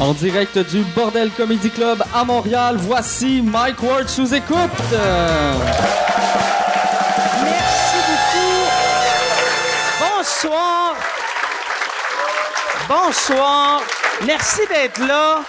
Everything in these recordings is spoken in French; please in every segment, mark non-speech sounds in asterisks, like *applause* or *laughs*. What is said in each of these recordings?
En direct du Bordel Comedy Club à Montréal, voici Mike Ward sous écoute. Merci beaucoup. Bonsoir. Bonsoir. Merci d'être là.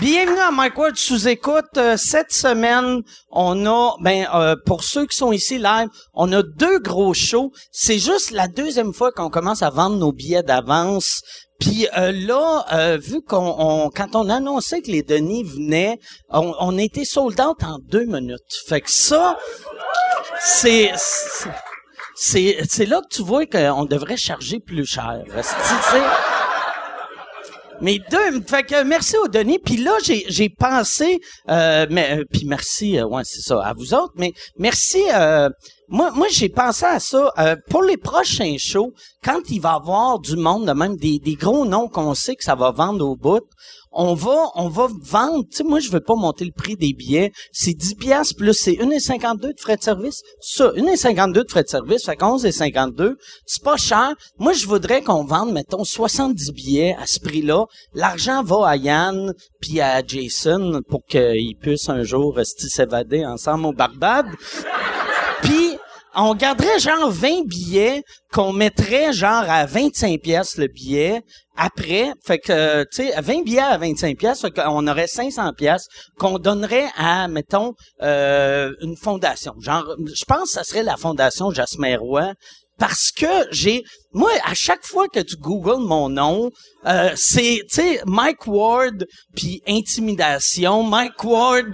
Bienvenue à Mike Ward sous écoute. Euh, cette semaine, on a, ben, euh, pour ceux qui sont ici live, on a deux gros shows. C'est juste la deuxième fois qu'on commence à vendre nos billets d'avance. Puis euh, là, euh, vu qu'on, on- quand on annonçait que les Denis venaient, on, on était sold en deux minutes. Fait que ça, c'est, c'est- c'est, là que tu vois qu'on devrait charger plus cher. Mais deux, fait que merci aux Denis. Puis là, j'ai, j'ai pensé, euh, mais euh, puis merci, euh, ouais, c'est ça, à vous autres. Mais merci. euh, moi, moi, j'ai pensé à ça euh, pour les prochains shows. Quand il va y avoir du monde, de même des, des gros noms qu'on sait que ça va vendre au bout. On va, on va vendre. Tu sais, moi, je veux pas monter le prix des billets. C'est 10 piastres plus c'est 1,52 de frais de service. Ça, 1,52 de frais de service, fait 11,52. C'est pas cher. Moi, je voudrais qu'on vende, mettons, 70 billets à ce prix-là. L'argent va à Yann puis à Jason pour qu'ils puissent un jour rester s'évader ensemble au Barbade. On garderait genre 20 billets qu'on mettrait genre à 25 pièces le billet après. Fait que tu sais 20 billets à 25 pièces qu'on aurait 500 pièces qu'on donnerait à mettons euh, une fondation. Genre je pense que ça serait la fondation Jasmer Roy parce que j'ai moi à chaque fois que tu googles mon nom euh, c'est tu sais Mike Ward puis intimidation Mike Ward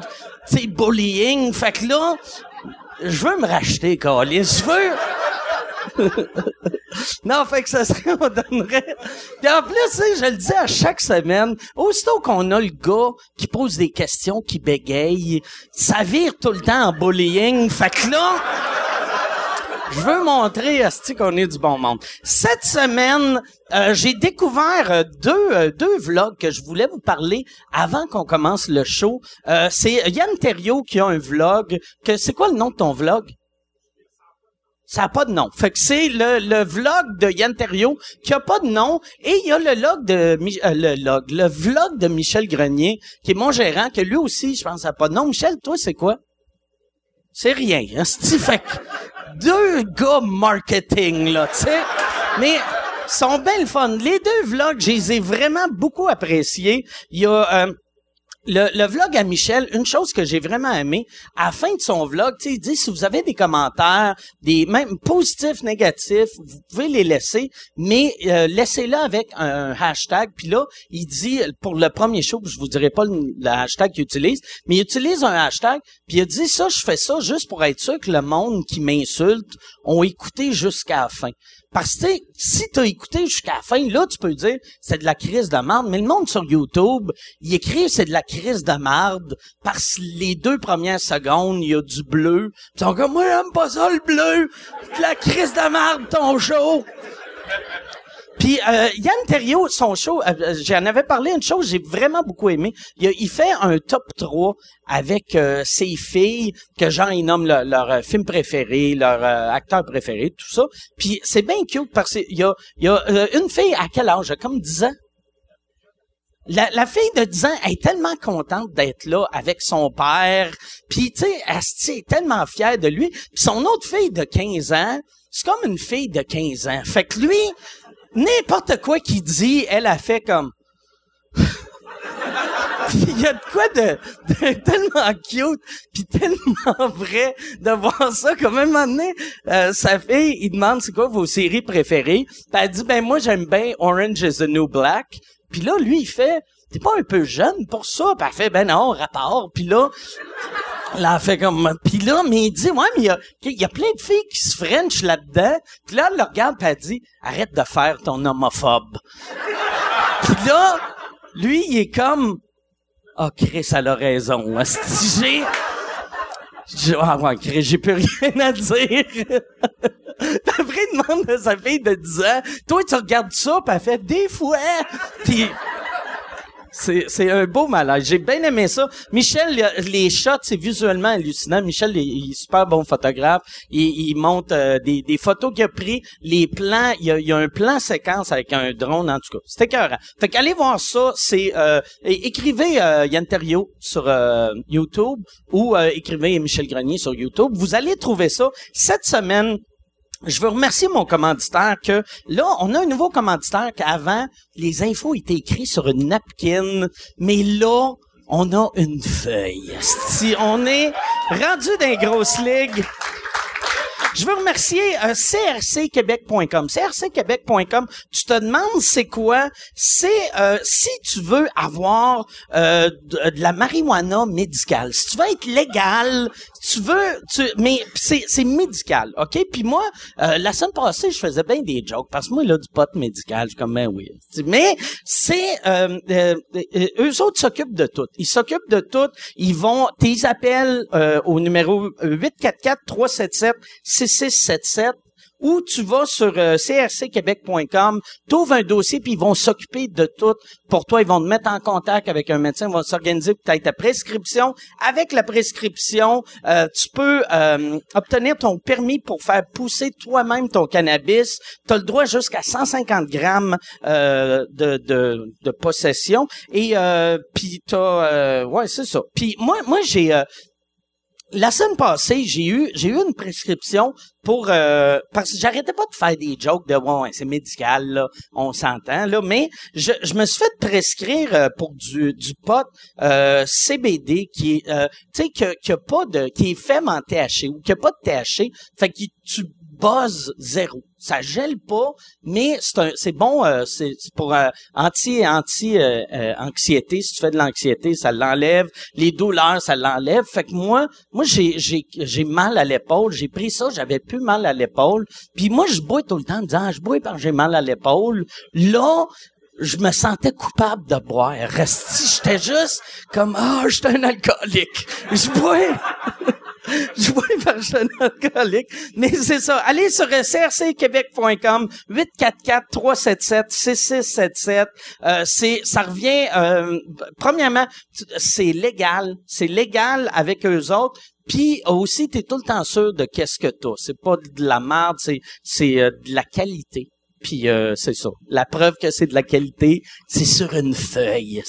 tu sais bullying. Fait que là je veux me racheter, Calis. Je veux. *laughs* non, fait que ça serait, on donnerait. Puis en plus, je le dis à chaque semaine, aussitôt qu'on a le gars qui pose des questions, qui bégaye, ça vire tout le temps en bullying. Fait que là, je veux montrer à qu'on est du bon monde. Cette semaine, euh, j'ai découvert euh, deux euh, deux vlogs que je voulais vous parler avant qu'on commence le show. C'est Yann Terriot qui a un vlog. Que c'est quoi le nom de ton vlog? Ça a pas de nom. Fait que c'est le, le vlog de Yann Terriot qui a pas de nom et il y a le log de euh, le log, le vlog de Michel Grenier qui est mon gérant que lui aussi je pense a pas de nom. Michel, toi c'est quoi? C'est rien. Hein, fait deux gars marketing là, tu sais. Mais sont bien le fun. Les deux vlogs, je les ai vraiment beaucoup appréciés. Il y a euh, le, vlog à Michel, une chose que j'ai vraiment aimé, à la fin de son vlog, il dit si vous avez des commentaires, des même positifs, négatifs, vous pouvez les laisser, mais euh, laissez-le avec un hashtag. Puis là, il dit pour le premier show, je vous dirai pas le, hashtag qu'il utilise, mais il utilise un hashtag. Puis il dit ça, je fais ça juste pour être sûr que le monde qui m'insulte ont écouté jusqu'à la fin. Parce que, si t'as écouté jusqu'à la fin, là, tu peux dire, c'est de la crise de marde. Mais le monde sur YouTube, il écrit, c'est de la crise de marde. Parce que les deux premières secondes, il y a du bleu. Ils sont comme, moi, j'aime pas ça, le bleu. De la crise de marde, ton show. Puis euh, Yann Terriot, son show, euh, euh, j'en avais parlé une chose, j'ai vraiment beaucoup aimé. Il, il fait un top 3 avec euh, ses filles, que genre ils nomment leur, film préféré, leur acteur préféré, tout ça. Puis c'est bien cute parce qu'il y a, il une fille à quel âge? Comme 10 ans? La, fille de 10 ans elle est tellement contente d'être là avec son père. Puis, tu sais, Asti est tellement fière de lui. Puis son autre fille de 15 ans, c'est comme une fille de 15 ans. Fait que lui, n'importe quoi qu'il dit, elle a fait comme... *laughs* Il y a de quoi de, de tellement cute puis tellement vrai de voir ça comme un moment donné, euh, sa fille, il demande c'est quoi vos séries préférées? Puis elle dit ben moi j'aime bien Orange is the New Black. Puis là lui il fait t'es pas un peu jeune pour ça? Puis elle fait ben non rapport. Puis là Là, elle fait comme... Puis là, mais il dit, ouais, mais il y a, y a plein de filles qui se frenchent là-dedans. Puis là, elle le regarde, puis elle dit, arrête de faire ton homophobe. Puis là, lui, il est comme, ah, Chris, elle a raison. J'ai... j'ai- Ah ouais, Chris, j'ai plus rien à dire. Après, il demande à sa fille de 10 ans, toi, tu regardes ça, puis elle fait des fois. Puis C'est, un beau malaise. J'ai bien aimé ça. Michel, les shots, c'est visuellement hallucinant. Michel, il, est super bon photographe. Il, il monte euh, des, des photos qu'il a pris, les plans. Il y a, il a un plan séquence avec un drone, en tout cas. C'était écœurant. Fait qu'allez voir ça. C'est euh, écrivez euh, Yann Terriot sur euh, YouTube ou euh, écrivez Michel Grenier sur YouTube. Vous allez trouver ça. Cette semaine, je veux remercier mon commanditaire que là, on a un nouveau commanditaire qu'avant, les infos étaient écrites sur une napkin, mais là, on a une feuille. Si on est rendu dans les grosses. Je veux remercier euh, crcquebec.com. crcquebec.com, tu te demandes c'est quoi? C'est euh, si tu veux avoir euh, de, de la marijuana médicale. Si tu veux être légal, tu veux, tu, mais c'est c'est médical, ok? Puis moi, euh, la semaine passée, je faisais bien des jokes parce que moi là du pot médical, je suis comme ben oui. Mais c'est euh, euh, euh, eux autres s'occupent de tout. Ils s'occupent de tout. Ils vont, tes appels euh, au numéro 844 377 6677 ou tu vas sur euh, crcquebec.com, t'ouvres un dossier puis ils vont s'occuper de tout pour toi. Ils vont te mettre en contact avec un médecin, ils vont s'organiser aies ta prescription. Avec la prescription, euh, tu peux euh, obtenir ton permis pour faire pousser toi-même ton cannabis. Tu as le droit jusqu'à 150 grammes euh, de, de, possession. Et puis t'as... Ouais, c'est ça. Puis moi, moi j'ai... la semaine passée, j'ai eu j'ai eu une prescription pour euh, parce que j'arrêtais pas de faire des jokes de ouais, c'est médical là, on s'entend là, mais je, je me suis fait prescrire euh, pour du du pot euh, CBD qui est euh, tu sais que qui a pas de qui est faible en THC ou qui a pas de THC, fait que tu buzz zéro. Ça gèle pas, mais c'est bon euh, c'est pour euh, anti anti euh, euh, anxiété, si tu fais de l'anxiété, ça l'enlève, les douleurs, ça l'enlève. Fait que moi moi j'ai j'ai mal à l'épaule, j'ai pris ça, j'avais plus mal à l'épaule. Puis moi je bois tout le temps en disant ah, je bois parce que j'ai mal à l'épaule. Là je me sentais coupable de boire. Resti, j'étais juste comme ah, j'étais un alcoolique. Je bois *laughs* je vois par jeune alcoolique. Mais c'est ça. Allez sur crcquebec.com 844-377-6677. Euh, c'est, ça revient, euh, premièrement, c'est légal. C'est légal avec eux autres. Puis aussi, tu es tout le temps sûr de qu'est-ce que t'as. C'est pas de la merde, c'est, c'est euh, de la qualité. Puis euh, c'est ça. La preuve que c'est de la qualité, c'est sur une feuille.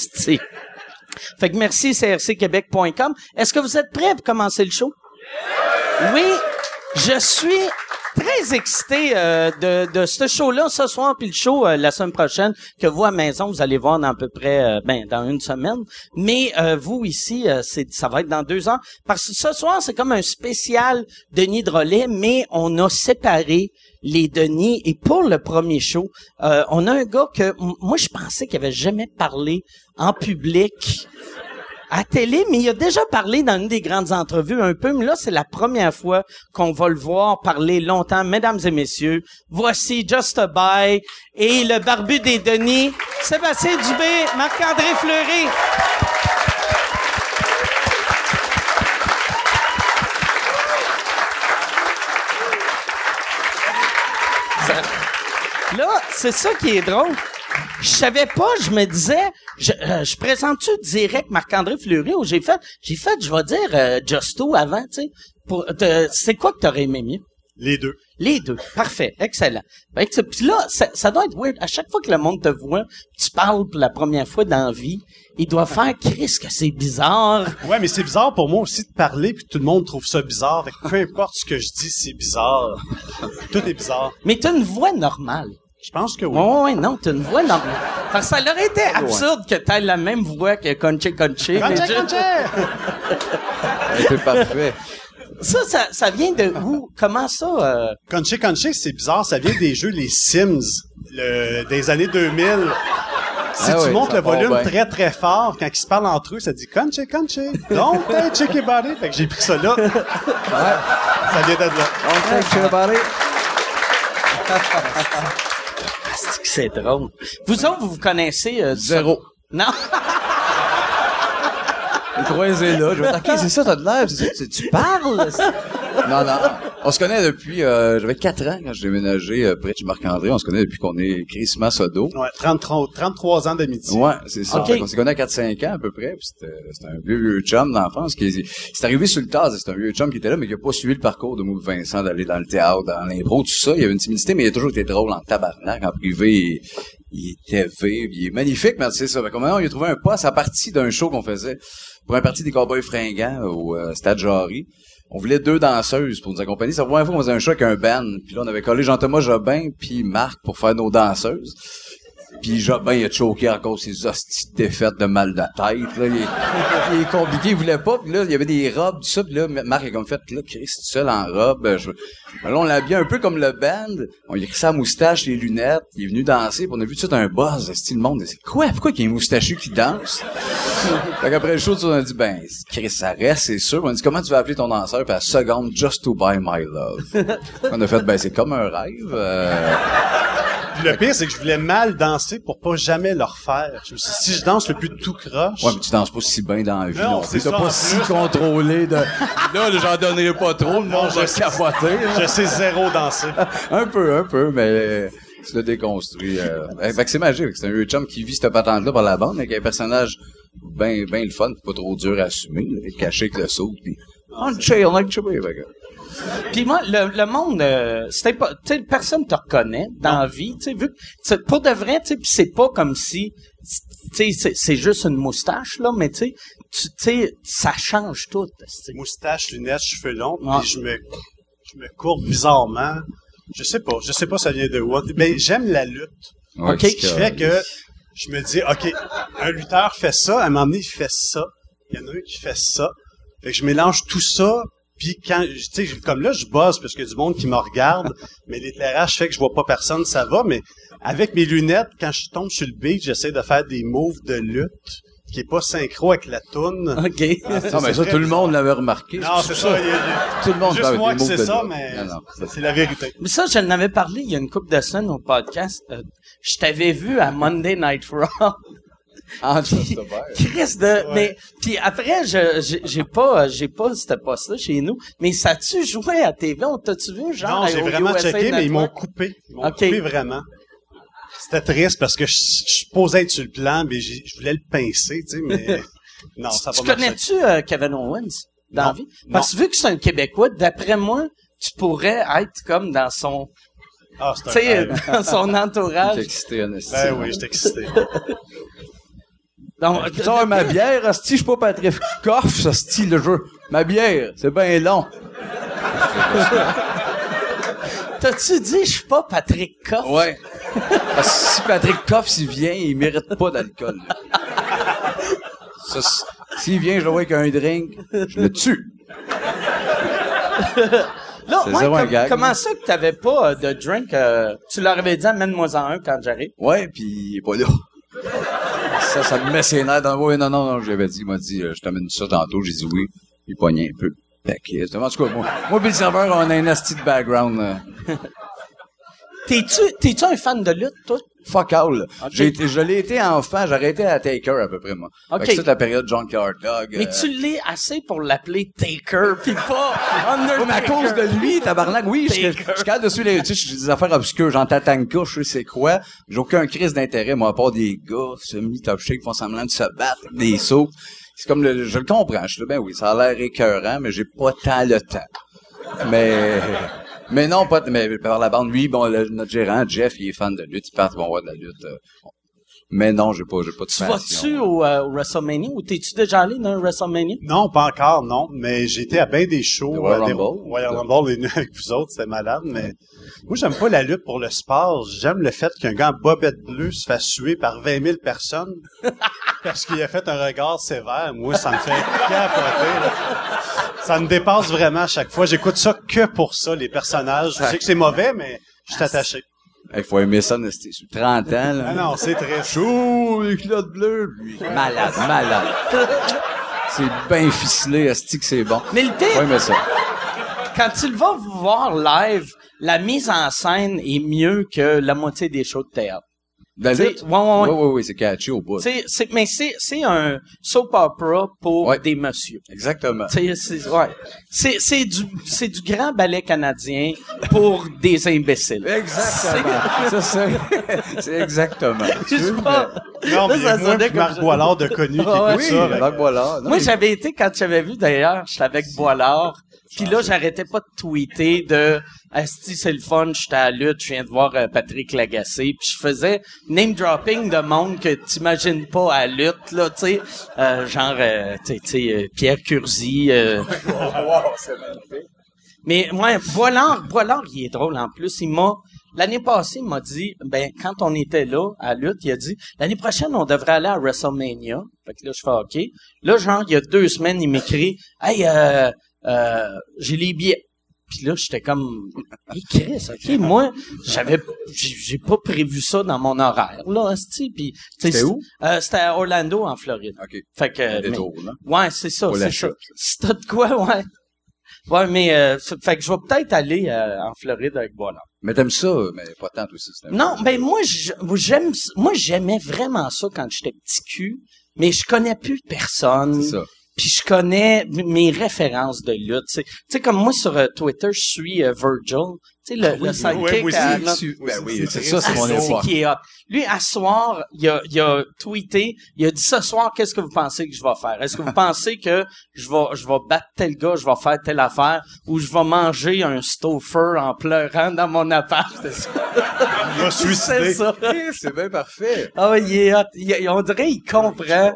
Fait que merci crcquebec.com. Est-ce que vous êtes prêts pour commencer le show? Oui, je suis très excité euh, de, de ce show-là ce soir, puis le show euh, la semaine prochaine, que vous à maison, vous allez voir dans à peu près, euh, ben, dans une semaine. Mais euh, vous ici, euh, ça va être dans deux ans. Parce que ce soir, c'est comme un spécial Denis Drolet, mais on a séparé les Denis. Et pour le premier show, on a un gars que moi, je pensais qu'il avait jamais parlé en public à télé, mais il a déjà parlé dans une des grandes entrevues un peu, mais là, c'est la première fois qu'on va le voir parler longtemps. Mesdames et messieurs, voici Just a Buy et le barbu des Denis, Sébastien Dubé, Marc-André Fleury. Là, c'est ça qui est drôle. Je savais pas, je me disais, je, euh, je présente-tu direct Marc-André Fleury ou j'ai fait, j'ai fait, je vais dire euh, Justo avant, tu sais. C'est quoi que t'aurais aimé mieux? Les deux. Les deux. Parfait. Excellent. Ben, Puis là, ça, ça doit être weird. À chaque fois que le monde te voit, tu parles pour la première fois dans la vie, il doit faire Chris que c'est bizarre. *laughs* Ouais, mais c'est bizarre pour moi aussi de parler puis que tout le monde trouve ça bizarre. Fait que peu importe ce que je dis, c'est bizarre. Tout est bizarre. Mais t'as une voix normale. Je pense que oui. Ouais, ouais, non, t'as une voix normale. Parce que ça aurait été absurde que t'aies la même voix que Conche Conche. Conche, conche! C'est *laughs* parfait. Ça, ça, ça vient de où? Comment ça? euh, Conche Conche, c'est bizarre. Ça vient des jeux Les Sims le, des années 2000. Si Ah tu oui, montes le part volume bien. très très fort, quand ils se parlent entre eux, ça dit Conche Conche. Don't touch your body. Fait que j'ai pris ça là. Ça vient de là. Que je vais parler. C'est drôle. Vous autres, vous vous connaissez? euh, Zéro. Non? Le croisé là. Je vais dire, *laughs* OK, c'est ça, t'as de l'air. c'est ça, Tu, tu parles. c'est- Non, non. On se connaît depuis, euh, j'avais 4 ans quand j'ai déménagé euh, près de chez Marc-André. On se connaît depuis qu'on est Chris Sodo. Ouais, 33, 33 ans d'amitié. Ouais, c'est ça. Qu'on s'est connus à 4-5 ans à peu près. C'était c'était un vieux, vieux chum d'enfance. qui est- C'est arrivé sur le tas. C'est un vieux chum qui était là, mais qui a pas suivi le parcours de Mouve Vincent d'aller dans le théâtre, dans l'impro, tout ça. Il y avait une timidité, mais il a toujours été drôle en tabarnak. En privé, il, il était vive. Il est magnifique, mais c'est ça. Où il a trouvé un poste à partie d'un show qu'on faisait pour un parti des Cowboys fringants au euh, Stade Jarry. On voulait deux danseuses pour nous accompagner. C'est la première fois qu'on faisait un show avec un band. Puis là, on avait collé Jean-Thomas Jobin puis Marc pour faire nos danseuses. Puis Jobin, il a choqué à cause de ses hosties de défaites de mal de tête. Là. Il, est, *laughs* il est compliqué, il voulait pas. Puis là, il y avait des robes, tout ça. Puis là, Marc a comme fait, là, Chris, tout seul en robe. Je... Là, on l'a habillé un peu comme le band. On lui a écrit sa moustache, les lunettes. Il est venu danser. Puis on a vu tout un buzz. Style le monde. C'est quoi? Pourquoi il y a un moustachu qui danse? *laughs* fait qu'après le show, on a dit, ben, Chris, ça reste, c'est sûr. On a dit, comment tu vas appeler ton danseur? Puis à la seconde, Just to buy my love? *laughs* on a fait, ben, c'est comme un rêve. euh, le pire, c'est que je voulais mal danser pour pas jamais le refaire. Je me suis dit, si je danse le plus tout croche, Ouais, mais tu danses pas si bien dans la vie. Non, c'est pas si contrôlé de. Là, j'en donnerai pas trop, le monde capoter. hein. je sais zéro danser. *laughs* Un peu, un peu, mais tu l'as déconstruit. Euh... Fait que c'est magique. C'est un vieux chum qui vit cette patente-là par la bande, avec un personnage ben, ben le fun, pas trop dur à assumer, là, caché avec le saut, puis on chill, like chill, fait que- Puis moi, le, le monde, euh, c'était pas, tu sais, personne te reconnaît dans la vie, tu sais, vu que, pour de vrai, tu sais, puis c'est pas comme si, tu sais, c'est- c'est juste une moustache, là, mais tu sais, tu tu sais, ça change tout. Moustache, lunettes, cheveux longs, puis je me, je me courbe bizarrement. Je sais pas, je sais pas ça vient de où. Mais j'aime la lutte. Ouais, Ok, Qui fait que je me dis, OK, un lutteur fait ça, à un moment donné, il fait ça. Il y en a un qui fait ça. Fait que je mélange tout ça, puis quand, tu sais, comme là, je bosse parce qu'il y a du monde qui me regarde, mais l'éclairage fait que je vois pas personne, ça va, mais avec mes lunettes, quand je tombe sur le beat, j'essaie de faire des moves de lutte qui est pas synchro avec la toune. OK. Non, mais ça, tout le monde l'avait remarqué. Non, c'est ça. il y a- Tout le monde Juste moi des qui moves sais de ça, lutte. mais c'est- c'est la vérité. Mais ça, je n'avais parlé il y a une couple de semaines au podcast. Euh, je t'avais vu à Monday Night Raw. Ah, *laughs* Puis. Chris de, mais puis après je j'ai- pas j'ai pas ce poste là chez nous, mais ça tu joué à TV, on t'a-tu vu genre Non, j'ai vraiment USA checké, mais ils m'ont coupé. Ils m'ont Ok. coupé vraiment. C'était triste parce que je, je être sur le plan, mais je voulais le pincer, tu sais, mais *laughs* non, ça Tu pas marché. connais-tu euh, Kevin Owens dans la vie? Parce que vu que c'est un Québécois, d'après moi, tu pourrais être comme dans son Ah, tu c'est un dans son *laughs* entourage. T'es excité, en esti. Ben oui, j'étais excité. Donc, Putain, ma bière, asti, je suis pas Patrick Coff, asti, le jeu. Ma bière, c'est bien long. t'as-tu dit je suis pas Patrick Coff? Ouais. Parce que si Patrick Coff, s'il vient, il mérite pas d'alcool. Ça, s'il vient, je le vois avec un drink, je le tue. Là, ouais, com- gag, comment là. ça que t'avais pas euh, de drink euh, Tu leur avais dit amène-moi en un quand j'arrive. Ouais, puis il est pas là. Ça, ça me met ses nerfs dans... Ouais, non, non, non, j'avais dit, il m'a dit, euh, je t'amène ça tantôt, j'ai dit oui. Il pognait un peu. Euh, en tout cas, moi, moi pis le serveur, on a un asti de background. euh, T'es-tu t'es-tu un fan de lutte toi? Fuck all. J'ai été, je l'ai été enfant, j'ai arrêté à Taker à peu près, moi. Ok. Fait que c'est la période Junkyard Dog. Mais euh, tu l'es assez pour l'appeler Taker puis pas *laughs* Undertaker. mais à cause de lui, tabarnak, oui, je, je, je suis capable de suivre les, tu sais, j'ai des affaires obscures, j'en tatanka, je sais c'est quoi. J'ai aucun crise d'intérêt, moi, à part des gars semi-top shape qui font semblant de se battre, avec des sauts. C'est comme le, je le comprends, je suis là, ben oui, ça a l'air écœurant, mais j'ai pas tant le temps. Mais, mais non, pas, mais par la bande, lui, bon, le- notre gérant, Jeff, il est fan de lutte, il part, bon, voir de la lutte. euh, mais non, j'ai pas, j'ai pas de Tu vas-tu au, euh, au WrestleMania ou t'es-tu déjà allé dans un WrestleMania? Non, pas encore, non. Mais j'ai été à bien des shows. Royal des- Rumble? Royal Rumble est venu *laughs* avec vous autres, c'était malade, mais moi, j'aime pas la lutte pour le sport. J'aime le fait qu'un gars en bobette bleue se fasse suer par 20 000 personnes *laughs* parce qu'il a fait un regard sévère. Moi, ça me fait capoter, là. Ça me dépasse vraiment à chaque fois. J'écoute ça que pour ça, les personnages. Je sais que c'est mauvais, mais je suis attaché. Il faut aimer ça, c'était sur 30 ans, là. Ah non, c'est très chaud. Les culottes bleues. Lui, malade, malade. C'est bien ficelé, asti que c'est bon. Mais le pire, Ouais, mais ça. quand tu le vas voir live, la mise en scène est mieux que la moitié des shows de théâtre. La T'sais, lutte? ouais, ouais, ouais. Oui, oui, oui, c'est catchy au bout. C'est, c'est, mais c'est, c'est un soap opera pour Ouais. des messieurs. Exactement. C'est, c'est, ouais. c'est, c'est du, c'est du grand ballet canadien pour des imbéciles. Exactement. Ça, c'est, *laughs* c'est exactement. *laughs* Je sais pas. Non, mais ça il y a moins sonnait que Marc comme- Boilard de connu qui Ah écoute Oui, ça. Marc Boilard. Non, Moi, mais- j'avais été, quand j'avais vu d'ailleurs, j'étais avec Boilard, puis là, j'arrêtais pas de tweeter de Asti, c'est le fun, j'étais à la lutte, je viens de voir euh, Patrick Lagacé, puis je faisais name dropping de monde que t'imagines pas à la lutte, là, tu sais, euh, genre, euh, tu sais, tu sais, euh, Pierre Curzi, euh, Mais ouais, Boilard, Boilard, il est drôle en plus. Il m'a l'année passée, il m'a dit, ben quand on était là à lutte, il a dit l'année prochaine on devrait aller à WrestleMania. Fait que là je fais ok. Là genre il y a deux semaines, il m'écrit, hey euh, euh, j'ai les billets. Puis là j'étais comme, hey Chris, ok moi j'avais j'ai pas prévu ça dans mon horaire là. Puis C'était où? Euh, C'était à Orlando en Floride. OK. Fait que mais- là. Ouais, c'est ça, c'est ça. Si t'as de quoi, ouais. Ouais, mais euh, fait que je vais peut-être aller euh, en Floride avec Boilard. Mais t'aimes ça, mais pas tant aussi. Non, peu- ben moi j'aime moi j'aimais vraiment ça quand j'étais petit cul, mais je connais plus personne. C'est ça. Puis je connais mes références de lutte. Tu sais, Tu sais, comme moi sur euh, Twitter, je suis euh, Virgil. Tu sais, le, le sidekick moi aussi, à je notre- suis- Ben oui, c'est c'est ça, c'est ah, mon qui est hot. Lui, à soir, il a, il a tweeté, il a dit ce soir, qu'est-ce que vous pensez que je vais faire? Est-ce que vous pensez que je vais, je vais battre tel gars, je vais faire telle affaire, ou je vais manger un stoffer en pleurant dans mon appart? C'est ça. *laughs* Il va C'est ça. C'est bien parfait. Ah, il est hot. Il- on dirait qu'il comprend.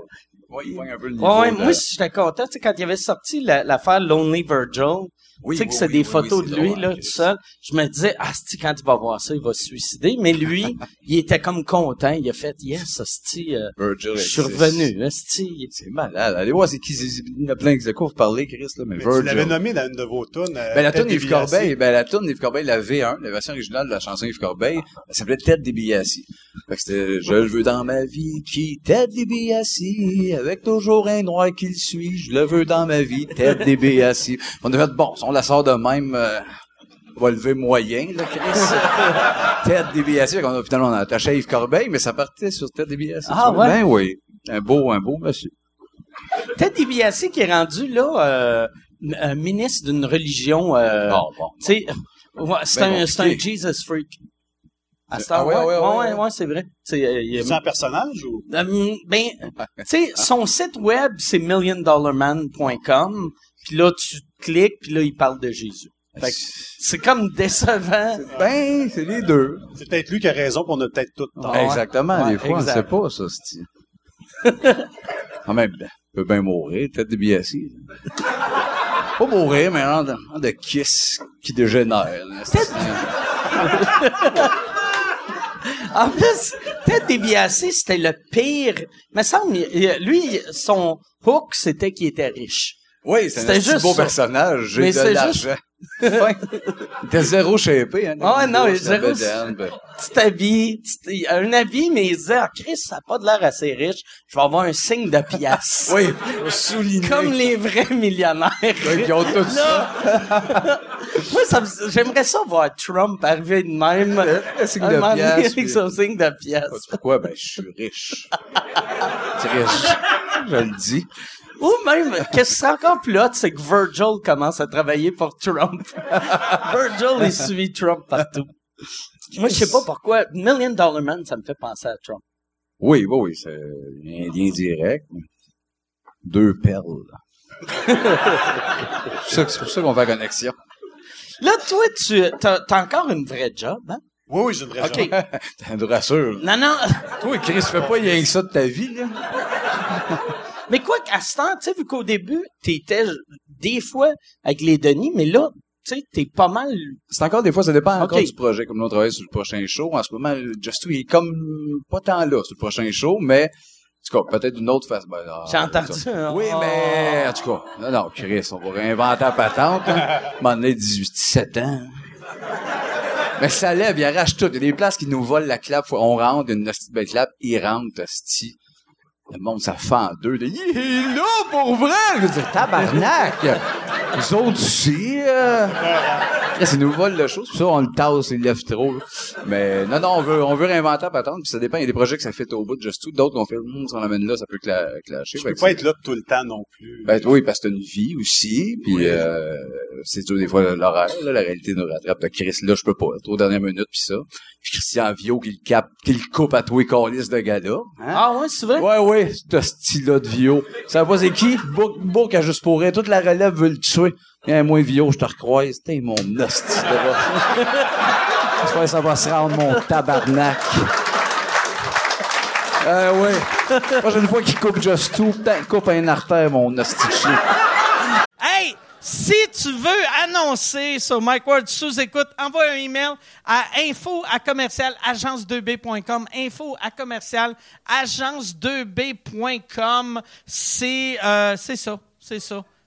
Ouais, il pogne un peu le niveau. Ouais, de- moi, j'étais content, tu sais, quand il avait sorti la- l'affaire Lonely Virgil, Oui, tu sais que oui, c'est oui, des oui, photos oui, de lui, drôle, là, tout seul. Je me disais, Asti, quand il va voir ça, il va se suicider. Mais lui, *laughs* il était comme content. Il a fait, yes, Asti, euh, Virgil je suis revenu. C'est malade. Allez voir, c'est qui, il y en a plein qui quoi vous parlez, Chris, là, mais, Mais Virgil. tu l'avais nommé dans une de vos tunes. euh, Ben, la tune DiBiase. Corbeil, ben, la tune d'Yves Corbeil, la V1, la version originale de la chanson Yves Corbeil, elle s'appelait Ted DiBiase. Fait que c'était, je le veux dans ma vie, qui, Ted DiBiase, avec toujours un noir qui le suit, je le veux dans ma vie, Ted DiBiase. On a fait, bon, on la sort de même, euh, on va lever moyen, là, Chris. *laughs* Ted DiBiase, qu'on a, finalement, on a attaché Yves Corbeil, mais ça partait sur Ted DiBiase. Ah, ouais? Ben oui. Un beau, un beau monsieur. Ted DiBiase qui est rendu, là, euh, un ministre d'une religion, euh, Bon, bon. tu sais, ouais, c'est Ben un, c'est un. Jesus freak. À Ah heure, ouais, ouais, ouais, ouais, ouais, ouais, c'est vrai. C'est, euh, C'est un personnage ou? Euh, ben, tu sais, son site web, c'est milliondollarman.com. Puis là, tu cliques, puis là, il parle de Jésus. Fait que c'est comme décevant. Ben, c'est les deux. C'est peut-être lui qui a raison, qu'on a peut-être tout tort. Ouais. Exactement, Ouais, des fois, exact. on sait pas, ça, c'est Quand même, ben, peut bien mourir, tête de BSI. pas mourir, mais un de, un de kiss qui dégénère. *laughs* En plus, Ted DiBiase, c'était le pire. Me semble, lui, son hook, c'était qu'il était riche. Oui, c'est un juste beau ça. personnage. J'ai de c'est l'argent. *laughs* Était zéro shapé, hein. Ah non, zéro- t'habilles, tu t'es- un habit, mais il disait, ah, Chris, ça n'a pas de l'air assez riche. Je vais avoir un signe de pièce. *laughs* Oui, pour souligner. Comme les vrais millionnaires. Ils ont tout ça. *laughs* Moi, ça j'aimerais ça voir Trump arriver de même. Un signe de pièce, Avec son signe de pièce. Pourquoi? Ben, je suis riche. Riche. Je le dis. Ou même, qu'est-ce qui serait encore plus hot, c'est que Virgil commence à travailler pour Trump. *laughs* Virgil, il suit Trump partout. Moi, je sais pas pourquoi. Million Dollar Man, ça me fait penser à Trump. Oui, oui, oui, c'est un lien direct. Deux perles. *laughs* c'est pour ça qu'on fait la connexion. Là, toi, tu, t'as, t'as encore une vraie job, hein? Oui, oui, j'ai une vraie OK. job. *laughs* T'as une rassure. Non, non. Toi, Chris, fais pas rien que ça de ta vie, là. Mais quoi qu'à ce temps, tu sais, vu qu'au début, t'étais des fois avec les Denis, mais là, tu sais, t'es pas mal. C'est encore des fois, ça dépend encore du projet. Comme nous, on travaille sur le prochain show. En ce moment, Just il est comme pas tant là sur le prochain show, mais en tout cas, peut-être d'une autre façon. Ben, ah, J'ai entendu. ça. Oui, Oh. mais en tout cas, non, non, Chris, on va réinventer la patente. Hein. Donné, 18, 17 ans. Mais ça lève, il arrache tout. Il y a des places qui nous volent la clap. On rentre, une de belle clap, ils rentrent, hostie. Le monde, ça en deux. De, il est là, pour vrai! Je veux dire, tabarnak! Nous autres aussi, euh... Ils nous volent le show, c'est pour ça on le tasse, ils le lèvent trop. là. Mais non, non, on veut, on veut réinventer la patente, puis ça dépend. Il y a des projets que ça fait au bout de juste tout, d'autres qu'on fait, hum, si on l'amène là, ça peut cla- clasher. Je Fait peux pas c'est- être là tout le temps non plus. Ben oui, parce que t'as une vie aussi, puis euh, c'est dur des fois l'horaire, là, la réalité nous rattrape. Que Chris, là, je peux pas, trop dernière minute, puis ça. Puis Christian Vio qui le cap, qui le coupe à tous les calices de gars-là. Hein? Ah ouais, c'est vrai? Ouais, ouais, ce style-là de Vio. Ça va pas c'est qui? Bourg, Bourg a juste pour elle. Toute la relève veut le tuer. Et moi, Vio, je te recroise. T'es mon hostie. J'espère *laughs* que ça va se rendre, mon tabarnak? Euh, ouais. Prochaine fois qu'il coupe Just Two, il coupe un artère, mon hostie. Hey, si tu veux annoncer sur Mike Ward sous écoute, envoie un email à info à commercial agence2b.com. Info à commercial agence2b.com. C'est euh, ça, c'est ça,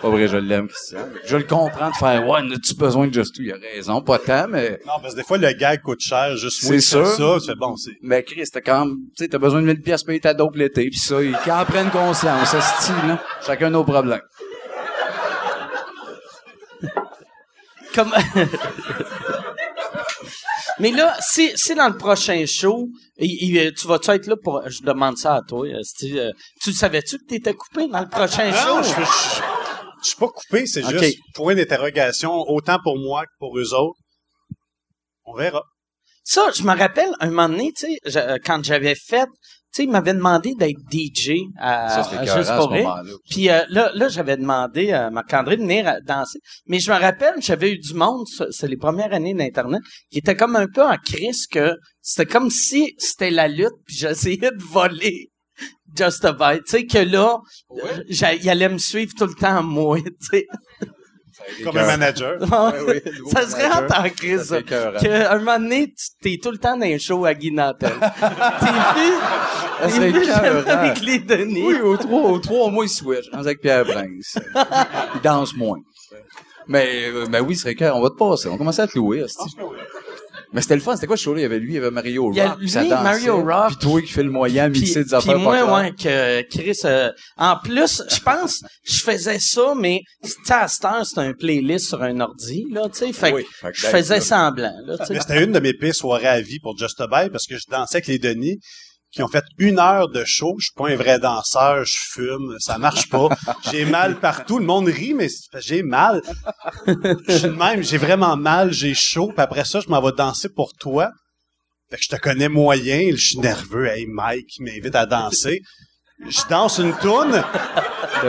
Pas vrai, je l'aime, Christian. Je le comprends de faire, ouais, as-tu besoin de Just Two? Il a raison, pas tant, mais, Non, parce que des fois, le gag coûte cher, juste moi C'est ça, fais bon, c'est... mais Chris, t'as quand même, tu sais, t'as besoin de 1000 pièces pour payer ta dope l'été, pis ça, ils en prennent conscience, ce style, là. Chacun nos problèmes. *laughs* Comme... *laughs* Mais là, si, si dans le prochain show, il- il- tu vas-tu être là pour... Je demande ça à toi. euh, tu savais-tu que tu étais coupé dans le prochain Non, show? je, je, je suis pas coupé, c'est juste point d'interrogation, autant pour moi que pour eux autres. On verra. Ça, je me rappelle un moment donné, tu sais, je- euh, quand j'avais fait... Tu sais, il m'avait demandé d'être DJ à, Ça, à Juste à pour ce. Puis euh, là, là j'avais demandé à Marc-André de venir à danser. Mais je me rappelle, j'avais eu du monde, c'est les premières années d'Internet, qui était comme un peu en crise que c'était comme si c'était la lutte, puis j'essayais de voler Just a Bite. Tu sais, que là, il allait me suivre tout le temps, moi, tu sais. Comme un manager. *laughs* oui, ça serait manager. en crise, Ça ça. fait écœurant. Qu'à un moment donné, tu- t'es tout le temps dans un show à Guy Nantel. *laughs* T'es écœurant. avec les Denis? Oui, au trois, au trois mois, il switch. Avec Pierre Prince. il danse moins. Mais, euh, ben oui, ce serait clair. On va te passer. On commençait à te louer, hostie. Mais c'était le fun. C'était quoi ce show-là? Il y avait lui, il y avait Mario Rock. Il y a puis ça lui, dansait. Mario Rock. Puis toi qui fais le moyen, Puis, mixer des puis affaires pas moi, ouais, que Chris, euh, en plus, je pense, je faisais ça, mais, à cette heure, c'est un playlist sur un ordi, là, tu sais, fait, Oui, que fait que je faisais semblant, là, tu sais. Mais c'était une de mes pires soirées à vie pour Just a parce que je dansais avec les Denis qui ont fait une heure de show. Je suis pas un vrai danseur, je fume, ça marche pas. J'ai mal partout. Le monde rit, mais j'ai mal. Je suis de même, j'ai vraiment mal, j'ai chaud. Puis après ça, je m'en vais danser pour toi. Fait que je te connais moyen, je suis nerveux. Hey, Mike, il m'invite à danser. Je danse une toune.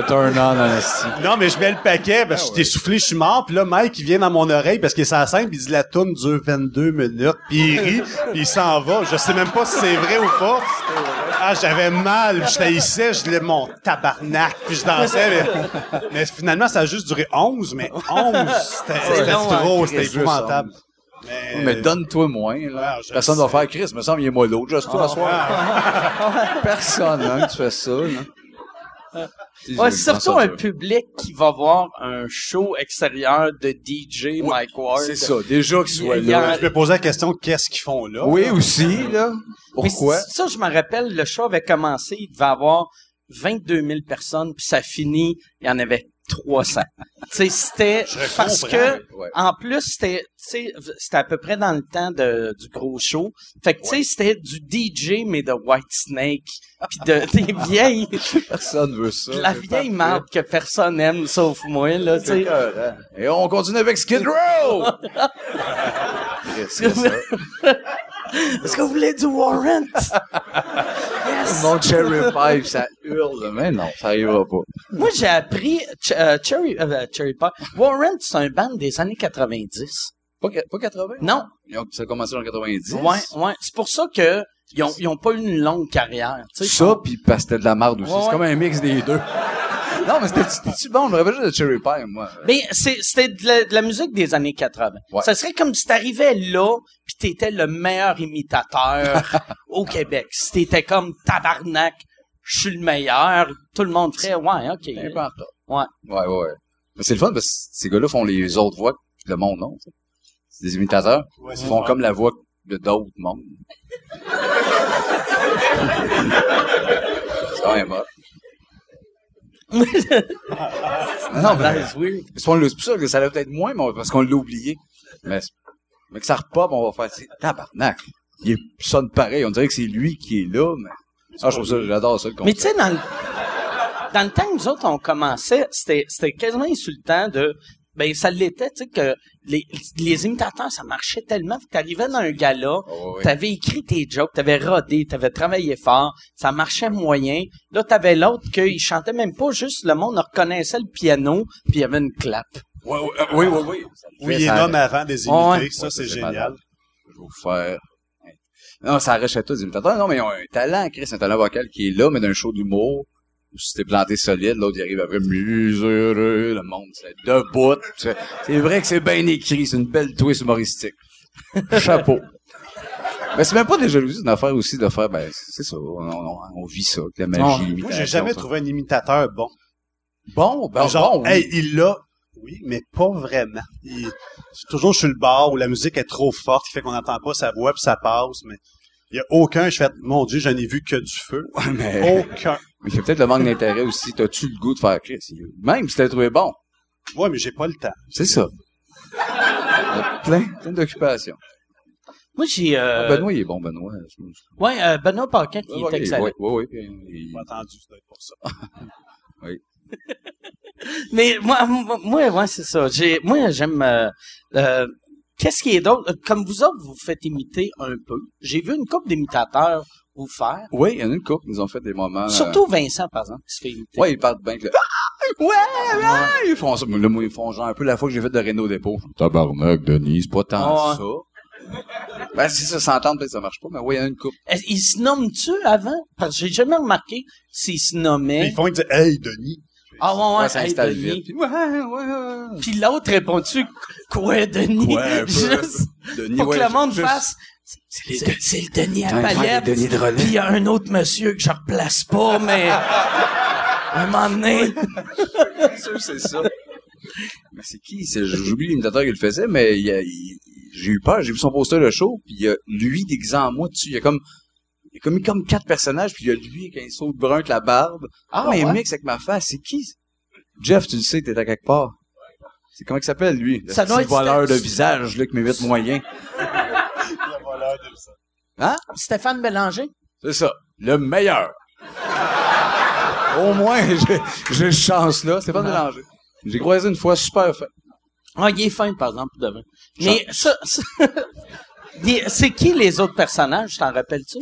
Turn on. Non, mais je mets le paquet parce que je t'ai soufflé, je suis mort. Puis là, Mike, il vient dans mon oreille parce qu'il est sur la scène, puis il dit la toune dure 22 minutes. Puis il rit, *laughs* puis il s'en va. Je sais même pas si c'est vrai ou pas. Ah, j'avais mal. Je taillissais, je disais mon tabarnak. Puis je dansais. Mais, mais finalement, ça a juste duré 11. Mais 11, c'était c'était long, trop, hein, c'était épouvantable. Mais donne-toi moins, là. Ouais, je Personne le va faire Chris, me semble, il est mollo. Juste toi, à soir. Personne, hein, que tu fais ça, là. Ouais, c'est surtout un public qui va voir un show extérieur de DJ Mike Ward. C'est ça, déjà qu'il soit Il y a- là. Je me posais la question, qu'est-ce qu'ils font là? Oui, aussi, là. Pourquoi? Ça, je me rappelle, le show avait commencé, il devait avoir 22 000 personnes, puis ça finit, il y en avait 300. tu sais, c'était parce comprends, que, ouais. en plus, c'était, c'était à peu près dans le temps de, du gros show. Fait que, tu sais, c'était du DJ, mais de White Snake, puis de, *laughs* des vieilles, Personne veut ça. la vieille marque que personne aime, sauf moi, là, tu. Et on continue avec Skid Row! *laughs* Chris, c'est ça? Est-ce que vous voulez du Warrant? *laughs* Mon *laughs* cherry pipe, ça hurle. Mais non, ça arrivera pas. Moi, j'ai appris euh, Cherry, euh, Cherry Pie. Warrant, c'est un band des années 90. Pas, que- pas 80? Non. Ont- Ça a commencé en 90. Ouais, ouais. C'est pour ça que ils ont, ils ont pas eu une longue carrière. Ça, puis parce que c'était de la merde aussi. Ouais, C'est ouais. comme un mix des deux. Non, mais c'était- c'était-tu bon? Je me rappelle juste de Cherry Pie, moi. Mais c'est- c'était de la, de la musique des années 80. Ouais. Ça serait comme si t'arrivais là, puis t'étais le meilleur imitateur *laughs* au Québec. Si t'étais comme tabarnak, je suis le meilleur, tout le monde ferait, ouais, ok. Ouais. Ouais, ouais, ouais. Mais c'est le fun parce que ces gars-là font les autres voix que le monde non. tu sais. C'est des imitateurs. Ouais, Ils font comme la voix de d'autres mondes. *laughs* c'est quand même hot. Non, mais, weird. c'est pour c'est pour ça que ça l'a peut-être moins, mais on- parce qu'on l'a oublié. Mais, c'est- mais que ça repop, on va faire, tabarnak. Il sonne pareil. On dirait que c'est lui qui est là, mais. Ah, je trouve ça, j'adore ça, le Mais tu sais, dans le, dans le temps que nous autres, on commençait, c'était, c'était quasiment insultant de, ben, ça l'était, tu sais, que les, les imitateurs, ça marchait tellement que t'arrivais dans un gala, Oh, oui. t'avais écrit tes jokes, t'avais rodé, t'avais travaillé fort, ça marchait moyen. Là, t'avais l'autre qu'il chantait même pas, juste le monde reconnaissait le piano, puis il y avait une clap. Ouais, ouais, euh, oui, oui, oui. Oui, il est mais avant des imités, Ouais. ça, Ouais, c'est génial. Je vais vous faire. Non, ça arrachait tous les imitateurs. Non, mais ils ont un talent, Chris, un talent vocal qui est là, mais d'un show d'humour. Si t'es planté solide, l'autre il arrive après miséreux, le monde c'est debout. C'est vrai que c'est bien écrit, c'est une belle twist humoristique. *laughs* Chapeau. Mais c'est même pas des jalousies, une affaire aussi de faire, ben, c'est ça, on, on, on vit ça, la magie. Moi, j'ai jamais ça. trouvé un imitateur bon. Bon, ben, Genre, bon, oui. hey, il l'a, oui, mais pas vraiment. Il, toujours sur le bar où la musique est trop forte, qui fait qu'on n'entend pas sa voix puis ça passe, mais il y a aucun, je fais, mon Dieu, j'en ai vu que du feu. mais, Aucun. *laughs* mais c'est peut-être le manque d'intérêt aussi. T'as-tu le goût de faire Chris? Même si t'as trouvé bon. Ouais, mais j'ai pas le temps. C'est ça. Il plein, plein d'occupations. Moi, j'ai, euh, Ah, Benoît, il est bon, Benoît. Je- ouais, euh, Benoît qui Ouais, est ouais, excellent. ouais, ouais, ouais, puis, il- J'ai entendu, être pour ça. *laughs* *laughs* Mais moi, moi, moi, ouais, c'est ça. J'ai, moi, j'aime. euh, euh, Qu'est-ce qui est d'autre? Euh, Comme vous autres, vous faites imiter un peu. J'ai vu une couple d'imitateurs vous faire. Oui, il y en a une couple, ils ont fait des moments. euh, Surtout Vincent, par exemple, qui se fait imiter. Ouais, ils partent bien que le... Ah, ouais, ouais, ils font ça. Moi, ils font genre un peu la fois que j'ai fait de Renault Dépôt. Tabarnak, Denis, c'est pas tant Ouais. ça. Ben, si ça s'entend, peut-être ça marche pas, mais ouais, il y en a une couple. Est-ce- Il se nomme-tu avant? Parce que j'ai jamais remarqué s'il se Mais nommait. ils font, ils disent, hey, Denis. Ah ouais, ouais, Ouais, ça hey, installe Denis. vite. Puis, ouais, ouais. Puis l'autre répond-tu quoi, Denis? Peu. Juste Denis, pour ouais, que le monde juste- fasse. C'est le, le Denis à palette. Denis de. Puis il y a un autre monsieur que je replace pas, mais un moment donné. C'est sûr, c'est ça. Mais c'est qui? C'est, j'oublie l'imitateur qui le faisait, mais il y a- il- j'ai eu peur. J'ai vu son poster de show, puis il y a lui déguisé en moi dessus. Il y a comme, il y a comme, mis comme quatre personnages, puis il y a lui avec un saut brun avec la barbe. Ah, mais ouais? mix avec ma face? C'est qui? Jeff, tu le sais, t'es à quelque part. C'est comment il s'appelle, lui? Le Ça doit petit être voleur de visage, là, qui m'évite *laughs* moyen. Le voleur de ça. Hein? Stéphane Bélanger? C'est ça. Le meilleur. Au moins, *laughs* j'ai, j'ai ce chance-là. C'est pas mélanger. J'ai croisé une fois, super fait. Ah, il est fin, par exemple, pour de vrai. Mais ça, ça- *laughs* Il- c'est qui les autres personnages, t'en rappelles-tu?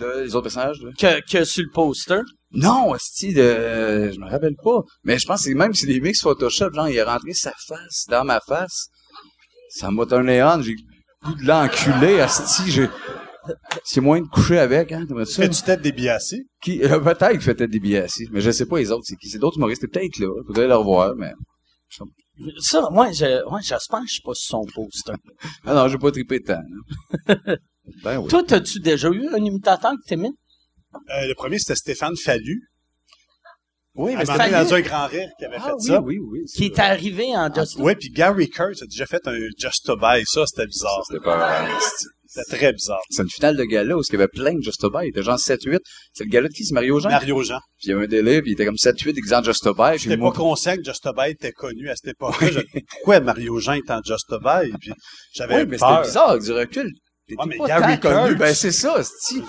De, les autres personnages, là. Que, que sur le poster? Non, esti de, je me rappelle pas. Mais je pense que même si c'est des mix Photoshop, genre, il est rentré sa face dans ma face. Ça m'a tourné on, j'ai le goût de l'enculer, esti, j'ai, c'est moins de coucher avec, hein, t'aimerais ça? Fais-tu tête des biassés? Qui, euh, peut-être qu'il fait peut-être des mais je sais pas les autres, c'est qui. C'est d'autres humoristes, c'est peut-être là. Faudrait les revoir, mais. Ça, moi, je, ouais, j'espère que je suis pas sur son poster. *laughs* Ah non, j'ai pas trippé tant. *laughs* ben oui. Toi, t'as-tu déjà eu un imitateur que t'aimais? Euh, le premier, c'était Stéphane Fallu. Oui, Fallu- donné, dans un grand rire qui avait Ah fait oui, ça. oui, oui. Qui est vrai. arrivé en Just Oui, puis Gary Kurtz a déjà fait un Just to Buy. Ça, c'était bizarre. C'était pas. C'était très bizarre. C'est une finale de gala où il y avait plein de Just Buy. Il était genre 7-8. C'est le gala de qui? C'est Mario Jean? Mario Jean. Puis il y avait un délai, puis il était comme 7-8 exemples Just Buy. Puis J'étais pas conscient que Just to Buy était connu à cette époque-là. *laughs* Pourquoi Mario Jean est en Just to Buy? Puis j'avais Oui, mais c'était bizarre, du recul. Ouais, mais pas Gary connu. Ben, c'est ça, si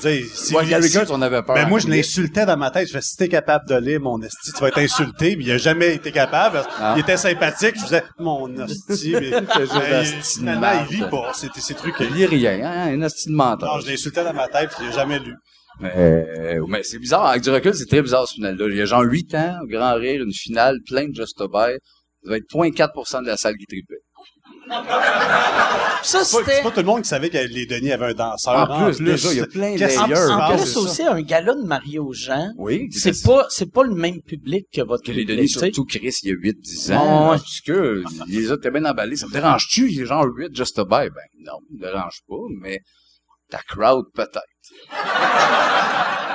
Gary Kurtz, on avait peur. Ben, moi, je Mais- l'insultais dans ma tête. Je fais, si t'es capable de lire mon esti, tu vas être insulté. Puis il a jamais été capable. Ah. Il était sympathique. Je faisais, mon esti. Mais, *laughs* Ben, finalement, il lit pas. C'était ces trucs. Il lit rien, hein, un esti de menteur. Non, je l'insultais dans ma tête. Puis il a jamais lu. Mais, euh, mais c'est bizarre, avec du recul, c'est très bizarre ce final-là. Il y a genre 8 ans, au grand rire, une finale pleine de Just. Ça va être 0.4% de la salle qui tripait. Ça, C'est pas, c'était... c'est pas tout le monde qui savait que les Denis avaient un danseur. En plus, déjà, il y a plein de layers. en plus c'est aussi, un gala de Mario Jean, Oui. c'est pas, c'est pas le même public que votre Que les sais. surtout Chris, il y a 8-10 Ouais, ans. ouais. Parce que les autres étaient bien emballés. Ça me dérange-tu? Il y a genre 8 Just Buy. Ben, non, ça me dérange pas, mais Ta crowd, peut-être.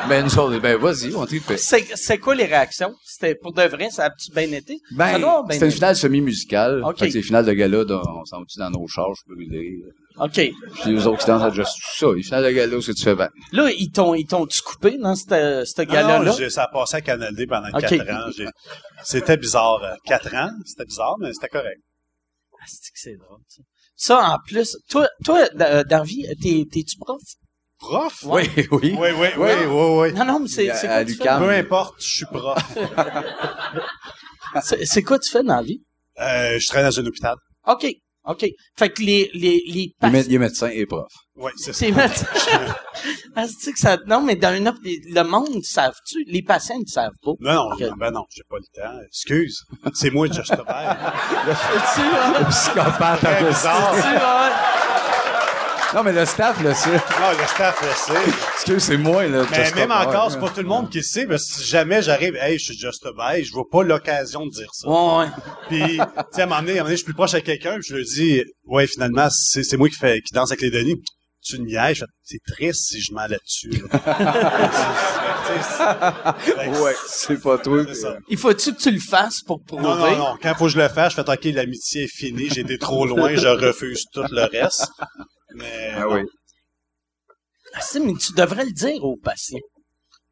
Mais nous autres, ben vas-y, on trippait. C'est, c'est quoi les réactions? C'était pour de vrai, ça a-tu bien été? Ben, bien c'était une finale semi-musicale. Ok. Fait que c'est une finale de gala, dans- on s'en dans nos charges, brûlés. OK. Puis les autres qui dansent juste tout ça. Les finales de gala, c'est que tu fais ben. Là, ils t'ont, ils t'ont-tu coupé dans cette, cette Non, gala-là? non, j'ai- ça a passé à Canal D pendant Ok. quatre ans. J'ai- C'était bizarre. Quatre ans, c'était bizarre, mais c'était correct. Ah, c'est que c'est drôle, ça? Ça, en plus, toi, toi, d- dans la vie, t'es, t'es-tu prof? Prof? Oui, *laughs* oui. Oui, oui, oui, oui, oui. Non, non, mais c'est, c'est À quoi tu fais? Peu importe, je suis prof. C'est, c'est quoi tu fais dans la vie? Euh, je travaille dans un hôpital. OK. OK. Fait que les, les, les patients... mé- il est médecin et prof. Oui, c'est ça. C'est médecin. *laughs* ah, c'est que ça... Non, mais dans une op- le monde, savent-tu? Les patients, ils savent pas. Non, non, ben non, j'ai pas le temps. Excuse. C'est moi, Just Bert. Tu vois? Psychopathe bizarre. Non, mais le staff le sait. Non, le staff le sait. Excuse, c'est moi, là. Mais même encore, Ouais. c'est pas tout le monde qui le sait, que si jamais j'arrive, hey, je suis Just Bert, je vois pas l'occasion de dire ça. Ouais, ouais. Puis, tu sais, à un moment donné, à un moment donné, je suis plus proche avec quelqu'un, puis je lui dis, ouais, finalement, c'est, c'est moi qui fais, qui danse avec les Denis. Tu niaises, je fais, c'est triste si je m'en là-dessus. là. *laughs* Ouais, c'est pas toi. C'est ça. Il faut-tu que tu le fasses pour prouver? Non, non, non. Quand faut que je le fasse, je fais, OK, l'amitié est finie, j'ai été trop loin, je refuse tout le reste. Mais, Ah oui. Ah, si, mais tu devrais le dire aux patients.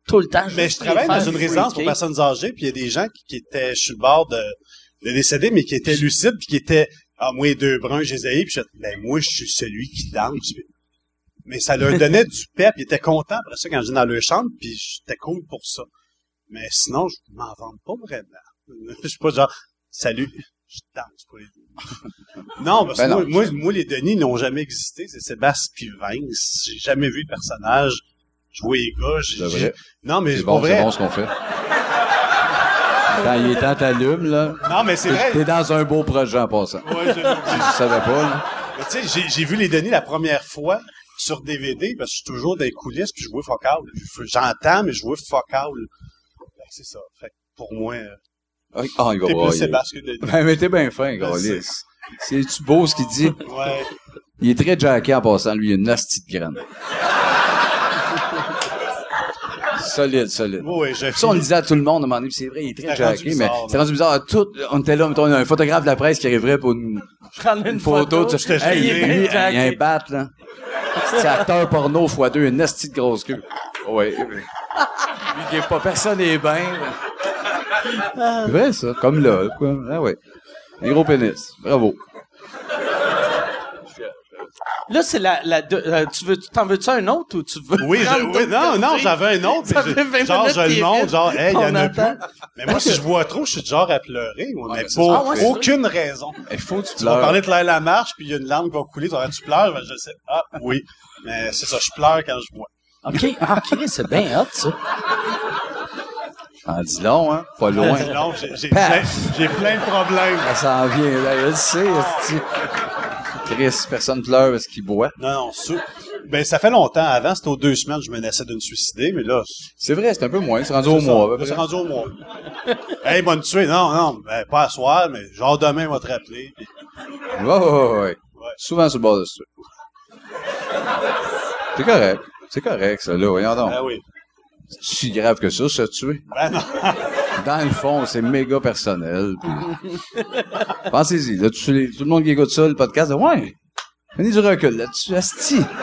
Tout le temps. Mais je travaille dans une résidence pour personnes âgées, puis il y a des gens qui, qui étaient sur le bord de, de décéder, mais qui étaient lucides, puis qui étaient, ah, moi, les deux bruns, je les ai, puis je ben, moi, je suis celui qui danse. Mais ça leur donnait du pep, ils étaient contents après ça quand j'étais dans leur chambre, puis j'étais cool pour ça. Mais sinon, je m'en vante pas vraiment. *laughs* Je suis pas genre, salut, je danse pour les Non, parce que Ben non. moi, moi, moi, les Denis n'ont jamais existé. C'est Sébastien puis Vince. J'ai jamais vu le personnage jouer les gars. J'ai- C'est vrai. Non, mais C'est bon, c'est bon ce qu'on fait. *laughs* Quand il est temps, t'allumes, là. Non, mais c'est vrai. T'es dans un beau projet en passant. Ouais, je- Tu savais pas, là. Mais tu sais, j'ai, vu les Denis la première fois sur DVD parce que je suis toujours dans les coulisses puis je vois fuck. Je- J'entends, mais je vois fuck. Ben, c'est ça. Fait que pour moi, euh, Ah, il va plus brailler. Sébastien que Denis. Ben, mais t'es bien fin, Gaulis. C'est-tu beau ce qu'il dit? Ouais. Il est très jacké en passant, lui, il a une nasty de graine. *laughs* solide, solide. Oui, j'ai Ça, on le disait à tout le monde à un moment donné, puis c'est vrai, il est très jacké, mais c'est rendu bizarre. à Tout, on était là, mettons, un photographe de la presse qui arriverait pour une, *laughs* Prendre une, une photo. tu sais, J'étais hey, il y a un bat, là. C'est acteur porno x deux, une nasty de grosse queue. Ouais. Lui qui est pas personne n'est bien. *laughs* C'est vrai, ça. Comme là, quoi. Ah ouais. Un gros pénis. Bravo. Là, c'est la, la, de- euh, tu veux, t'en veux-tu un autre ou tu veux? Oui, je- prendre oui, d'autres non, non, j'avais un autre. Ça mais fait 20 je- genre, minutes je le qu'il est montre, vide. genre, hey, il y en On a attend. plus. Mais moi, si je vois trop, je suis du genre à pleurer, mais mais pour ça. Ah aucune raison. Il faut que tu Tu vas pleures. parler de Claire Lamarche, puis il y a une larme qui va couler, tu vas dire, tu pleures, Ben, je sais, ah, oui. Mais c'est ça, je pleure quand je vois. OK. Ah, OK, c'est bien hot, ça. En dis long, hein? Pas loin. Long, j'ai, plein, de problèmes. Ça s'en vient, là. Je le sais. Chris, personne pleure parce qu'il boit. Non, non, ça, ben, ça fait longtemps. Avant, c'était aux deux semaines, je menaçais de me suicider, mais là, C'est vrai, c'est un peu moins. C'est rendu au mois, C'est rendu au mois. hey, me tuer. Non, non, ben, pas à soir, mais genre demain, on va te rappeler. puis- Ouais, ouais, ouais. Souvent sur le bord de ça. C'est correct. C'est correct, ça, là. Voyons donc. Ben oui. Si grave que ça, se tuer. Ben non. *laughs* Dans le fond, c'est méga personnel. puis- *laughs* Pensez-y. Là, tout, le monde qui écoute ça, le podcast, ouais, prenez du recul là-dessus. Asti. *laughs*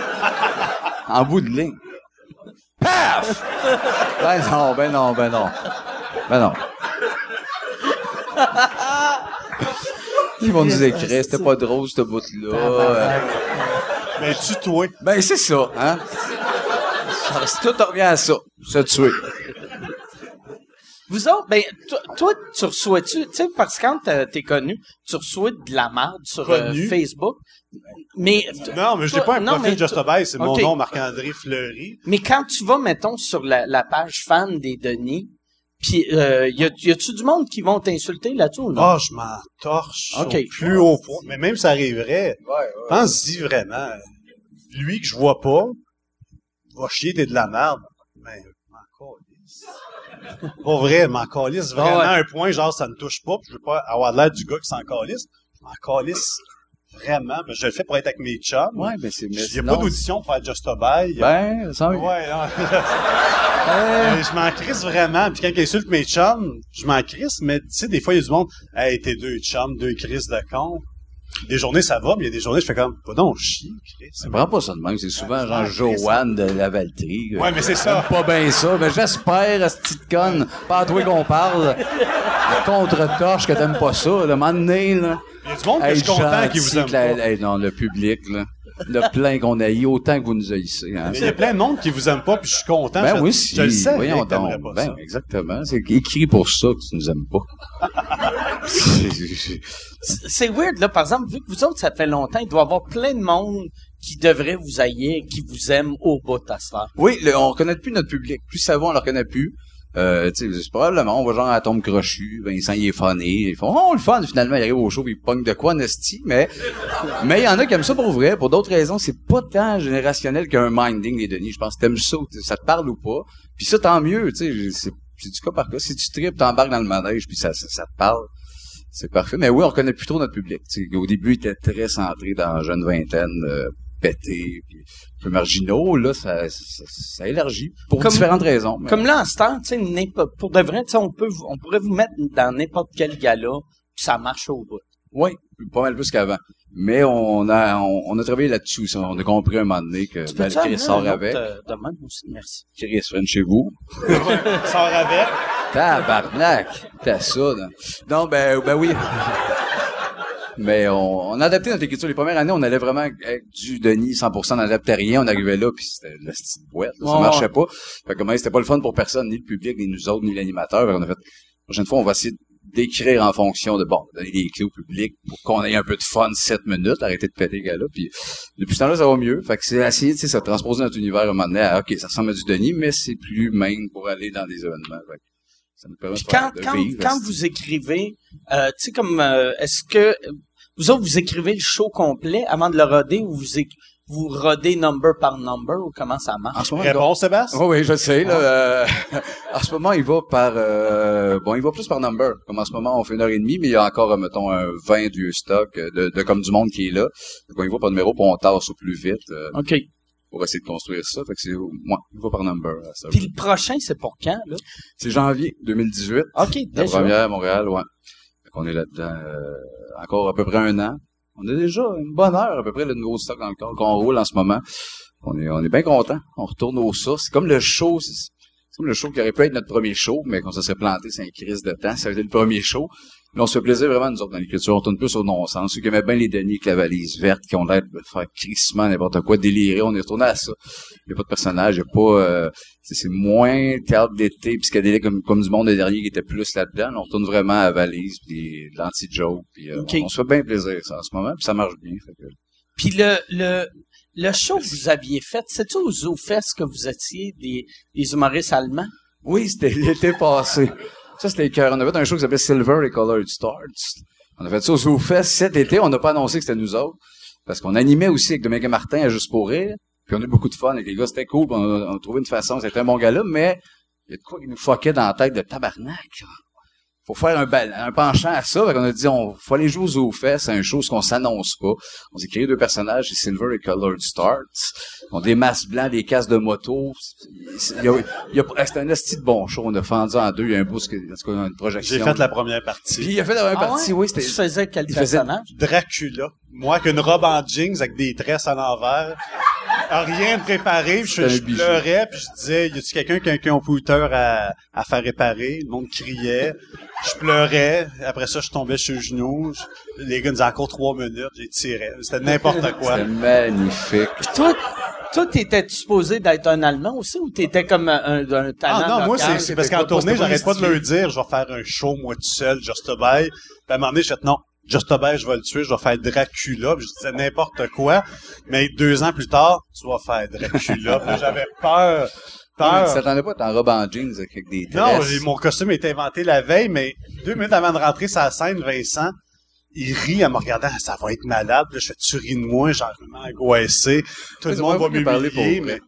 En bout de ligne. Paf! Ben non, ben non, ben non. Ben non. Ils vont nous écrire, c'était pas drôle, ce bout-là. Euh, Ben, tue-toi. Ben, c'est ça, hein? Ça- Tout revient à ça. Se tuer. Vous autres, ben, toi, tu reçois-tu, tu sais, parce que quand t'es- connu, tu reçois de la merde sur euh? Facebook. Mais, Non, mais je n'ai pas un non, profil Just c'est mon nom, Marc-André Fleury. mais quand tu vas, mettons, sur la, la page fan des Denis, puis euh, y, a-tu du monde qui vont t'insulter là-dessus ou non? Ah, je m'en torche Ok. au plus haut point. Mais même ça arriverait, pense-y vraiment. Lui que je vois pas, va chier, t'es de la merde. Mais, m'en calisse. Pas vrai, m'en calisse vraiment Ah à un point, genre, ça ne touche pas, puis je veux pas avoir l'air du gars qui s'en calisse. Je m'en calisse vraiment. Je le fais pour être avec mes chums. Ouais, ben c'est... mais Il n'y a sinon, pas d'audition pour faire Just a Buy. Ben, ça... Ouais, non. *laughs* Euh, je m'en crisse vraiment. Puis quand ils insultent mes chums, je m'en crisse. Mais tu sais, des fois, il y a du monde. Hey, t'es deux chums, deux crises de con. Des journées, ça va, mais il y a des journées, je fais comme, pas donc Chris. Ça prend pas ça de même. C'est souvent genre Joanne de la Valtrie. Ouais, mais c'est ça. Pas bien ça. Mais j'espère, à cette petite conne, pas à toi qu'on parle. Le contre-torche que t'aimes pas ça. Le moment donné, là. Il y a du monde que je suis content qui vous aime pas. non, le public, là. Le plein qu'on haït, autant que vous nous haïssez. Hein. Mais Il y a plein de monde qui vous aime pas, puis je suis content. Ben je, oui, si. je le sais. Voyons donc. pas Ben, ça. exactement. C'est écrit pour ça que tu nous aimes pas. C'est- c'est- C'est c'est weird, là, par exemple, vu que vous autres, ça fait longtemps, il doit y avoir plein de monde qui devrait vous haïr, qui vous aime au bout de ta sphère. oui, le- on reconnaît plus notre public. Plus ça va, on le reconnaît plus. Euh, tu sais, probablement, on va genre à Tombe Crochu, Vincent, il est funny. Ils font, oh, le fun, finalement, il arrive au show, puis il pogne de quoi, Nasty, mais, *laughs* mais il y en a qui aiment ça pour vrai. Pour d'autres raisons, c'est pas tant générationnel qu'un minding des Denis. Je pense que t'aimes ça, ça te parle ou pas. Puis ça, tant mieux, tu sais, c'est, du cas par cas. Si tu tripes, t'embarques dans le manège, puis ça, ça, te parle. C'est parfait. Mais oui, on reconnaît plus trop notre public. Au début, il était très centré dans la jeune vingtaine, euh, pété, puis un peu marginaux. Là, ça, ça, ça élargit pour Comme- différentes raisons. mais- Comme là, en ce temps, tu sais, n'importe- pour de vrai, tu sais, on peut, vous- on pourrait vous mettre dans n'importe quel gala, puis ça marche au bout. Oui, pas mal plus qu'avant. Mais on a, on, on a travaillé là-dessus. ça. On a compris un moment donné que Tu ben, Chris sort avec. euh, de même aussi? Merci. Chris rentre chez vous. Sors avec. Tabarnak! T'as ça, là. Non, ben, ben oui. Mais on, on a adapté notre écriture. Les premières années, on allait vraiment avec du Denis 100%, on n'adaptait rien. On arrivait là, puis c'était la petite boîte. là. ça marchait pas. Fait que, c'était pas le fun pour personne, ni le public, ni nous autres, ni l'animateur. Fait qu'on a fait, la prochaine fois, on va essayer d'écrire en fonction de, bon, donner des clés au public pour qu'on ait un peu de fun 7 minutes, arrêter de péter gars-là. Puis depuis ce temps-là, ça va mieux. Fait que c'est essayer, tu sais, ça transposer notre univers à un moment donné à, OK, ça ressemble à du Denis, mais c'est plus main pour aller dans des événements. Fait que ça nous permet Puis de faire- quand, de quand, vivre, quand vous écrivez, euh, tu sais, comme, euh, est-ce que, vous autres, vous écrivez le show complet avant de le roder ou vous, vous rodez number par number ou comment ça marche? En ce moment, Réponse, Sébastien? Oui, oui, je sais. Là, euh, *laughs* en ce moment, il va par... euh, bon, il va plus par number. Comme en ce moment, on fait une heure et demie, mais il y a encore, euh, mettons, un 20 vieux stock de, de comme du monde qui est là. Donc, on y va par numéro, puis on tasse au plus vite euh, OK. Pour essayer de construire ça. Fait que c'est... Moi, il va par number. ça. Puis le prochain, c'est pour quand, là? C'est janvier 2018. OK, La déjà. première à Montréal, ouais. Fait qu'on est là-dedans euh, encore à peu près un an. On a déjà une bonne heure à peu près de nouveau stock dans le corps qu'on roule en ce moment. On est, on est bien content. On retourne aux sources. C'est comme le show. C'est c'est comme le show qui aurait pu être notre premier show, mais qu'on se serait planté, c'est un crise de temps. Ça a été le premier show. Là, on se fait plaisir vraiment, nous autres, dans l'écriture. On tourne plus au non-sens. Ceux qui aimaient bien les Denis avec la valise verte, qui ont l'air de faire crissement n'importe quoi, délirer. On est retourné à ça. Il n'y a pas de personnage. Il y a pas, euh, c'est moins théâtre d'été, psychédélique comme, comme du monde des derniers qui était plus là-dedans. On retourne vraiment à valise, puis de l'anti-joke, puis euh, on, on se fait bien plaisir ça, en ce moment, puis ça marche bien. Fait que, Puis le, le, le show que vous aviez fait, c'est-tu au ZooFest que vous étiez des, des humoristes allemands? Oui, c'était l'été passé. Ça, c'était cœur. On avait un show qui s'appelait Silver et Colored Stars. On a fait ça au ZooFest cet été. On n'a pas annoncé que c'était nous autres. Parce qu'on animait aussi avec Dominique Martin à Juste pour rire. Puis on a eu beaucoup de fun avec les gars. C'était cool. On a, on a trouvé une façon. C'était un bon gars-là. Mais il y a de quoi qui nous fuckait dans la tête de tabarnak. Faut faire un, bal- un penchant à ça. Fait qu'on a dit, on faut aller jouer au ZooFest. C'est un show ce qu'on s'annonce pas. On s'est créé deux personnages, c'est Silver et Colored Stars. On a des masques blancs, des casques de moto. C'est- il y a- il y a- C'était un esti de bon show. On a fendu en deux. Il y a un bout, en tout cas, une projection. J'ai fait la première Puis partie. il a fait la première Ah partie, ouais? oui. C'était, Tu faisais quel personnage? Dracula. Moi, avec une robe en jeans avec des tresses à l'envers. Rien de préparé. Puis je, je pleurais. Puis je disais, y a-tu quelqu'un qui a un computer à, à faire réparer? Le monde criait. Je pleurais. Après ça, je tombais sur le genou. Je- les gars nous disaient encore trois minutes. J'ai tiré. C'était n'importe *laughs* quoi. c'était magnifique. Toi, toi, t'étais supposé d'être un Allemand aussi ou t'étais comme un, un, un talent Ah non, moi, local? c'est, c'est parce qu'en tournée, j'arrête pas de leur dire, je vais faire un show, moi, tout seul, Just a Bye. Puis à un moment donné, j'ai fait, non, Just a Bye, je vais le tuer, je vais faire Dracula. Puis je disais n'importe quoi. Mais deux ans plus tard, tu vas faire Dracula. J'avais peur. Peur. tu t'attendais pas, t'es en robe en jeans avec des tresses. Non, mon costume été inventé la veille, mais deux minutes avant de rentrer sur la scène, Vincent, il rit en me regardant, ça va être malade. Puis là, je fais, tu ris de moi, genre, vraiment angoissé. Tout le monde va parlé m'humilier, mais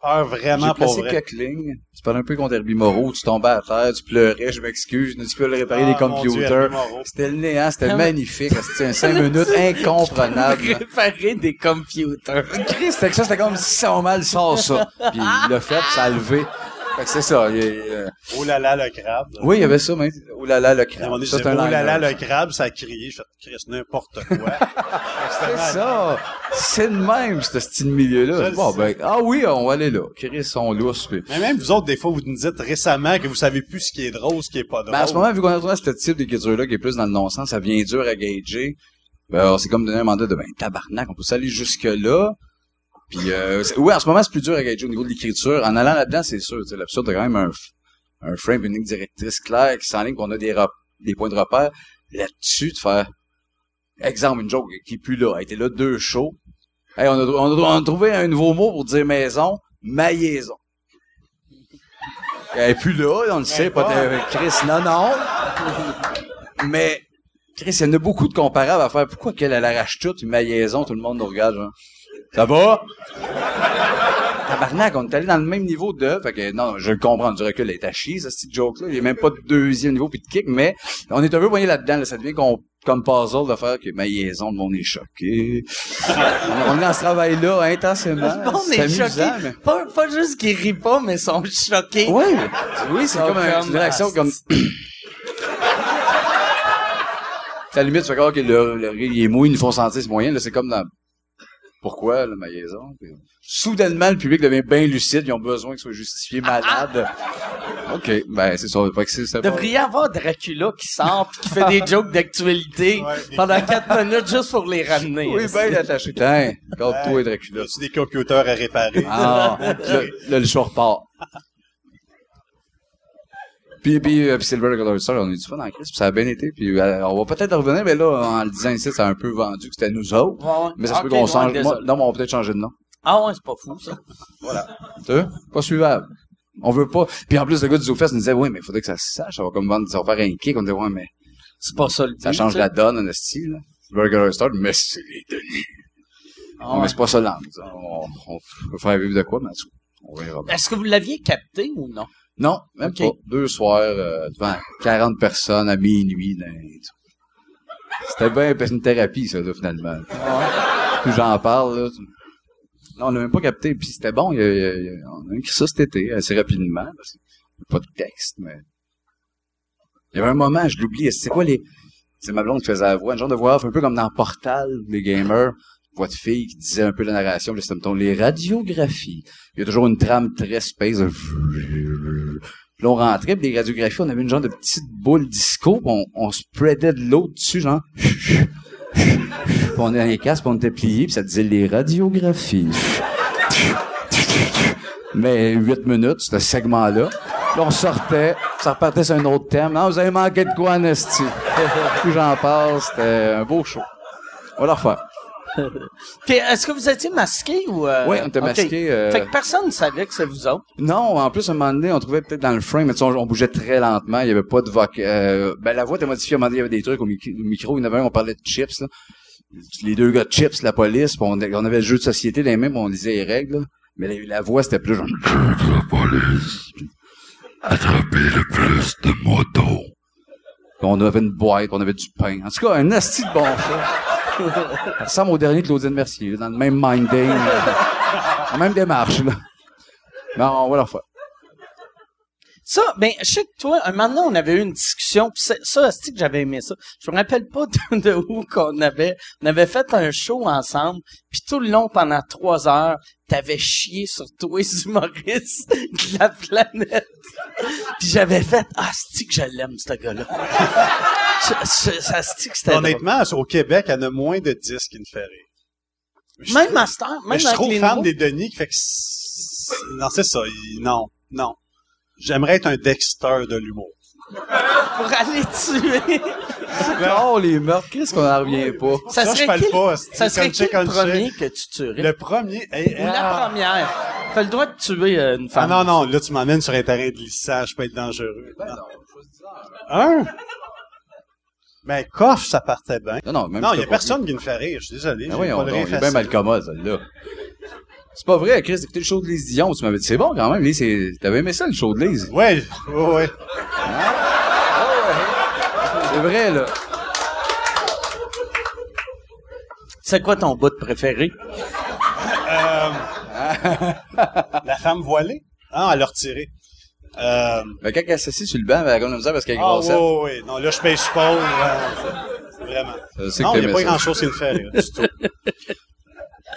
peur vraiment pour vrai. quelques lignes. Tu parlais un peu contre Herbie Moreau, tu tombais à terre, tu pleurais, je m'excuse, tu peux le réparer Ah, mon Dieu, computers. C'était le néant, c'était Ah magnifique. C'était cinq *laughs* minutes incomprenable. *laughs* Réparer des computers. Chris, c'était ça, c'était comme si ça mal sort ça. Puis il l'a fait, ça a levé. C'est ça. il- Oh là là, le crabe. là. Oui, il y avait ça, mais oh là là, le crabe. Ça, c'est un oh là là, le crabe, ça a crié. Je fais, Chris, n'importe quoi. *laughs* C'est ça. C'est le même, ce style milieu-là. Bon, ben, ah oui, on va aller là. Chris, on lousse, puis... Mais même vous autres, des fois, vous nous dites récemment que vous savez plus ce qui est drôle, ce qui est pas drôle. Ben, à ce moment, vu qu'on a trouvé ce type d'écriture-là qui est plus dans le non-sens, ça vient dur à gager. Ben, c'est comme donner un mandat de, ben, tabarnak, on peut s'aller jusque-là. Puis, euh, oui, en ce moment, c'est plus dur à gager au niveau de l'écriture. En allant là-dedans, c'est sûr, l'absurde a quand même un, un frame, une ligne directrice claire qui s'enligne, qu'on a des, des points de repère. Là-dessus, de faire, exemple, une joke qui est plus là, a été là deux shows. Hey, on a, on a- trouvé un nouveau mot pour dire maison, maillaison. Elle est plus là, on le sait, pas Chris, non, non. Mais, Chris, il y en a beaucoup de comparables à faire. Pourquoi qu'elle, elle arrache tout, une maillaison, tout le monde nous regarde. Ça va? Tabarnak, on est allé dans le même niveau de, fait que, non, je le comprends, du recul, elle est à chier, ce petit joke-là. Il n'y a même pas de deuxième niveau puis de kick, mais on est un peu poigné là-dedans, là. Ça devient qu'on, comme puzzle de faire que maillaison, le monde est choqué. on est dans ce travail-là, intensément. On est amusant, choqués. mais- Pas, pas juste qu'ils rient pas, mais sont choqués. oui, oui, c'est comme un- comme, une réaction ah, comme. *coughs* à la limite, tu fais comme, OK, le, le rire, il est mou, ils nous font sentir ce moyen, là, c'est comme dans. Pourquoi, la maillaison? Puis, soudainement, le public devient bien lucide, ils ont besoin qu'il soit justifié malade. OK, ben, c'est ça. Fait que c'est, c'est pas- Devrait y avoir Dracula qui sort pis qui fait des jokes d'actualité Ouais, pendant quatre minutes juste pour les ramener. Oui, ben, attaché. Tiens, garde-toi, Dracula. As-tu des computers à réparer? Ah, *laughs* là, là, le show repart. Puis, puis, euh, puis Silver Star, on eu du fun en crise, puis ça a bien été. Puis euh, on va peut-être revenir, mais là, en le disant ici, ça a un peu vendu que c'était nous autres. Ouais, ouais. Mais ça se peut Ok, qu'on change. Moi, non, mais on va peut-être changer de nom. Ah ouais, c'est pas fou, ça. *laughs* Tu vois? Pas suivable. On veut pas. Puis en plus, le gars du ZooFest nous disait, oui, mais il faudrait que ça se sache. Ça va comme vendre, ça va faire un kick. On disait, ouais, mais C'est pas ça le ça change la donne, en style, Color Star, mais c'est les Denis. Ah ouais. mais c'est pas ça l'angle. On, on peut faire vivre de quoi, mais en tout cas, on verra bien. Est-ce que vous l'aviez capté ou non? Non, même pas. Deux soirs euh, devant 40 personnes à minuit. C'était bien une thérapie, ça, là, finalement. Plus j'en parle, là. Non, on l'a même pas capté. Puis c'était bon. il y a- il y a- on a écrit ça cet été, assez rapidement. Parce pas de texte, mais... Il y avait un moment, je l'oublie. C'est quoi les... C'est ma blonde qui faisait la voix, un genre de voix off, un peu comme dans Portal, les gamers. Voix de fille qui disait un peu la narration, puis là, mettons, les radiographies. Il y a toujours une trame très space. Puis là, on rentrait, puis les radiographies, on avait une genre de petite boule disco, on, on spreadait de l'eau dessus, genre. Puis on était dans les casques, puis on était pliés, puis ça disait les radiographies. Mais huit minutes, ce segment-là. Puis on sortait, ça repartait sur un autre thème. Non, vous avez manqué de quoi, Nasty? Plus j'en parle, c'était un beau show. On va le refaire. *laughs* Puis est-ce que vous étiez masqué ou... Euh... Oui, on était ok. masqués. euh, Fait que personne ne savait que c'est vous autres. Non, en plus, à un moment donné, on trouvait peut-être dans le frame, mais tu sais, on, on bougeait très lentement, il y avait pas de voc... euh, ben, la voix était modifiée, à un moment donné, il y avait des trucs au, mic- au micro, il y en avait un, on parlait de chips, là. Les deux gars de chips, la police, puis on, on avait le jeu de société les mêmes, on lisait les règles, là. Mais la, la voix, c'était plus genre... La police. Attraper le plus de motos. Puis on avait une boîte, puis on avait du pain. En tout cas, un asti de bon show. *laughs* Ça ressemble au dernier de Claudine Mercier, dans le même minding, la même démarche, là. Non, on va le refaire. Ça, ben, je sais que toi, un moment donné, on avait eu une discussion, pis ça, c'est que j'avais aimé ça? Je me rappelle pas de, *laughs* de où qu'on avait, on avait fait un show ensemble, puis tout le long, pendant trois heures, t'avais chié sur tous les humoristes de la planète. puis j'avais fait, ah, c'est que je l'aime, ce gars-là? Ça c'est que c'était drôle. Honnêtement, au Québec, il y en a moins de 10 qui me fait rire. Je Même trouve- Master, mais même je suis trop fan nouveaux. des Denis qui fait que... Non, c'est ça. il- Non, non. J'aimerais être un Dexter de l'humour. pour aller tuer. Oh, les meurtres, qu'est-ce qu'on en revient pas? Ça, Ça, je serait parle qui, pas. ça serait qui le premier que tu tuerais? Le premier... Ou la ah. première. T'as le droit de tuer euh, une Ah femme. non, non, là, tu m'emmènes sur un terrain glissant, je peux être dangereux. Un? Ben, coffre, ça partait bien. Non, non, même Non, si il y a pas personne qui me fait rire, je suis désolé. j'ai oui, pas on, rire est bien facile. mal commode, celle-là. C'est pas vrai, Chris, d'écouter le show de Lise Dion. Tu m'avais dit, c'est bon quand même, Lise, c'est- t'avais aimé ça, le show de Lise? Ouais, ouais, ouais. C'est vrai, là. C'est quoi ton bout préféré? *laughs* La femme voilée? Ah, elle l'a retiré. Euh, Mais quand elle s'assit sur le banc, elle a comme misère parce qu'elle est ah, grossette. ouais, ouais, ouais. Non, là, je paye support. Vraiment. Non, que il n'y a pas ça. grand-chose qui me fait rire, du tout.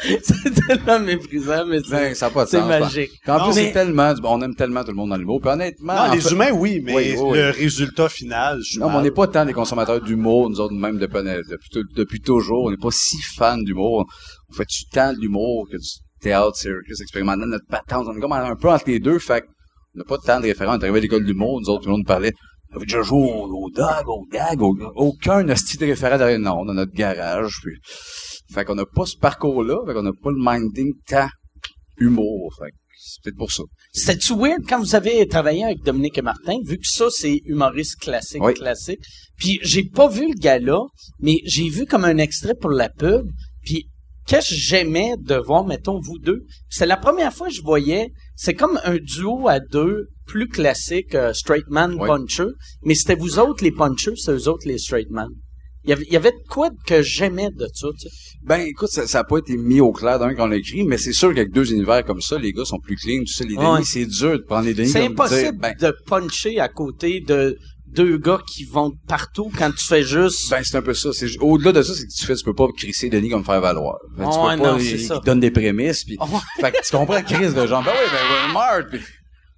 *laughs* c'est tellement méprisant, mais Ben, c'est, ça n'a pas de c'est sens. magique. En Non, plus, mais- c'est tellement, du- on aime tellement tout le monde dans l'humour. Puis honnêtement, Non, les fait- humains, oui, mais Oui, oui, le oui. résultat final, je Non, mais on n'est pas tant des consommateurs d'humour, nous autres, même depuis, depuis, depuis toujours. On n'est pas si fans d'humour. On fait du tant de l'humour que du théâtre, circus, expérimental, notre patente. On est comme un peu entre les deux. Fait qu'on n'a pas tant de référents. On est arrivé à l'école d'humour. Nous autres, tout le monde parlait. On avait déjà joué au, dog, au gag, au, aucun hostie de référent derrière. Non, dans notre garage. Puis, fait qu'on n'a pas ce parcours-là. Fait qu'on n'a pas le minding tant humour. Fait que c'est peut-être pour ça. C'était-tu weird quand vous avez travaillé avec Dominique et Martin, vu que ça, c'est humoriste classique, Oui. classique. Puis j'ai pas vu le gala, mais j'ai vu comme un extrait pour la pub. Puis qu'est-ce que j'aimais de voir, mettons, vous deux? C'est la première fois que je voyais, c'est comme un duo à deux, plus classique, euh, straight man, puncher. Mais c'était vous autres les punchers, c'est eux autres les straight man. Il y avait, il y avait de quoi que j'aimais de ça, tu sais. Ben, écoute, ça n'a pas été mis au clair d'un qu'on l'a écrit, mais c'est sûr qu'avec deux univers comme ça, les gars sont plus clean, tout ça. Les Ouais. C'est dur de prendre les Denis C'est dire, impossible ben, de puncher à côté de deux gars qui vont partout quand tu fais juste. ben, c'est un peu ça. C'est, au-delà de ça, c'est que tu fais, tu peux pas crisser Denis comme faire valoir. Que tu Ouais, peux pas, non, il, donne des prémices, puis, Ouais. fait que tu comprends Chris de genre, ben oui, ben, ouais, Mart, puis,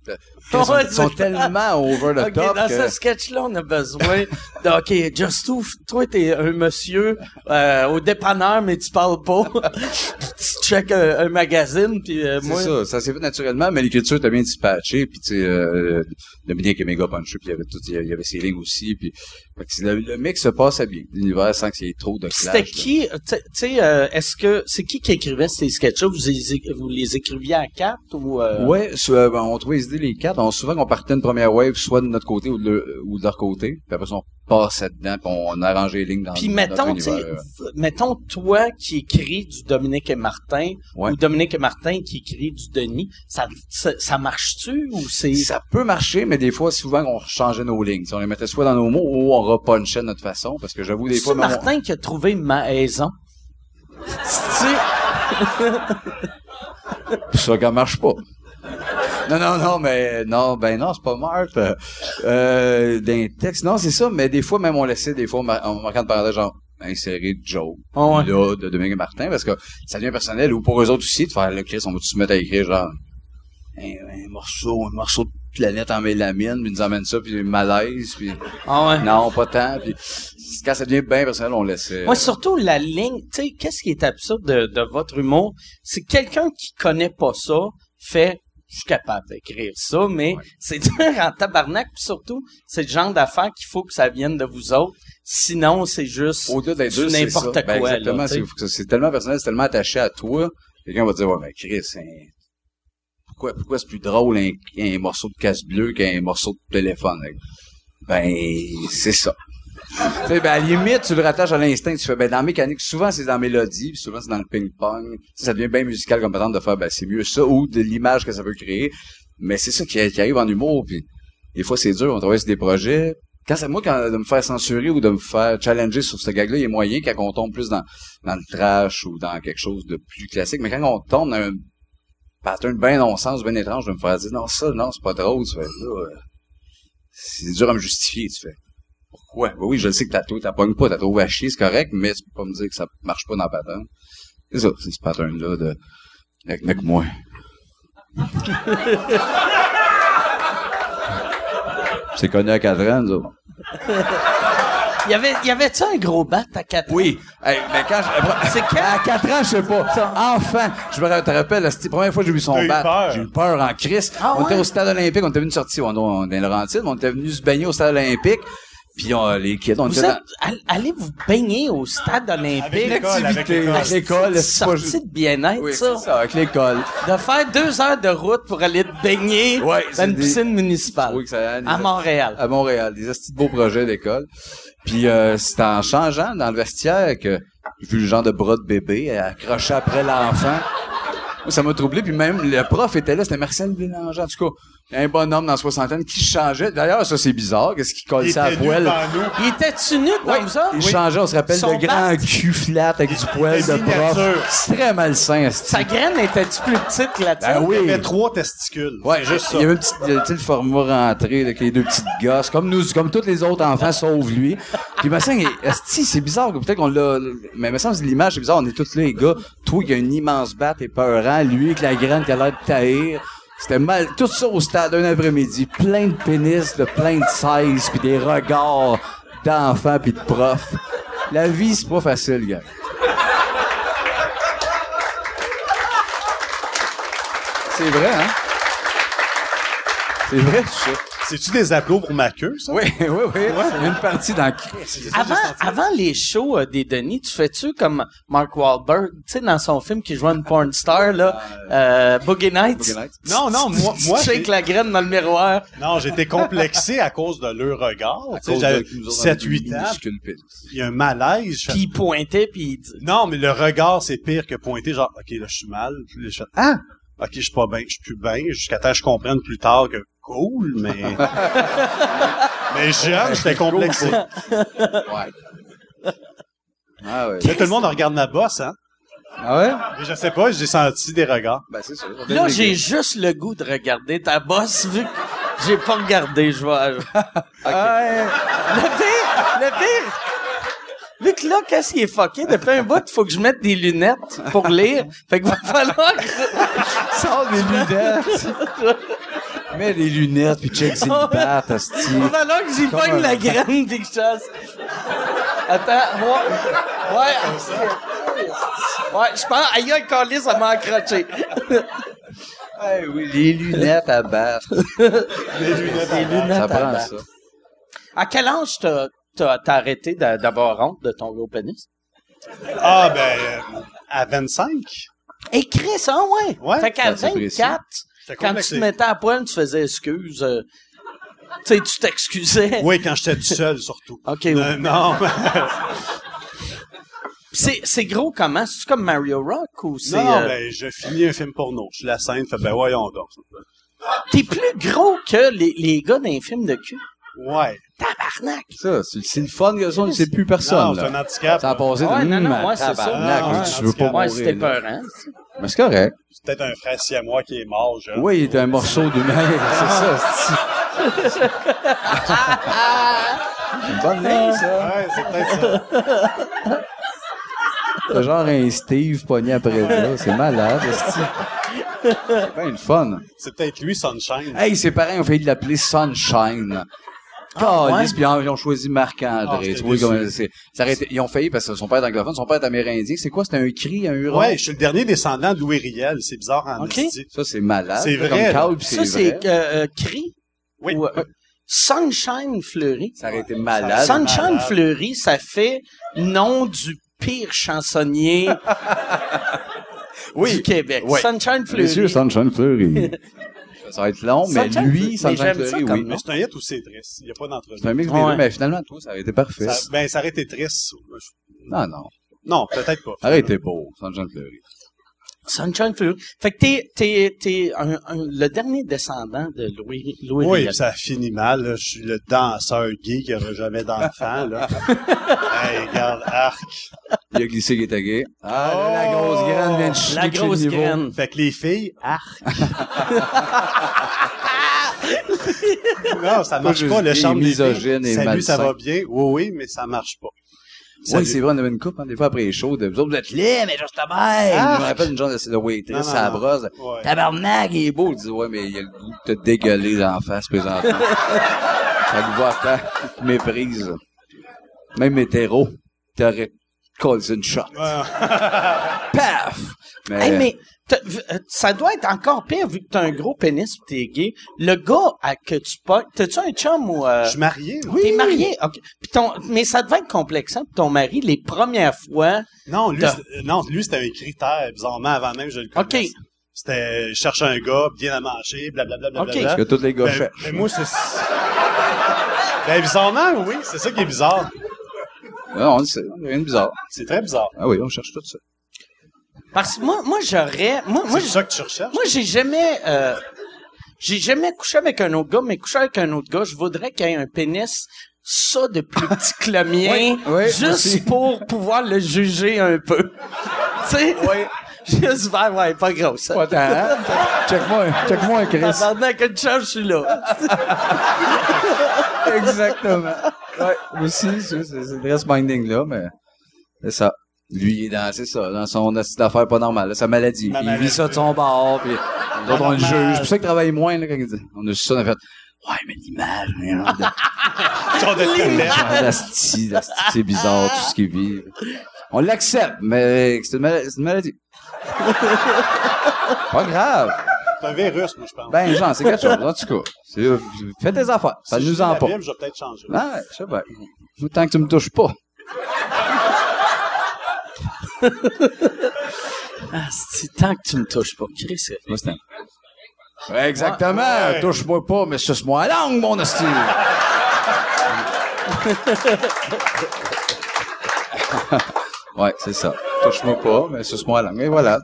ils sont, Ouais, ils sont c'est- tellement over the Ok, top dans que, ce sketch-là, on a besoin de, ok, Just Ouf, toi, t'es un monsieur, euh, au dépanneur, mais tu parles pas. *laughs* tu check un, un magazine, puis euh, c'est moi. ça, ça s'est fait naturellement, mais l'écriture t'a bien dispatché, puis tu sais, euh, Dominique est méga puncher, puis il y avait tout, il y avait- ses lignes aussi, puis, c'est- le, le mix se passait bien. L'univers sans qu'il y ait trop de. C'était qui, tu sais- tu sais, euh, est-ce que, c'est qui qui écrivait ces sketchs-là? Vous, les- vous les écriviez à quatre ou, euh, Ouais, euh, ben, on trouvait les idées les quatre. On, souvent qu'on partait une première wave, soit de notre côté ou de, leur- ou de leur côté. Puis après on passait dedans, puis on arrangeait les lignes dans Puis mettons, notre tu sais, univers. mettons toi qui écris du Dominique et Martin Ouais. ou Dominique et Martin qui écrit du Denis, ça, ça, ça marche-tu ou c'est Ça peut marcher, mais des fois, souvent, on changeait nos lignes. On les mettait soit dans nos mots ou on repunchait de notre façon. Parce que j'avoue, des c'est fois, on- Martin qui a trouvé Maison? C'est ça ça marche pas. Non, non, non, mais non, ben non, c'est pas Marthe. Euh, d'un texte, non, c'est ça, mais des fois, même on laissait des fois, en marquant de parenthèse, genre, insérer Joe, Ah ouais. là, de Dominique et Martin, parce que ça devient personnel, ou pour eux autres aussi, de faire le Chris, on va tous se mettre à écrire, genre, un, un morceau, un morceau de planète en mélamine, puis ils nous emmène ça, puis malaise, puis Ah ouais. non, pas tant, puis quand ça devient bien personnel, on laissait. Moi, surtout la ligne, tu sais, qu'est-ce qui est absurde de, de votre humour? C'est que quelqu'un qui connaît pas ça fait, je suis capable d'écrire ça, mais c'est *laughs* dur en tabarnak, puis surtout, c'est le genre d'affaires qu'il faut que ça vienne de vous autres. Sinon, c'est juste n'importe. Ben, quoi. exactement, c'est, tellement personnel, c'est tellement attaché à toi. Quelqu'un va dire, ouais, ben, Chris, hein, pourquoi, c'est plus drôle un, morceau de casse bleu qu'un morceau de téléphone? Ben, c'est ça. ben, à la limite, tu le rattaches à l'instinct, tu fais, ben, dans la mécanique, souvent c'est dans la mélodie, puis souvent c'est dans le ping-pong. Ça devient bien musical comme patente de faire, ben, c'est mieux ça, ou de l'image que ça veut créer. Mais c'est ça qui, arrive en humour, puis des fois c'est dur, on travaille sur des projets. Quand c'est moi, de me faire censurer ou de me faire challenger sur ce gag-là, il y a moyen quand on tombe plus dans, dans le trash ou dans quelque chose de plus classique. Mais quand on tombe dans un pattern bien non-sens, bien étrange, de me faire dire, non, ça, non, c'est pas drôle, tu fais, là, euh, c'est dur à me justifier, tu fais. Pourquoi? Ben oui, je le sais que t'as tout, t'as pas pas, t'as trouvé à chier, c'est correct, mais tu peux pas me dire que ça marche pas dans le pattern. C'est ça, c'est ce pattern-là de, avec, avec moi. c'est connu à 4 ans, nous autres. *laughs* Il y avait, y avait-tu un gros bat à quatre ans? Oui. Hey, mais quand je, C'est *laughs* quand? À 4 ans, je sais pas. Enfant. Je me te rappelle, la première fois que j'ai vu son eu bat, peur. j'ai eu peur en crise. Ah on était ouais? au stade olympique, on était venu sortir, on, on, dans Laurentides, mais on était venu se baigner au stade olympique. Puis on, les kids, on Vous était êtes, all- allez vous baigner au stade olympique. Avec l'école, avec l'école. Avec l'école, C'est pas de bien-être, Oui, ça. c'est ça, avec l'école. De faire deux heures de route pour aller te baigner Ouais, dans c'est une des- piscine municipale. Oui, que ça à Montréal. À Montréal, des petits beaux projets d'école. Puis euh, c'est en changeant dans le vestiaire que j'ai vu le genre de bras de bébé accroché après l'enfant. Ça m'a troublé. Puis même, le prof était là, c'était Marcel Bélanger. En tout cas, un bonhomme dans la soixantaine qui changeait. D'ailleurs, ça, c'est bizarre. Qu'est-ce qu'il colle Il ça à nous. Il était-tu nu comme ça? Il changeait, on se rappelle, Son le grand bat. cul flat avec du poil de prof. C'est très malsain, esti. Sa graine était-tu plus petite que la tienne? Ben oui. Il y avait trois testicules. Ouais, juste il ça. y avait un petit, tu sais, le format rentré avec les deux petites gosses, comme nous, comme tous les autres enfants, sauf lui. Puis, me semble, esti, c'est bizarre, que peut-être qu'on l'a, mais me semble, l'image, c'est bizarre, on est tous là, les gars. Toi, qui a une immense batte et peurant, lui, avec la graine qui a l'air de taïr. C'était mal, tout ça au stade un après-midi. Plein de pénis, de plein de sizes, puis des regards d'enfants puis de profs. La vie, c'est pas facile, gars. C'est vrai, hein? C'est vrai, tout ça. C'est-tu des applaudissements pour ma queue, ça? Oui, *laughs* oui, oui. Une partie dans. Avant, avant les shows euh, des Denis, tu fais-tu comme Mark Wahlberg, tu sais, dans son film qui jouait une porn star, là, euh, Boogie Nights? Boogie Nights. *laughs* Non, non, moi, Tu moi, shakes j'ai- la graine dans le miroir. non, j'étais complexé à cause de leur regard. À Tu sais, cause J'avais de- nous autres, 7-8 on a ans, il y a un malaise. je Puis il pointait, puis il dit... Non, mais le regard, c'est pire que pointer, genre, OK, là, je suis mal. Puis je ah! OK, je suis pas bien, je suis plus bien, jusqu'à temps que je comprenne plus tard que cool, mais... *laughs* mais jeune, j'étais complexé. Ouais. Ah ouais. Là, tout le monde regarde ma bosse, hein? Ah ouais? Mais je sais pas, j'ai senti des regards. Ben, c'est ça. Là, j'ai juste le goût de regarder ta bosse, vu que j'ai pas regardé, je vois. *laughs* Ah ouais. Le pire, le pire, vu que là, qu'est-ce qui est fucké? Depuis un bout, il faut que je mette des lunettes pour lire. Fait qu'il va falloir que... *laughs* Sors des lunettes. Mets des lunettes puis check ses pattes. Il va falloir que j'y pogne la graine des choses. Attends, ouais. Ouais. Ouais, je pense, aïe, aïe, Carlis, ça m'a accroché. Eh oui, les lunettes à battre. *laughs* Des lunettes. Des lunettes Ça à prend battre. ça. À quel âge t'as, t'as, arrêté d'a- d'avoir honte de ton gros pénis? Ah, ben, euh, à 25, Écris ça, ouais? Ouais, Fait qu'à c'est précis. 24, j'étais quand tu te mettais à poil, tu faisais excuse. euh, tu sais, tu t'excusais. Oui, quand j'étais tout seul, surtout. OK, Euh, ouais. non, *laughs* C'est, c'est gros comment? C'est comme Mario Rock ou c'est... non, euh, ben, je finis un film porno. Je suis la scène, fait, ben, voyons donc. T'es plus gros que les, les gars d'un film de cul? Ouais. Tabarnak! Ça, c'est c'est le fun, que ça, on ne sait plus personne. non, c'est un là. handicap. Ça a passé de Ouais, non, non, ouais, c'est ça. tabarnak, Ah, tu veux pas mourir. c'était là. peur, hein? Mais c'est correct. C'est peut-être un frère siamois qui est mort, jeune. Oui, il était un morceau d'humain. c'est ça, c'est une bonne ligne, ça. Ouais, c'est peut-être ça. *laughs* C'est genre un Steve pogné après là. C'est malade. C'est bien le fun. C'est peut-être lui, Sunshine. Hey, ses parents ont failli l'appeler Sunshine. Ah, Calisse, ouais? puis ils ont- ils ont choisi Marc-André. Ah, tu vois c'est. ils ont failli parce que son père est anglophone, son père est amérindien. C'est quoi? C'était un cri, un huron? Ouais, je suis le dernier descendant de Louis Riel. C'est bizarre en. Ça, c'est malade. C'est Comme vrai, Carl, Ça, c'est euh, euh, Cri Oui. ou euh, Sunshine Fleury. Ça aurait été malade. Sunshine malade. Fleury, ça fait nom du pire chansonnier *laughs* du Québec. Oui. Sunshine Fleury. Monsieur Sunshine Fleury. *laughs* ça va être long, mais Sunshine lui, ça Fleury, comme oui. Mais c'est un hit ou c'est triste. Il n'y a pas d'entrevue. C'est un mix des Ouais. deux, mais finalement, toi, ça aurait été parfait. Ça- ben, ça aurait été triste. Non, non. Non, peut-être pas. Arrêtez beau, Sunshine Fleury. Sunshine Fleury. Fait que t'es, t'es, t'es un, un- le dernier descendant de Louis, Louis Oui, Riel. ça finit mal. là. Je suis le danseur gay qui n'aura jamais d'enfant. là. *laughs* hey, regarde, arc. Il a glissé qui était gay. Ah, là, la grosse graine vient de chuter La de chez le grosse niveau. graine. Fait que les filles, arc. *laughs* non, ça marche pas, le charme des misogyne filles. et Salut, ça va bien? Oui, oui, mais ça marche pas. Oui, Salut. c'est vrai, on avait une coupe, hein, des fois après les shows, de vous autres, vous êtes là, mais juste bien. Je me rappelle une genre de, de waitress à la brosse. Ouais. Tabarnak, il est beau. Il dit, ouais, mais il a le goût de te dégueuler en face, présentement. ça le voit tant, il te méprise. Même hétéro, t'aurais collé une shot. Ouais. *laughs* Paf! Mais, Hey, mais euh, ça doit être encore pire vu que t'as un gros pénis pis t'es gay. Le gars à que tu pognes, t'as-tu un chum ou... euh, Je suis marié. moi. T'es marié? OK. Puis ton, mais ça devait être complexant pour ton mari les premières fois. Non, lui, c'était- non, lui, c'était un critère, bizarrement, avant même que je le OK. connaisse. C'était, je cherche un gars, bien à manger, blablabla, blablabla. OK. que tous les gars Ben, cherchent. ben, moi, c'est... Ben, bizarrement, oui, c'est ça qui est bizarre. Non, on le sait, rien de bizarre. C'est très bizarre. Ah oui, on cherche tout ça. Parce que moi, moi, j'aurais, moi, moi, C'est ça que tu recherches? moi, j'ai jamais, euh, j'ai jamais couché avec un autre gars, mais couché avec un autre gars, je voudrais qu'il y ait un pénis, ça de plus petit que le *laughs* mien, Oui, oui, juste aussi. pour pouvoir le juger un peu. *laughs* tu sais? Juste faire, ouais, pas gros, ça. Pas tant, hein? Check-moi, check-moi, Chris. Pendant que je suis là. *laughs* Exactement. Ouais, aussi, c'est c'est- c'est dress minding là, mais c'est ça. Lui, il est dans, c'est ça, dans son d'affaires pas normale, là, sa maladie. Ma il maladie. vit ça de son bord, puis les autres, on le juge. C'est pour ça qu'il travaille moins, là, quand il dit. On a su ça, on a fait, ouais, mais l'image, de- *laughs* Genre de l'asti, c'est bizarre, tout ce qu'il vit. On l'accepte, mais c'est une, mal- c'est une maladie. pas grave. C'est un virus, moi, je pense. Ben, genre, c'est quelque chose, en tout cas. C'est, euh, fais tes affaires. Ça nous en la pas. Bible, je vais peut-être changer. Ah, ouais, je sais pas. Tant que tu me touches pas. *laughs* Ah, c'est tant que tu me touches pas. Chris, c'est- Moi, Ouais, exactement. Ouais. Touche-moi pas, mais suce-moi la langue, mon hostie. *laughs* ouais, c'est ça. Touche-moi pas, mais suce-moi la langue. Et voilà.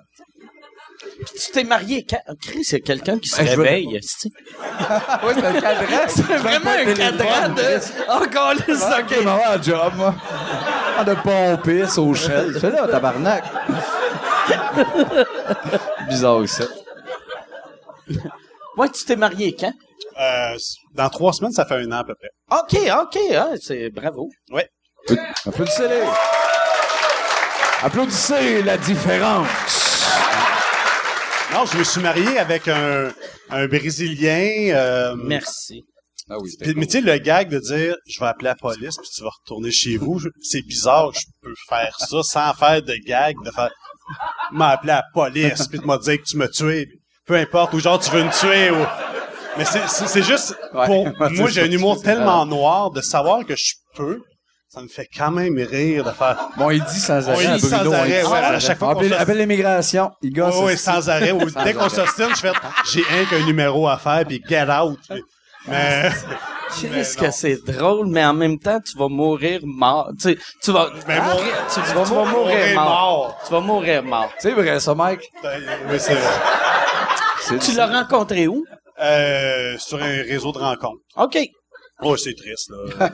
Tu t'es marié quand? Chris, a quelqu'un qui se Ben, réveille, *laughs* oui, c'est un cadran. C'est vraiment un cadran de... Encore les Ok, on va avoir un job, moi. On a pompé au shell. Fais là, tabarnak. *laughs* Bizarre aussi. Ouais, tu t'es marié quand? Euh, dans trois semaines, ça fait un an à peu près. OK, OK, hein, c'est bravo. Ouais. Applaudissez-les. Applaudissez la différence. Non, je me suis marié avec un, un Brésilien. euh, Merci. Ah oui, puis- mais tu sais, le gag de dire je vais appeler la police puis tu vas retourner chez vous, c'est bizarre, je peux faire ça sans faire de gag, de faire m'appeler la police puis de me dire que tu m'as tué. Peu importe, ou genre tu veux me tuer ou. Mais c'est- juste pour *laughs* Ouais, moi j'ai un humour tellement noir de savoir que je peux, ça me fait quand même rire de faire Bon, il dit sans arrêt. il dit sans Bruno, arrêt, ouais, sans à arrêt. chaque fois qu'on Appelle, appelle l'immigration. Il gosse. Oui, sans arrêt. Ou dès qu'on s'ostine, je fais j'ai un qu'un numéro à faire puis get out. Puis- Mais Qu'est-ce que c'est drôle, mais en même temps, tu vas mourir mort. Tu, sais, tu vas... Mais Ah, mourir- tu, tu vas mourir mourir mort. mort. Tu vas mourir mort. C'est vrai, ça, Mike? oui, c'est C'est- Tu l'as rencontré où? euh, sur un réseau de rencontres. OK. Oh, c'est triste là.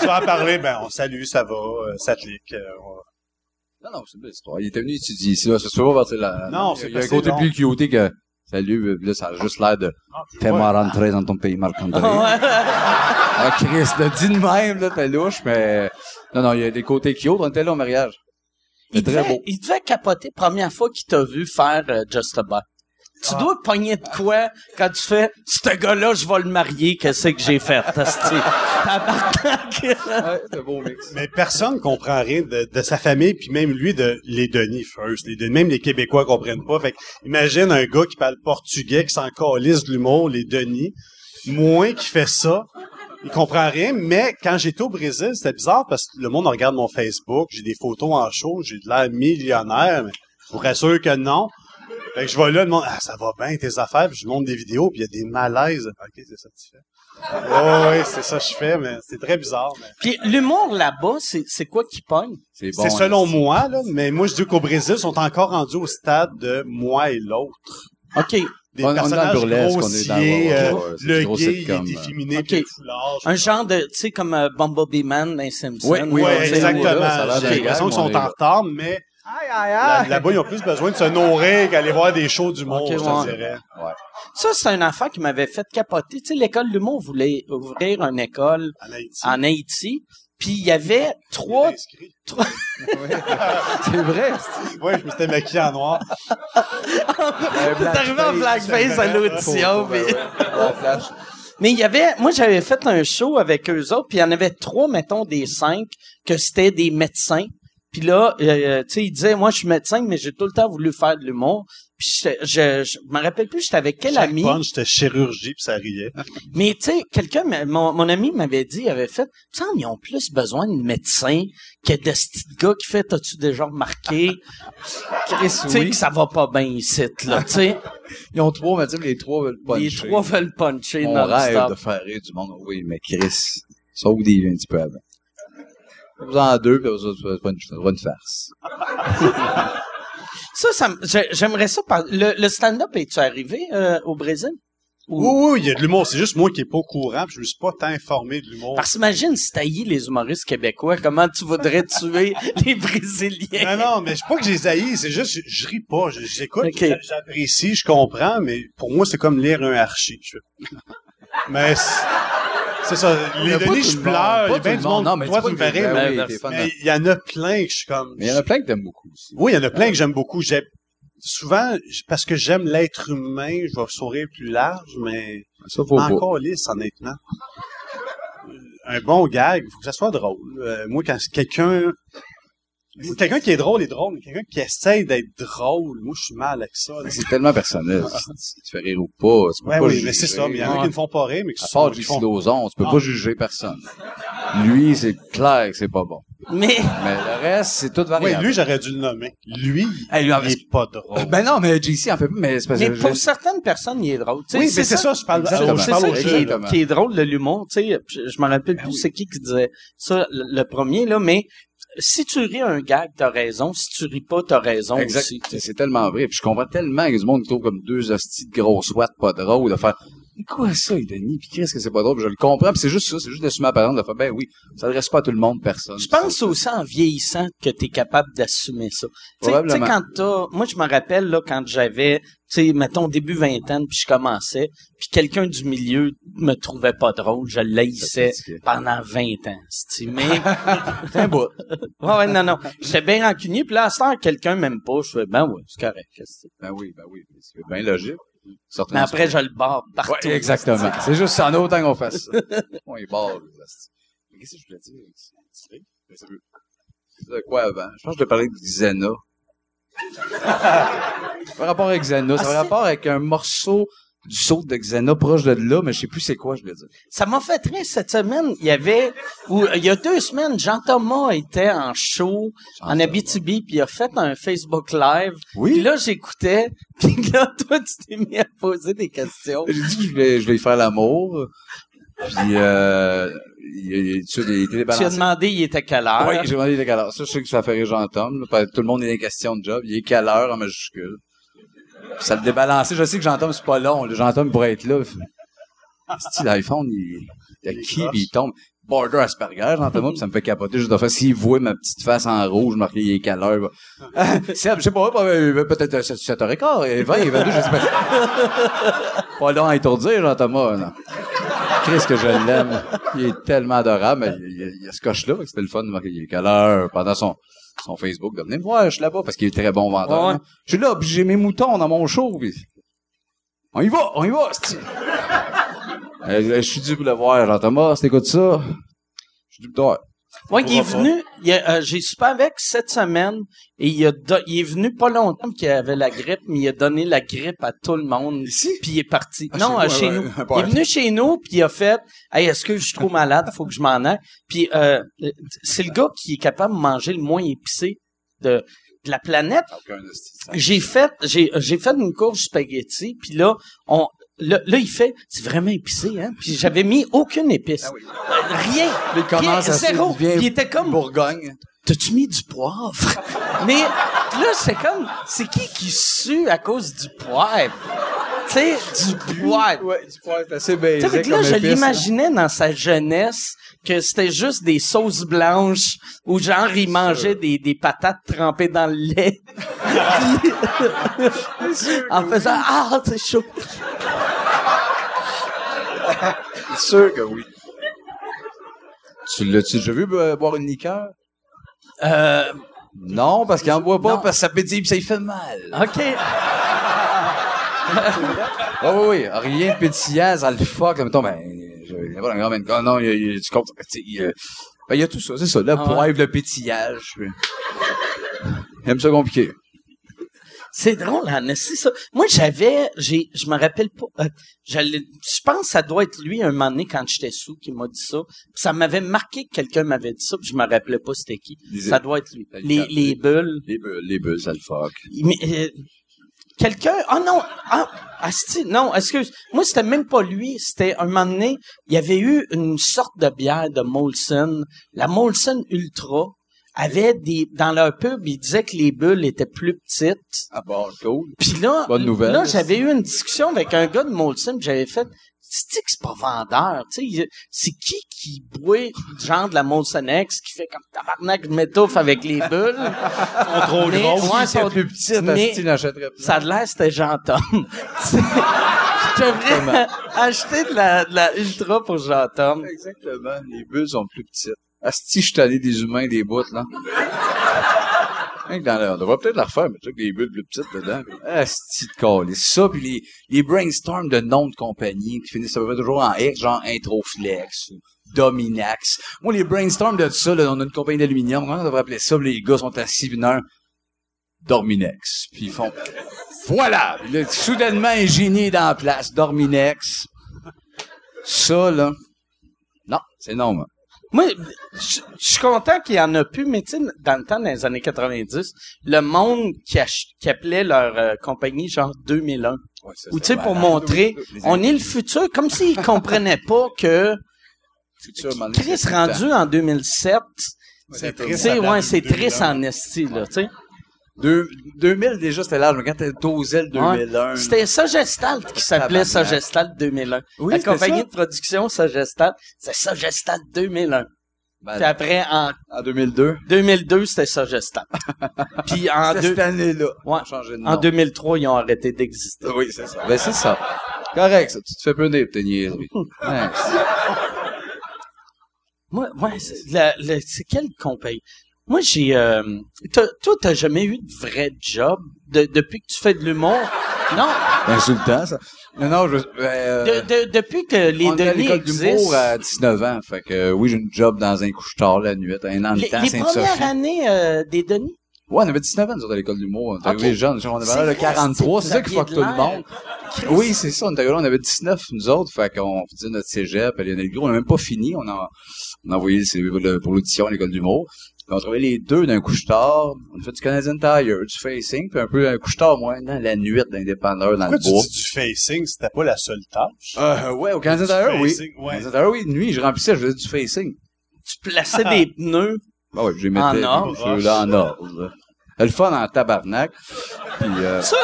Tu vas en parler, ben on salue, ça va, euh, ça clique. euh, on- Non, non, c'est une belle histoire. Il était venu étudier ici, là. Ça se fait pas partir là. Non, il y a- c'est Il y a un côté long. plus cuté que, salut, là, ça a juste l'air de, fais-moi rentrer dans ton pays, Marc-André. *laughs* Ah, Chris, le dit de même, là, t'es louche, mais, non, non, il y a des côtés cute. On était là au mariage. Il C'est très devait, beau. il devait capoter première fois qu'il t'a vu faire euh, Just About. Tu Ah. dois pogner de quoi quand tu fais ce gars-là, je vais le marier, qu'est-ce que j'ai fait. *laughs* Ouais, c'est un beau mix. Mais personne comprend rien de, de sa famille, puis même lui, de les Denis first. Les Denis, même les Québécois comprennent pas. Fait que imagine un gars qui parle portugais, qui s'en calisse de l'humour, les Denis. Moi qui fait ça, il comprend rien. Mais quand j'étais au Brésil, c'était bizarre parce que le monde regarde mon Facebook, j'ai des photos en show, j'ai de l'air millionnaire, mais je vous rassure que non. Fait que je vois là, le monde, ah, ça va bien tes affaires, puis je montre des vidéos, puis il y a des malaises. Ok, c'est ça que tu fais. *laughs* Oh, oui, c'est ça que je fais, mais c'est très bizarre. Mais... Puis l'humour là-bas, c'est, c'est quoi qui pogne? C'est bon. c'est selon là. moi, là, mais moi je dis qu'au Brésil, ils sont encore rendus au stade de moi et l'autre. OK. Des On- on est dans le personnages on est grossiers, dans- ouais, ouais, euh, le gros gay, il sitcom, est euh. foulard. Un genre de, tu sais, comme euh, Bumblebee Man dans Simpsons. Oui, oui, pas. Ouais, exactement. J'ai l'impression qu'ils on sont en retard, mais là- là-bas, ils ont plus besoin de se nourrir qu'aller voir des shows d'humour, Ok, je te ouais. dirais. Ça, c'est une affaire qui m'avait fait capoter. Tu sais, l'école d'humour voulait ouvrir une école En Haïti. en Haïti. Puis il y avait trois... Inscrit. *laughs* C'est vrai. Ouais, je me suis maquillé en noir. *laughs* T'es arrivé en blackface à l'audition. Puis- flash. Mais il y avait, moi j'avais fait un show avec eux autres, puis il y en avait trois, mettons des cinq, que c'était des médecins. Puis là, euh, tu sais, ils disaient, moi je suis médecin, mais j'ai tout le temps voulu faire de l'humour. Puis je, je, je me rappelle plus, j'étais avec quel Chaque ami. c'était chirurgie, puis ça riait. *laughs* Mais tu sais, quelqu'un, mon, mon ami m'avait dit, il avait fait, il semble, ils ont plus besoin de médecins que de ce petit gars qui fait, t'as-tu déjà remarqué? *laughs* Tu sais, oui. que ça va pas bien ici, là, tu sais. *laughs* Ils ont trois, mais tu les trois veulent puncher. Les trois veulent puncher On rêve de faire rire du monde. Oui, mais Chris, sauve des un petit peu avant. Vous en deux, puis vous autres, ça va une, une farce. *laughs* Ça, ça me- j'ai- j'aimerais ça. Le, le stand-up, es-tu arrivé euh, au Brésil? Ou- Oui, oui, il y a de l'humour. C'est juste moi qui est pas au courant, puis je me suis pas tant informé de l'humour. Parce qu'imagine si t'haïs les humoristes québécois, comment tu voudrais tuer *laughs* les Brésiliens? Non, non, mais c'est pas que je les haïs, c'est juste, je, je ris pas, je- j'écoute, j'apprécie, je comprends, mais pour moi, c'est comme lire un archi. Je *laughs* Mais c'est ça, les Denis, je le pleure, il y monde, a pas bien tout du le monde. monde, Non, mais toi, tu me fais rire, mais- il y en a plein que je suis comme... Mais il y en a plein que t'aimes beaucoup aussi. Oui, il y en a plein que j'aime beaucoup. J'ai souvent parce que j'aime l'être humain, je vais sourire plus large, mais Ça, encore lisse, honnêtement. Euh, Un bon gag, il faut que ça soit drôle. Euh, moi, quand quelqu'un quelqu'un qui est drôle est drôle, mais quelqu'un qui essaye d'être drôle, moi je suis mal avec ça. C'est tellement personnel. Si tu fais rire ou pas, tu peux Ouais, pas oui, juger. mais c'est ça, mais il y en a qui ne font pas rire, mais qui À sont part qui JC font- tu peux Ah. pas juger personne. Lui, c'est clair que c'est pas bon. Mais Mais le reste, c'est tout Oui, variable. lui, j'aurais dû le nommer. Lui, Hey, lui, en- il est pas drôle. Ben non, mais JC en fait pas, mais c'est parce Mais que pour je- certaines personnes, il est drôle. Oui, mais c'est ça, je parle, Exactement. je C'est parle ça au qui jeu, est, qui drôle de l'humour. Je, je me rappelle plus c'est qui qui disait ça, le, le premier, là, mais si tu ris un gag, t'as raison. Si tu ris pas, t'as raison Exact. aussi. C'est tellement vrai. Puis je comprends tellement a du monde qui trouve comme deux hosties de grosses watts pas drôles de faire Mais quoi ça, Denis? Puis qu'est-ce que c'est pas drôle? Puis je le comprends. Puis c'est juste ça, c'est juste d'assumer la parole de faire ben oui, ça s'adresse pas à tout le monde, personne. Je pense aussi en vieillissant que tu es capable d'assumer ça. Tu sais- Tu quand t'as... Moi, je me rappelle, là, quand j'avais, tu sais, mettons, début vingtaine, puis je commençais, puis quelqu'un du milieu me trouvait pas drôle, je l'haïssais fatiguait. pendant 20 ans. c'ti. Mais, *laughs* C'est un bout. *laughs* ouais, ouais, non, non. J'étais bien rancunier, puis là, à ce temps, quelqu'un m'aime pas, je fais, ben ouais, c'est correct. c'est? Ben oui, ben oui. C'est bien logique. Mais après, ça. je le barre partout. Ouais, exactement. C'est juste ça, en autant qu'on fasse ça. On est hosties. Mais qu'est-ce que je voulais dire? C'est vrai? Ben, ça de quoi avant? Je pense que je te parlais de Xena. *laughs* Par rapport avec Xena, ça Ah, a c'est- rapport avec un morceau du saut de Xena proche de là, mais je sais plus c'est quoi, je voulais dire. Ça m'a fait rire cette semaine. Il y avait, ou il y a deux semaines, Jean-Thomas était en show en Abitibi, puis il a fait un Facebook Live. Oui. Puis là, j'écoutais, *laughs* puis là, toi, tu t'es mis à poser des questions. J'ai dit que je voulais, je voulais y faire l'amour. Puis, euh, il, il, tu il était Tu as demandé, il était quelle heure? Oui, j'ai demandé il est quelle heure. Ça, je sais que ça fait rire Jean-Tom. Tout le monde est des questions de job. Il est quelle heure en majuscule? Ça le débalançait. Je sais que Jean-Tom, c'est pas long. Jean-Tom pourrait être là. C'est l'iPhone, il, il qui, il tombe? Border Asperger, Jean-Thomas, puis ça me fait capoter juste de faire. S'il voit ma petite face en rouge, marqué il est quelle heure. *laughs* Seb, je sais pas, euh, peut-être euh, 7h15, euh, 20, 22, je sais pas. *laughs* Pas long à étourdir, Jean-Thomas, non. Qu'est-ce que je l'aime. Il est tellement adorable, mais il, il a ce coche-là, c'était le fun de marquer il est quelle heure pendant son, son Facebook, de venir me voir, je suis là-bas, parce qu'il est très bon vendeur. Ouais. hein. Je suis là, puis j'ai mes moutons dans mon show, puis on y va, on y va, euh, Je suis dû pour le voir, Jean-Thomas, t'écoutes ça, je suis dû pour toi. Moi, il est venu, euh, j'ai super avec cette semaine, et il, a do- il est venu pas longtemps qu'il avait la grippe, mais il a donné la grippe à tout le monde. Ici? Puis il est parti. Ah, non, chez euh, vous, chez nous. il est venu chez nous, puis il a fait « Hey, est-ce que je suis trop malade? Faut que je m'en aille. » Puis euh, c'est le gars qui est capable de manger le moins épicé de, de la planète. J'ai fait, j'ai, j'ai fait une course spaghetti, puis là, on, là, là, il fait, c'est vraiment épicé, hein. Puis j'avais mis aucune épice, Ah oui. rien, Il commence rien, à zéro. il était comme, Bourgogne. t'as-tu mis du poivre? *laughs* Mais là, c'est comme, c'est qui qui sue à cause du poivre? Tu sais, du poivre. Ouais, du poivre, c'est assez fait que là, je hein. l'imaginais dans sa jeunesse que c'était juste des sauces blanches où genre il mangeait des, des patates trempées dans le lait. *laughs* *laughs* En faisant ah c'est chaud. C'est *laughs* sûr que oui. Tu l'as-tu déjà vu euh, boire une liqueur? Euh, Non, parce qu'il en boit pas, Non. parce que ça pétille pis ça lui fait mal. ok. *laughs* Ah oui, oui, rien de pétillant, ça le fuck, mettons, ben, il y a pas un grand ben, ah, non, il y a, tu sais, il y a, ben, y a tout ça, c'est ça, le Ah ouais. poivre, le pétillage. *laughs* J'aime ça compliqué. C'est drôle, c'est ça. Moi, j'avais, j'ai, je me rappelle pas, euh, j'allais- je pense que ça doit être lui un moment donné quand j'étais sous qui m'a dit ça. Puis ça m'avait marqué que quelqu'un m'avait dit ça, puis je me rappelais pas c'était qui. Les- Ça doit être lui. les- Les, les bulles. Les bulles, les bulles, ça le fuck. Mais, euh, quelqu'un, ah non, ah, asti, non, excuse. Moi, c'était même pas lui. C'était un moment donné, il y avait eu une sorte de bière de Molson, la Molson Ultra, avaient des, dans leur pub, ils disaient que les bulles étaient plus petites. Ah bon, cool. Puis là, Bonne nouvelle. là, j'avais eu une discussion avec un gars de Molson, j'avais fait, c'est que c'est pas vendeur, tu sais, c'est qui qui boit genre de la Molson X qui fait comme tabarnak, je m'étouffe avec les bulles? sont trop Mais- grosses. ouais, Si sont- plus petite, mais- Asti n'achèterait pas. Ça a l'air, c'était Jean-Tom. *laughs* Je devrais acheter de la, de la Ultra pour Jean-Tom. Exactement. Les bulles sont plus petites. Asti, je suis allé des humains, des bouts, là. Dans on devrait peut-être la refaire, mais tu sais, des bulles plus petites dedans. Asti de calice. Ça, puis les, les brainstorms de noms de compagnie qui finissent à peu près toujours en X, genre Introflex ou Dominax. Moi, les brainstorms de ça, là, on a une compagnie d'aluminium, on devrait appeler ça? Les gars sont assis, une heure, Dorminex. Puis ils font, voilà! Là, soudainement, un génie dans la place. Dorminex. Ça, là. Non, c'est non, moi. Moi, je suis content qu'il y en a plus, mais tu sais, dans le temps, dans les années 90, le monde qui, appelait leur euh, compagnie genre 2001. Ouais, ça, Ou tu sais, pour montrer, on est le futur, comme s'ils comprenaient pas que *laughs* Chris rendu en 2007, C'est tu triste. ouais, c'est triste 2001. en esti, là, tu sais. Deux- 2000, déjà, c'était l'âge, mais quand t'as dosé le Ouais. 2001. C'était Sagestalt qui s'appelait. Sagestalt 2001. Oui, La compagnie ça. de production Sagestalt, c'est Sagestalt 2001. Ben, Puis après, en en 2002. 2002, c'était Sagestalt. *laughs* Puis en, deux- cette année-là. Ouais. On a changé de nom. en 2003, ils ont arrêté d'exister. Oui, c'est ça. Ben, c'est ça. Correct, ça. Tu te fais punir tes niaiseries. *laughs* Ouais. Moi, ouais, c'est, la- la- c'est quelle compagnie? Moi, j'ai, euh, toi, t'as jamais eu de vrai job de- depuis que tu fais de l'humour? Non? Insultant, ça. Non, non, je, euh, De, de- depuis que les on est données l'école d'humour existent. à 19 ans. Fait que, euh, oui, j'ai une job dans un couche-tard la nuit, un an de les, temps, les premières Sainte-Sophie. années euh, des Denis? Ouais, on avait 19 ans, nous autres, à l'école d'humour. On était Ok. arrivés jeunes. On avait vrai, 43. c'est- ça qui fuck tout le monde. Oui, c'est ça. On était là, on avait 19, nous autres. Fait qu'on faisait notre cégep à Lionel Gros. On n'a même pas fini. On a, on a envoyé le CV pour l'audition à l'école d'humour. Puis on travaillait les deux d'un couche-tard. On a fait du Canadian Tire, du facing, puis un peu un couche-tard, moi, dans la nuit d'un dépanneur dans Pourquoi le tu bois. dis du facing? C'était pas la seule tâche? Euh, ouais, au Canadian Tire, oui. ouais. Canadian Tire, oui. Nuit, je remplissais, je faisais du facing. Tu plaçais des *laughs* pneus. Bah ouais, je les En ordre. ceux-là en ordre. Le fun en tabarnak. Puis, euh, Ça,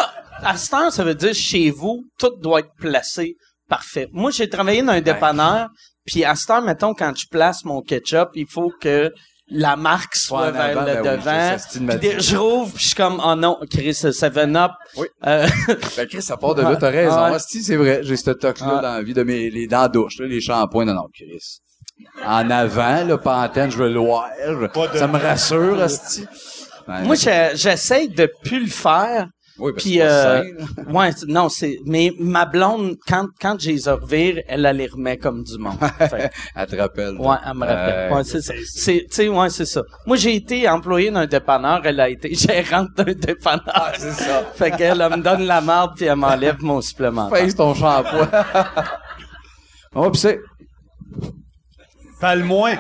à ce temps, ça veut dire chez vous, tout doit être placé parfait. Moi, j'ai travaillé dans un dépanneur, puis à ce temps, mettons, quand je place mon ketchup, il faut que la marque soit Ouais, vers avant, le ben oui, devant. Puis je rouvre, puis je suis comme, oh non, Chris, ça Seven Up. Oui. Euh, *laughs* Ben, Chris, ça part de là, t'as raison. Ah, ouais. Asti, c'est vrai, j'ai ce toc-là Ah. dans la vie de mes, les dents douches, là, les shampoings, non, non, Chris. En avant, là, pas en tête, je veux le voir. Pas de- Ça me rassure, Asti. Ouais, moi, j'essaye de plus le faire. Oui, parce Puis, que c'est pas euh, ouais, c'est- non, c'est, mais ma blonde, quand, quand je les revire, elle, elle les remet comme du monde. *laughs* Fait Elle te rappelle. Ouais, elle me rappelle. Euh, ouais, c'est ça. C'est, tu sais, ouais, c'est ça. Moi, j'ai été employé d'un dépanneur, elle a été *laughs* gérante d'un dépanneur. Ah, c'est ça. *laughs* fait qu'elle, elle me donne la marde puis elle m'enlève mon supplémentaire. Face ton shampoing. On va pisser. Parle moins.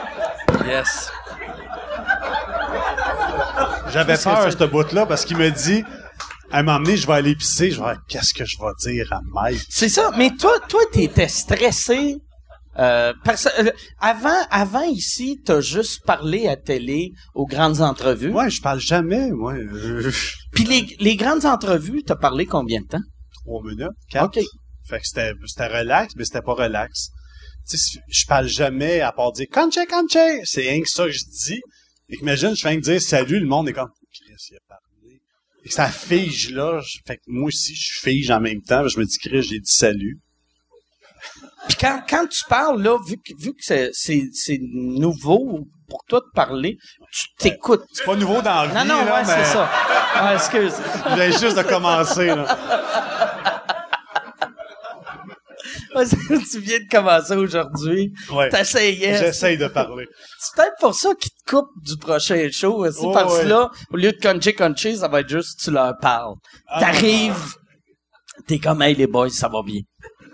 Yes. J'avais peur, ce bout-là, parce qu'il me dit, à un moment donné, je vais aller pisser, je vais dire, qu'est-ce que je vais dire à Mike? C'est ça. Mais toi, toi, t'étais stressé. Euh, parce, euh, avant, avant ici, t'as juste parlé à télé aux grandes entrevues. Ouais, je parle jamais, moi. Puis les, les grandes entrevues, t'as parlé combien de temps? Trois minutes, quatre. OK. Fait que c'était, c'était relax, mais c'était pas relax. Tu sais, je parle jamais à part dire Conche, Conche! C'est rien que ça que je dis. Et qu'imagine, je viens de dire salut, le monde est comme Chris, il a parlé. Et ça fige là. Fait que moi aussi, je fige en même temps. Je me dis Chris, j'ai dit salut. Puis quand, quand tu parles, là, vu que, vu que c'est, c'est, c'est nouveau pour toi de parler, tu t'écoutes. C'est pas nouveau dans la vie, Non, non, là, ouais, mais c'est ça. Ouais, excuse. *laughs* je viens juste de commencer, là. *laughs* Tu viens de commencer aujourd'hui. Ouais. T'essayais. J'essaye de parler. C'est peut-être pour ça qu'ils te coupent du prochain show. aussi, parce que ouais. là, au lieu de concher concher, ça va être juste tu leur parles. Ah. T'arrives, t'es comme, hey les boys, ça va bien.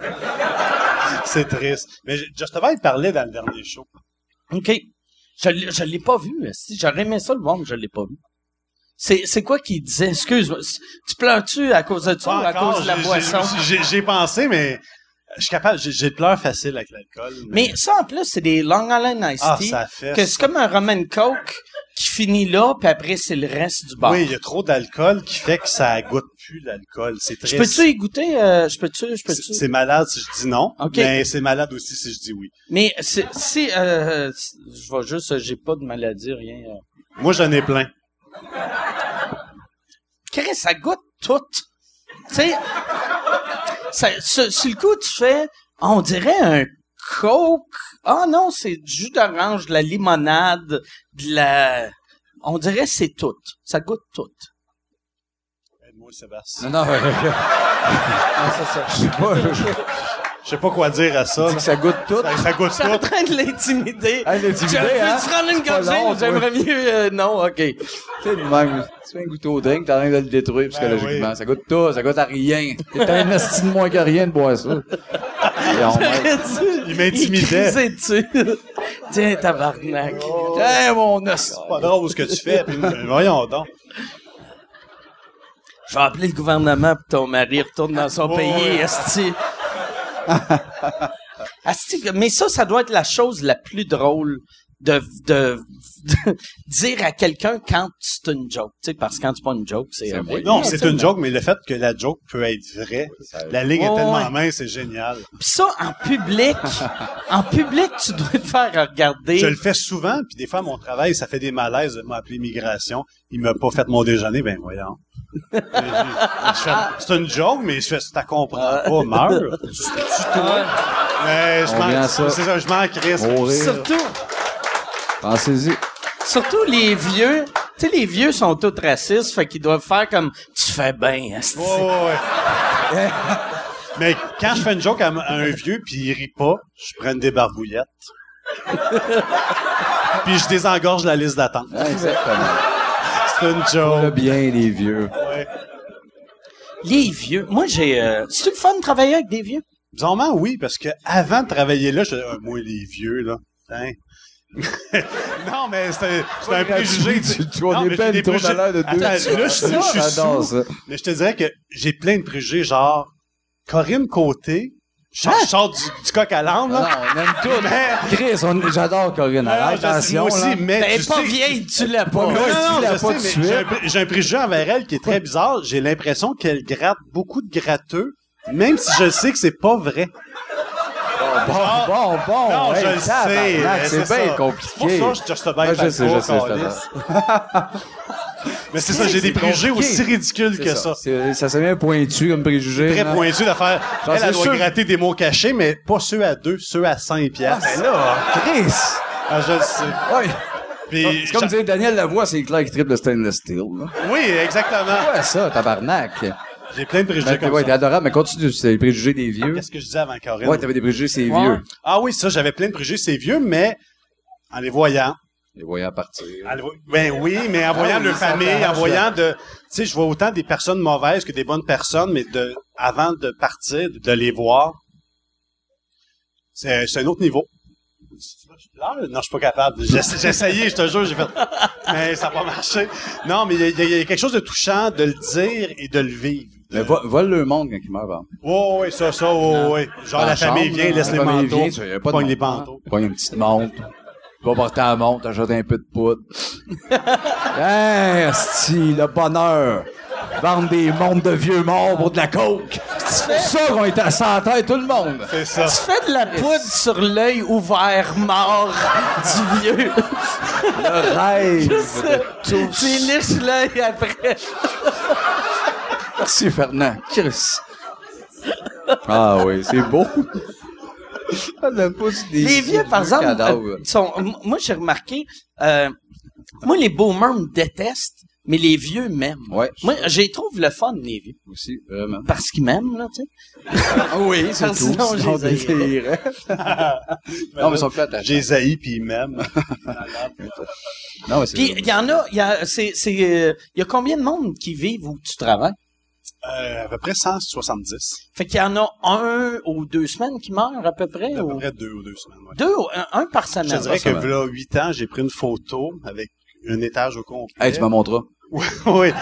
*laughs* C'est triste. Mais je- justement, il parlait dans le dernier show. OK. Je, l'ai- je l'ai pas vu. J'aurais aimé ça le voir, mais je l'ai pas vu. C'est, quoi qu'il disait? Excuse-moi. Tu pleures-tu à cause de ça ou à cause de la boisson? J'ai pensé, mais Je suis capable, j'ai, de pleurs facile avec l'alcool. Mais ça, en plus, c'est des Long Island Iced Ah, Tea. ça fait Que c'est comme un rum and coke qui finit là, puis après, c'est le reste du bar. Oui, il y a trop d'alcool qui fait que ça goûte plus l'alcool. C'est Je triste. peux-tu y goûter? euh, je peux-tu? Je C'est peux-tu? c'est malade si je dis non, mais c'est malade aussi si je dis oui. Mais c'est- si, euh, je vais juste, j'ai pas de maladie, rien. euh. Moi, j'en ai plein. Chris, ça goûte tout. Tu sais, sur, le coup, tu fais, on dirait un coke. Ah non, c'est du jus d'orange, de la limonade, de la... On dirait que c'est tout. Ça goûte tout. Aide-moi, Sébastien. Non, non, euh, *laughs* Ah, c'est ça. je sais pas, Je sais pas quoi dire à ça. que ça goûte tout. Ça, ça goûte Je suis en tout. train de l'intimider. Ah, l'intimider, Je hein? peux-tu prendre une long, gorgée? J'aimerais mieux... euh, non, OK. Tu sais, de même, tu un goûter au drink, t'es en train de le détruire psychologiquement. oui. Ça goûte tout, ça goûte à rien. T'es un *laughs* esti de moins que rien de boire ça. Et on met- Il m'intimidait. Il dessus. Tiens, tabarnak. Tiens, mon os. C'est pas drôle ce que tu fais. Puis, euh, *laughs* voyons donc. Je vais appeler le gouvernement pour que ton mari retourne dans son Oh, pays, ouais. esti. *laughs* Mais ça, ça doit être la chose la plus drôle de, de, de *laughs* dire à quelqu'un quand c'est une joke. Tu sais, parce que quand c'est pas une joke, c'est... Euh. Non, c'est une joke, mais le fait que la joke peut être vraie, la ligne Ouais, est tellement ouais. mince, c'est génial. Pis ça, en public, *laughs* en public, tu dois te faire regarder. Je le fais souvent, puis des fois, à mon travail, ça fait des malaises de m'appeler migration. Il m'a pas fait mon déjeuner, ben voyons. *laughs* C'est une joke, mais je fais, si t'as comprends pas, meurs. Tu, tu, toi? Mais je m'en, c'est ça, je m'en crisse. Mourir. Surtout, Pensez-y. surtout les vieux. Tu sais, les vieux sont tous racistes, fait qu'ils doivent faire comme, tu fais bien. Ouais, ouais, ouais. *laughs* Mais quand je fais une joke à, à un vieux puis il rit pas, je prends des barbouillettes. *laughs* puis je désengorge la liste d'attente. Exactement. *laughs* C'est une Le joke. bien des vieux. Ouais. Les vieux. Moi, j'ai, euh, c'est le fun de travailler avec des vieux? Bizarrement, oui, parce que avant de travailler là, je Ah, moi, les vieux, là. Hein? Non, mais c'est un préjugé. Tu, tu, on Non, est ben trop dans l'air de deux. Attends, là, je, je suis J'adore sous. ça. Mais je te dirais que j'ai plein de préjugés, genre, Corinne Côté, je Hein? sors- du, du coq à l'âne, Non, là. on aime tout. *laughs* Mais- Chris, on- j'adore Corinne. Je sais, Attention, moi aussi, là. mais tu pas sais- vieille, tu l'as pas. Non, non, non, je pas sais, mais un, j'ai un préjugé envers elle qui est très bizarre. J'ai l'impression qu'elle gratte beaucoup de gratteux, même si je sais que c'est pas vrai. Bon, bon, bon. Non, hey, je le sais. C'est bien C'est pour compliqué. ça je just Ouais, je sais, je sais, *laughs* Mais c'est ça, j'ai des préjugés compliqué. aussi ridicules que ça. Ça s'est bien pointu comme préjugé. Très pointu de faire. Genre, Elle, doit gratter des mots cachés, mais pas ceux à deux, ceux à 5 piastres. Ben là, Chris. Ah, je le sais. Ouais. Puis, C'est comme dire Daniel Lavoie, c'est clair qu'il triple le stainless steel. Oui, exactement. Ouais, ça, tabarnak. J'ai plein de préjugés Ben, comme ouais, t'es ça. adorable, mais continue, c'est les préjugés des vieux. Qu'est-ce que je disais avant Corinne? Ouais, t'avais des préjugés, c'est Ouais. vieux. Ah oui, ça, j'avais plein de préjugés, c'est vieux, mais en les voyant, Les voyants partir. en les vo- ben oui, mais en voyant Ah oui, leur famille, en voyant de, tu sais, je vois autant des personnes mauvaises que des bonnes personnes, mais de, avant de partir, de les voir, c'est, c'est un autre niveau. Je pleure? Non, je suis pas capable. J'ai, j'ai essayé, je te jure, j'ai fait, mais ça n'a pas marché. Non, mais il y, a- il y a quelque chose de touchant de le dire et de le vivre. Mais vo- vole le monde quand il meurt, par. Ouais, ouais, ça, ça, ouais, ouais. Genre, la famille chambre, vient, là, laisse la les famille manteaux. vient, tu- y a pas de pogne les montre, manteaux. Prends une petite montre. Tu vas porter la montre, t'achètes un peu de poudre. *laughs* hey, sti, le bonheur. Vendre des montres de vieux morts pour de la coke. C'est ça qu'on est à 100 tête, tout le monde. C'est ça. Tu fais de la poudre sur l'œil ouvert, mort *laughs* du vieux. Le rêve *laughs* de. Tu liches l'œil après. Merci, Fernand. Chris. Ah oui, c'est beau. On a pas des Les vieux, par exemple, euh, sont, m- moi, j'ai remarqué, euh, moi, les boomers me détestent, mais les vieux m'aiment. Ouais. Moi, j'ai trouve le fun, les vieux. Aussi, vraiment. Parce qu'ils m'aiment, là, tu sais. Ah oui, *laughs* c'est tout. sinon, Sinon, je les *laughs* non, mais ils sont plus attachants. J'ai zaï puis ils m'aiment. Non, mais c'est Puis, il y en a, il y a, c'est, c'est, euh, il y a combien de monde qui vivent où tu travailles? Euh, à peu près 170. Fait qu'il y en a un ou deux semaines qui meurent, à peu près, À ou? peu près deux ou deux semaines. ouais. deux, ou un, un par Je semaine. te dirais que semaine. là, huit ans, j'ai pris une photo avec un étage au complet. Hey, tu m'en montreras. *laughs* oui.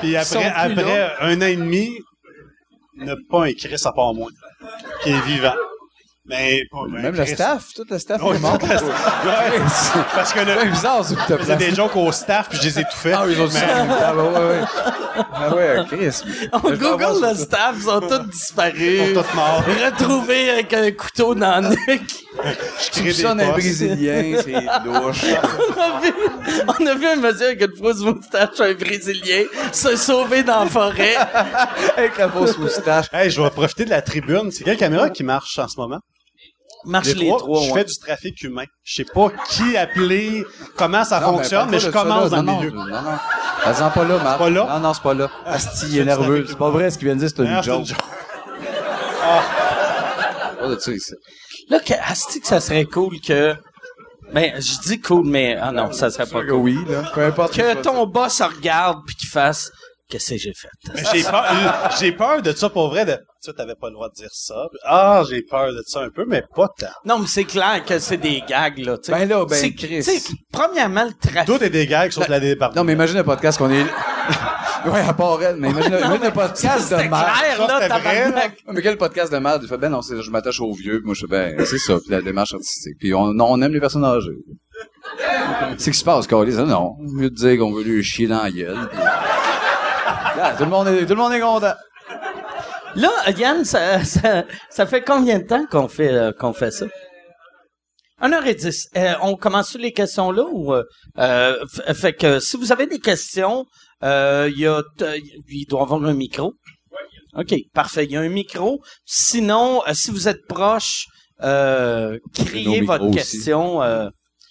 Puis sont après, après un an et demi, ne pas Chris à part moi. qui est vivant. Mais pas ben, Même le staff, tout le staff est mort. *laughs* tout parce que C'est le, bizarre, ça, que t'as faisais des jokes au staff puis je les ai tout faits. Ah, ils ont ça. Ah, bah, ouais, ouais. Ah, ouais, Chris. On Google le staff, ils sont tous disparus. Ils sont tous morts. Retrouvés avec un couteau dans le nuque. Je crée des un. Brésilien, c'est louche. *laughs* on, a vu, on a vu un monsieur avec une fausse moustache, un Brésilien, se sauver dans la forêt. Avec la fausse moustache. Hey, je vais profiter de la tribune. C'est quelle caméra qui marche en ce moment? Marche les, trois, je ouais. fais du trafic humain. Je sais pas qui appeler, comment ça Non, fonctionne, mais, je commence là. dans non, le milieu. Non, non. Vas-en pas là, Marc. pas là? Non, non, c'est pas là. Asti, il est nerveux. C'est pas vrai, ce qu'il vient de dire, c'est Ah, une c'est joke. joke. Pas de ça ici. Là, que, asti que ça serait cool que... Ben, je dis cool, mais... Ah non, ça serait pas Que cool. oui, là. Peu importe. Que ton boss regarde puis qu'il fasse... Qu'est-ce que j'ai fait? Mais j'ai peur, j'ai peur de ça pour vrai. De, tu t'avais pas le droit de dire ça. Ah, j'ai peur de ça un peu, mais pas tant. Non, mais c'est clair que c'est des gags, là. tu sais. Ben là, ben, C'est- Chris. tu sais, Premièrement, le trafic. Tout est des gags sauf la débardure. Non, mais imagine un podcast qu'on est. *laughs* ouais, à part elle, mais imagine, imagine un podcast de merde. clair, Ça, là, tabarnak. Mais quel podcast de merde? Il fait, ben non, c'est- je m'attache aux vieux, puis moi je fais, ben, c'est ça, puis la démarche artistique. Puis on, aime les personnes âgées. C'est ce qui se passe, Carlis? Non, mieux de dire qu'on veut lui chier dans la gueule. puis- Là, tout le monde est, tout le monde est content. Là, Yann, ça, ça, ça fait combien de temps qu'on fait, euh, qu'on fait ça? 1h10. Euh, on commence sur les questions là ou euh, euh, fait que si vous avez des questions, euh, il y a il doit avoir un micro. OK, parfait, il y a un micro. Sinon, si vous êtes proche, euh, criez votre question.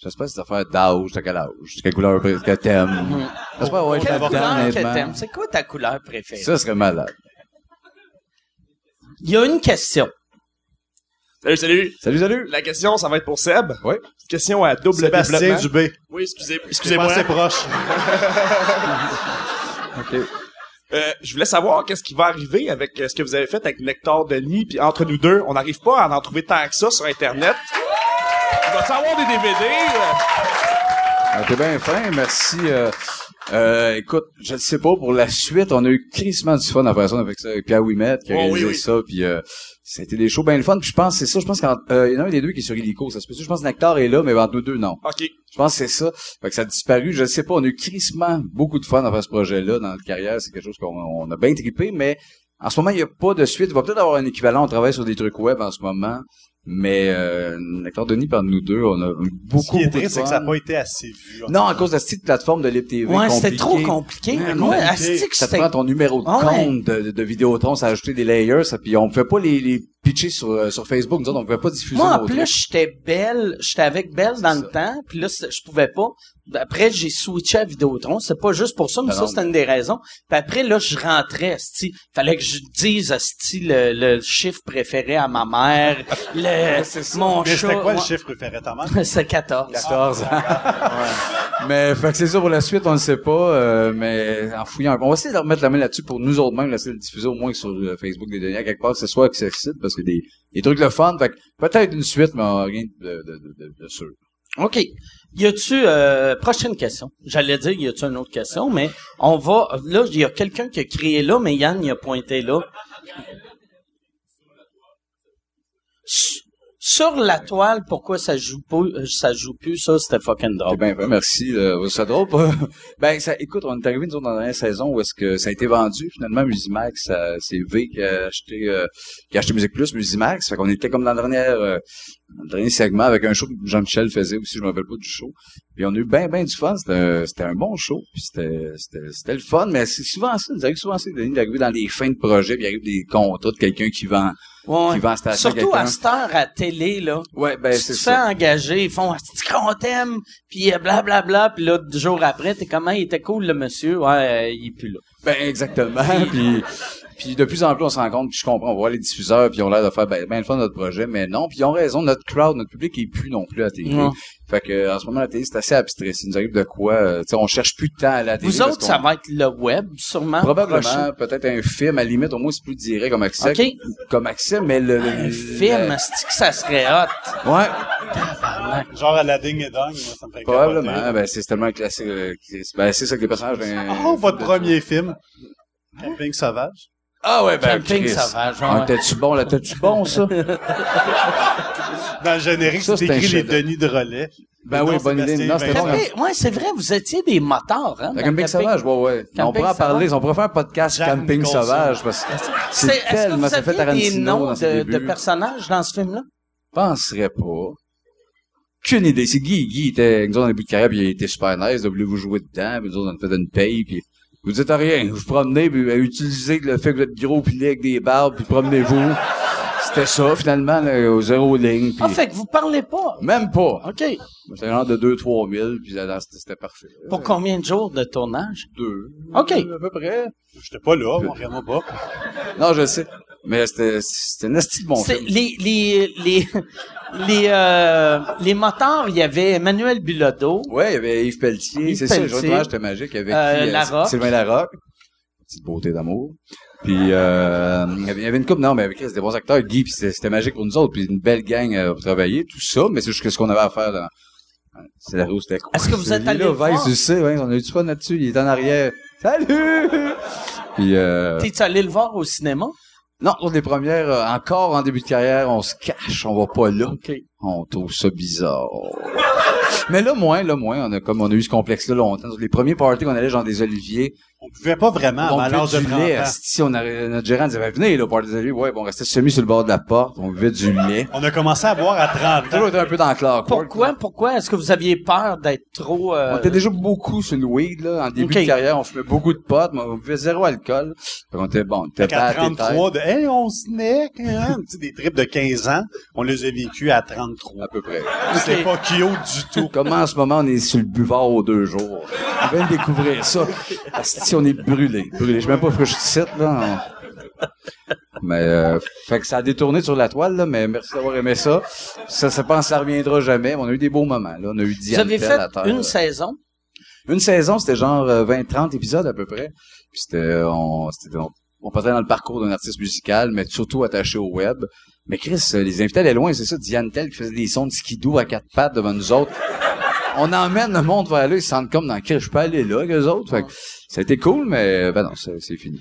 J'espère que c'est affaire d'âge, t'as quel âge, quelle couleur que t'aimes. J'espère, ouais, honnêtement. t'aimes? C'est quoi ta couleur préférée? Ça serait malade. Il y a une question. Salut, salut. Salut, salut. La question, ça va être pour Seb. Oui. Question à double Sébastien développement. Dubé. Oui, excusez, C'est pas excusez-moi. assez proche. *laughs* OK. Euh, je voulais savoir qu'est-ce qui va arriver avec euh, ce que vous avez fait avec Nectar Denis, puis entre nous deux, on n'arrive pas à en trouver tant que ça sur Internet. Il va savoir des DVD. euh, Ah, T'es bien fin, merci. Euh, euh, écoute, je ne sais pas, pour la suite, on a eu crissement du fun à faire ça avec ça, avec Pierre Ouimet qui a Oh, réalisé oui, oui. ça, puis euh, c'était des shows bien le fun. Puis je pense, c'est ça, je pense qu'il y en a un des deux qui est sur Illico, ça se peut Je pense que Nectar est là, mais entre nous deux, non. OK. Je pense que c'est ça. Fait que ça a disparu. Je sais pas, on a eu crissement beaucoup de fun à faire ce projet-là dans notre carrière. C'est quelque chose qu'on on a bien trippé, mais en ce moment, il n'y a pas de suite. Il va peut-être avoir un équivalent. On travaille sur des trucs web en ce moment. Mais euh, Nectar Denis, par nous deux, on a eu Ce beaucoup, qui est beaucoup triste, c'est que ça n'a pas été assez vu. Non, à cause de cette petite plateforme de LibTV. Ouais, c'était trop compliqué. Ouais, Moi, que Ça te prend ton numéro de Ah ouais. compte de, de, de Vidéotron, ça a ajouté des layers, ça, puis on pouvait pas les, les pitcher sur, euh, sur Facebook, nous autres, on pouvait pas diffuser Moi, en plus, j'étais belle, j'étais avec Belle dans le temps, puis là, je pouvais pas. Après, j'ai switché à Vidéotron. C'est pas juste pour ça, mais Ben ça, c'était une des raisons. Puis après, là, je rentrais, asti. Fallait que je dise, asti, le, le chiffre préféré à ma mère, *laughs* le, mon Mais chat. c'était quoi le ouais. chiffre préféré à ta mère? *laughs* C'est 14. 14 *laughs* Mais, fait que c'est ça pour la suite, on ne sait pas, euh, mais en fouillant un peu. On va essayer de remettre la main là-dessus pour nous autres mêmes, de le diffuser au moins sur le Facebook des derniers, quelque part, que ce soit accessible, parce que des, des trucs de fun. Fait que peut-être une suite, mais rien de, de, de, de, de sûr. OK. Y a-tu, euh, prochaine question. J'allais dire, y a-tu une autre question, mais on va, là, il y a quelqu'un qui a crié là, mais Yann, il a pointé là. Sur la toile, pourquoi ça joue pas, euh, ça joue plus, ça, c'était fucking drôle. bien fait, merci. Euh, c'est drôle, *laughs* ben, ça, écoute, on est arrivé, nous dans la dernière saison où est-ce que ça a été vendu, finalement, Musimax, ça- c'est V qui a acheté, euh, qui a acheté Musique Plus, Musimax. Fait qu'on était comme dans le dernier, euh, dans le dernier segment avec un show que Jean-Michel faisait aussi, je me rappelle pas du show. Puis on a eu bien, bien du fun. C'était, un- un bon show. Puis c'était, le fun. Mais c'est souvent ça. Nous arrive souvent ça, Denis, d'arriver dans les fins de projet, puis il arrive des contrats de quelqu'un qui vend, Ouais. qui vend station Surtout à cette heure à télé, là. Ouais, ben, c'est ça. engager, ils font Asti qu'on t'aime, puis euh, blablabla, puis là, deux jours après, t'es comment, il était cool, le monsieur, ouais, euh, il est plus là. Ben exactement. *laughs* puis, puis de plus en plus on se rend compte, puis je comprends, on voit les diffuseurs, puis ils ont l'air de faire ben, ben le fun de notre projet, mais non, puis ils ont raison, notre crowd, notre public est plus non plus à la télé. Non. Fait que en ce moment la télé c'est assez abstrait. Il nous arrive de quoi, euh, tu sais, on cherche plus de temps à la télé. Vous parce autres, ça va être le web, sûrement. Probablement, peut-être un film, à la limite, au moins c'est plus direct comme accès. OK. Comme accès, mais le, le- Un le- film, le- asti que ça serait hot? Ouais, Genre Aladdin et Dong, moi, ça me fait probablement. capoter. Ben c'est tellement un classique. euh, c'est- Ben c'est ça que les personnages. d'un- Oh, votre de- premier film. Camping sauvage. Ah ouais, ben, Camping Chris. sauvage, ouais. Ah, T'es-tu bon, là? T'es-tu bon, ça? Dans le générique, Ça, c'est c'est un écrit les chef-d'œuvre. Denis de relais. Ben oui, bonne idée. Non, c'était bon. Camping- ouais, c'est vrai, vous étiez des motards, hein? Dans camping sauvage, ouais, ouais. on pourrait en parler, on pourrait faire un podcast camping Nicholson. sauvage, parce que C'est- c'est Est-ce que tellement, vous ça fait aviez des Tarantino noms dans ses de, de débuts. personnages dans ce film-là? penserais pas. Qu'une idée. C'est Guy. Guy était, nous autres, en début de carrière, puis il était super nice. Là, voulez-vous jouer dedans? Puis nous autres, on a fait une paye, puis vous dites rien. Vous promenez, puis euh, utilisez le fait que vous êtes gros, puis laid avec des barbes, puis promenez-vous. C'était ça, finalement, là, au zéro ligne, puis Ah, fait que vous parlez pas. même pas. OK. C'était un genre de 2-3 000, puis là, c'était c'était parfait. Pour combien de jours de tournage? Deux. OK. À peu près. J'étais pas là, moi, regarde-moi pas. Non, je sais. Mais c'était, c'était un esti de bon film. les les les les euh, les motards, il y avait Emmanuel Bilodeau. Ouais, il y avait Yves Pelletier, Yves c'est ça, le tournage était magique avec Euh, qui, Larocque. Sylvain Larocque. Petite beauté d'amour. Puis euh, il y avait- une coupe, non, mais avec c'était des bons acteurs, Guy, puis c'était c'était magique pour nous autres, puis une belle gang euh, pour travailler, tout ça, mais c'est juste ce qu'on avait à faire dans c'est la rue, c'était quoi? Est-ce que vous êtes allé là, le Vice, voir? tu sais, ouais, on a eu du fun là-dessus, il est en arrière. Salut! *laughs* Puis euh, T'es-tu allé le voir au cinéma? Non, pour les premières, euh, encore en début de carrière, on se cache, on va pas là. On trouve ça bizarre. Mais là, moins, là, moins, on a comme, on a eu ce complexe-là longtemps. Les premiers parties qu'on allait, genre des oliviers, On pouvait pas vraiment, on à l'âge de du 30 lait. ans. Si on a, notre gérant disait, ben, venez, là, party des oliviers. Ouais, bon, on restait semi sur le bord de la porte, on buvait du lait. On a commencé à boire à 30 On a toujours ans. été un peu dans le Court, Pourquoi? là. Pourquoi? Est-ce que vous aviez peur d'être trop... euh, On était déjà beaucoup sur le weed, là. En début de carrière, on fumait beaucoup de potes, mais on buvait zéro alcool. Fait qu'on était, bon, on était pas À à tes têtes. 33 de, hey, on snack, hein? tu sais, des trips de 15 ans, on les a vécus à 33. À peu près. C'était pas cute du Comment en ce moment on est sur le buvard aux deux jours? On vient de découvrir ça. Si on est brûlé, brûlé. Je sais même pas pourquoi je cite, là. Mais, euh, fait que ça a détourné sur la toile, là, mais merci d'avoir aimé ça. Ça, ça pense que ça reviendra jamais, mais on a eu des beaux moments, là. On a eu Vous avez fait à terre, une là. saison? Une saison, c'était genre euh, 20-30 épisodes à peu près. Puis c'était, euh, on, c'était, on, on passait dans le parcours d'un artiste musical, mais surtout attaché au web. Mais Chris, euh, les invités allaient loin, c'est ça. Diane Tell qui faisait des sons de skidoo à quatre pattes devant nous autres. On emmène le monde vers là, ils se sentent comme dans quel je peux aller là, que autres. Fait que ça a été cool, mais ben non, c'est, fini.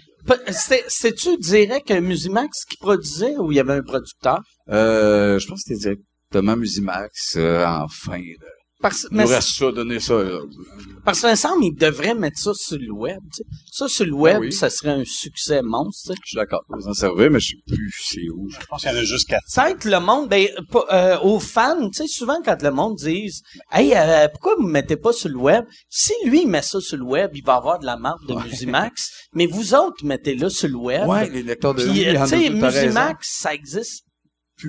C'était-tu direct Musimax qui produisait ou il y avait un producteur? Euh, je pense que c'était directement Musimax, euh, enfin. là. Parce, Il mais nous reste ça, donner ça. là. Parce que, me semble, ils devraient mettre ça sur le web. Ça, sur le web, Ben oui. ça serait un succès monstre. Je suis d'accord. Vous en servez, mais je sais plus c'est où. Je pense qu'il y en a juste 4. Peut-être le monde, ben, euh, aux fans, tu sais, souvent quand le monde dise, hey, euh, pourquoi vous mettez pas sur le web? Si lui, il met ça sur le web, il va avoir de la marque de Musimax, mais vous autres, mettez-le sur le web. Ouais, les lecteurs de Puis, il tu sais. Musimax, ça existe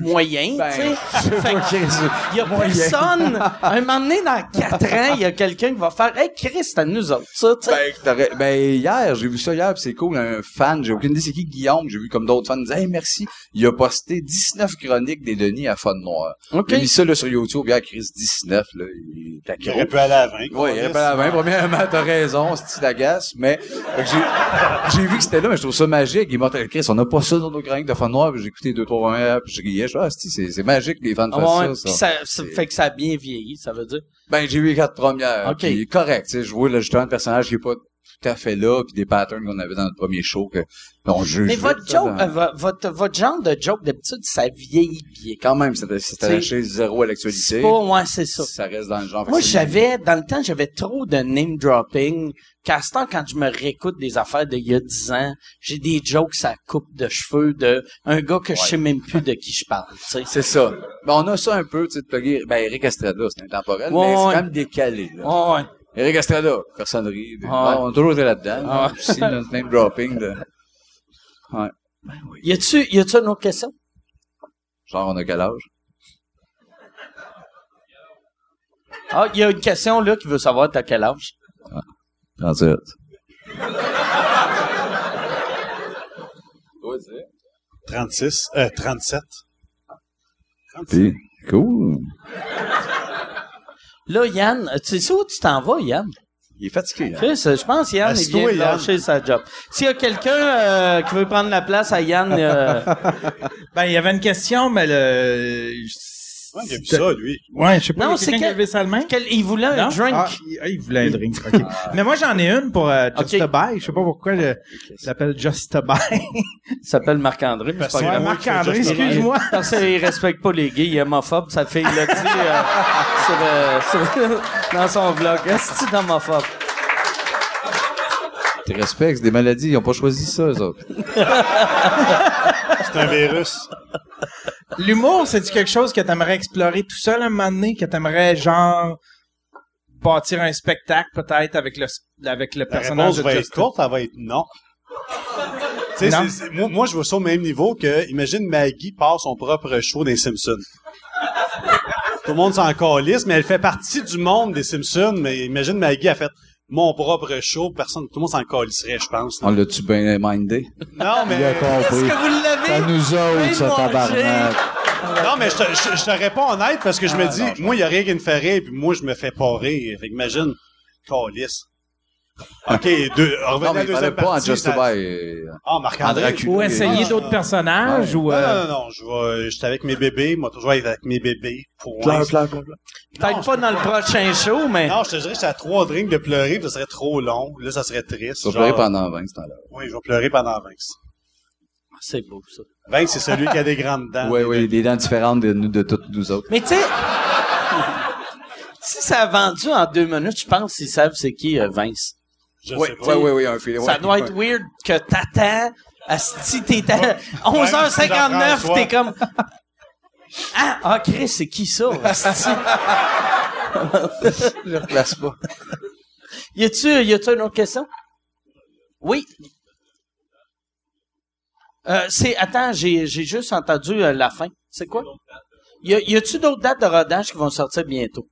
moyen, Ben, tu sais. Fait que, il y a Moyen. personne, un moment donné, dans quatre ans, il y a quelqu'un qui va faire, hey, Chris, c'est à nous autres, ça, tu sais. Ben, ben, hier, j'ai vu ça hier, c'est cool, un fan, j'ai aucune idée c'est qui, Guillaume, j'ai vu comme d'autres fans, disaient, hey, merci, il a posté 19 chroniques des Denis à Fun Noir. OK. Il a mis ça, là, sur YouTube, hier, Chris, 19, là, il est Il accro. aurait pu aller à 20. Ouais, il aurait pas la main. Premièrement, t'as raison, c'est d'agace, mais j'ai, vu que c'était là, mais je trouve ça magique. Il m'a dit, Chris, on n'a pas ça dans nos chroniques de Fun Noir, puis j'ai écouté deux, trois premières, puis je riais, je dis, ah, c'est, magique que les fans Ah ouais, ça, fait que ça a bien vieilli, ça veut dire. Ben, j'ai vu les quatre premières. Ok. Puis correct, tu sais, je vois justement le personnage qui est pas tout à fait là, puis des patterns qu'on avait dans notre premier show que on juge. Mais votre joke, dans- euh, vo- votre, votre genre de joke, d'habitude, ça vieillit bien. Quand même, c'était, lâché zéro à l'actualité. pas, ouais, c'est ça. Ça reste dans le genre. Moi, j'avais, dans le temps, j'avais trop de name dropping. Qu'à ce temps, quand je me réécoute des affaires d'il y a 10 ans, j'ai des jokes à coupe de cheveux de un gars que je sais même plus de qui je parle. C'est ça. Ben, on a ça un peu, tu sais, de plugger. Ben, Eric Estrada, c'est intemporel, Ouais, mais c'est quand même décalé, là. Eric Estrada, personne rit. Ah ouais. on a toujours été là-dedans. Ah ouais. Aussi, notre name dropping de, ouais. Y a-tu, y a-tu une autre question? Genre, on a quel âge? Ah, il y a une question, là, qui veut savoir t'as quel âge? 37. C'est 36, euh, 37. Puis, cool. Là, Yann, tu sais où tu t'en vas, Yann? Il est fatigué, hein? Chris, je pense Yann, de Yann. lâcher sa job. S'il y a quelqu'un euh, qui veut prendre la place à Yann, euh, *laughs* Ben, il y avait une question, mais le, Ouais, il a vu ça, lui. Ouais, je sais pas. Non, c'est quelqu'un qui quel- avait main? Il voulait un Non? drink. Ah, il, ah, il voulait un drink. *laughs* ok. Mais moi, j'en ai une pour euh, Just Ok. a Buy. Je sais pas pourquoi le, il s'appelle Just a Buy. Il s'appelle Marc-André, mais c'est pas Marc-André, excuse-moi. Parce qu'il respecte pas les gays, il est homophobe. Sa fille l'a dit euh, *laughs* sur, euh, sur- *laughs* dans son vlog. Est-ce que c'est homophobe? Tes respects, c'est des maladies, ils ont pas choisi ça, eux autres. C'est un virus. L'humour, c'est-tu quelque chose que t'aimerais explorer tout seul un moment donné, que t'aimerais, genre, bâtir un spectacle, peut-être, avec le, avec le La personnage réponse de va être courte, ça va être non. Tu sais, Non? c'est- c'est- moi, moi, je vois ça au même niveau que, imagine Maggie part son propre show des Simpsons. Tout le monde s'en calisse, mais elle fait partie du monde des Simpsons, mais imagine Maggie a fait mon propre show, personne, tout le monde s'en calisserait, je pense. là. On l'a-tu bien mindé? Non, mais, Il a compris. Est-ce que vous l'avez? À nous autres, ça, tabarnak? non, mais je te, je, je te réponds honnête parce que je me Ah, dis, non, je moi, il y a rien qui me fait rire, puis moi, je me fais pas rire. Fait qu'imagine, calisse. OK, deux, revenez Non, à deuxième pas en partie. Just ça- a Buy. euh, Ah, Marc-André. André Ou essayer Ah. d'autres personnages, ou... Non, euh, non, non, je vais, j'étais avec mes bébés, moi, toujours être avec mes bébés. Pour Pleur, pleur, pleur, pleur. Peut-être pas dans le prochain show, mais... Non, je te dirais que j'étais à trois drinks de pleurer, puis ça serait trop long. Là, ça serait triste. Vas genre- pleurer pendant 20 ce temps-là. Oui, je vais pleurer pendant 20. C'est beau, ça. 20, c'est celui qui a des grandes dents. Oui, oui, des dents différentes de nous, de toutes nous autres. Mais tu sais, *laughs* si ça a vendu en deux minutes, je pense qu'ils savent c'est qui euh, Vince. Je Oui, sais pas. oui, oui, oui, un filet. Ça ouais. doit être weird que t'attends, asti, t'es à 11h59, Jean-François. t'es comme... Ah, ah, Chris, c'est qui ça? asti? *laughs* Je le replace pas. Y a-tu, y a-tu une autre question? Oui. Euh, c'est, attends, j'ai, j'ai juste entendu euh, la fin. C'est quoi? Y, a, y a-tu d'autres dates de rodage qui vont sortir bientôt?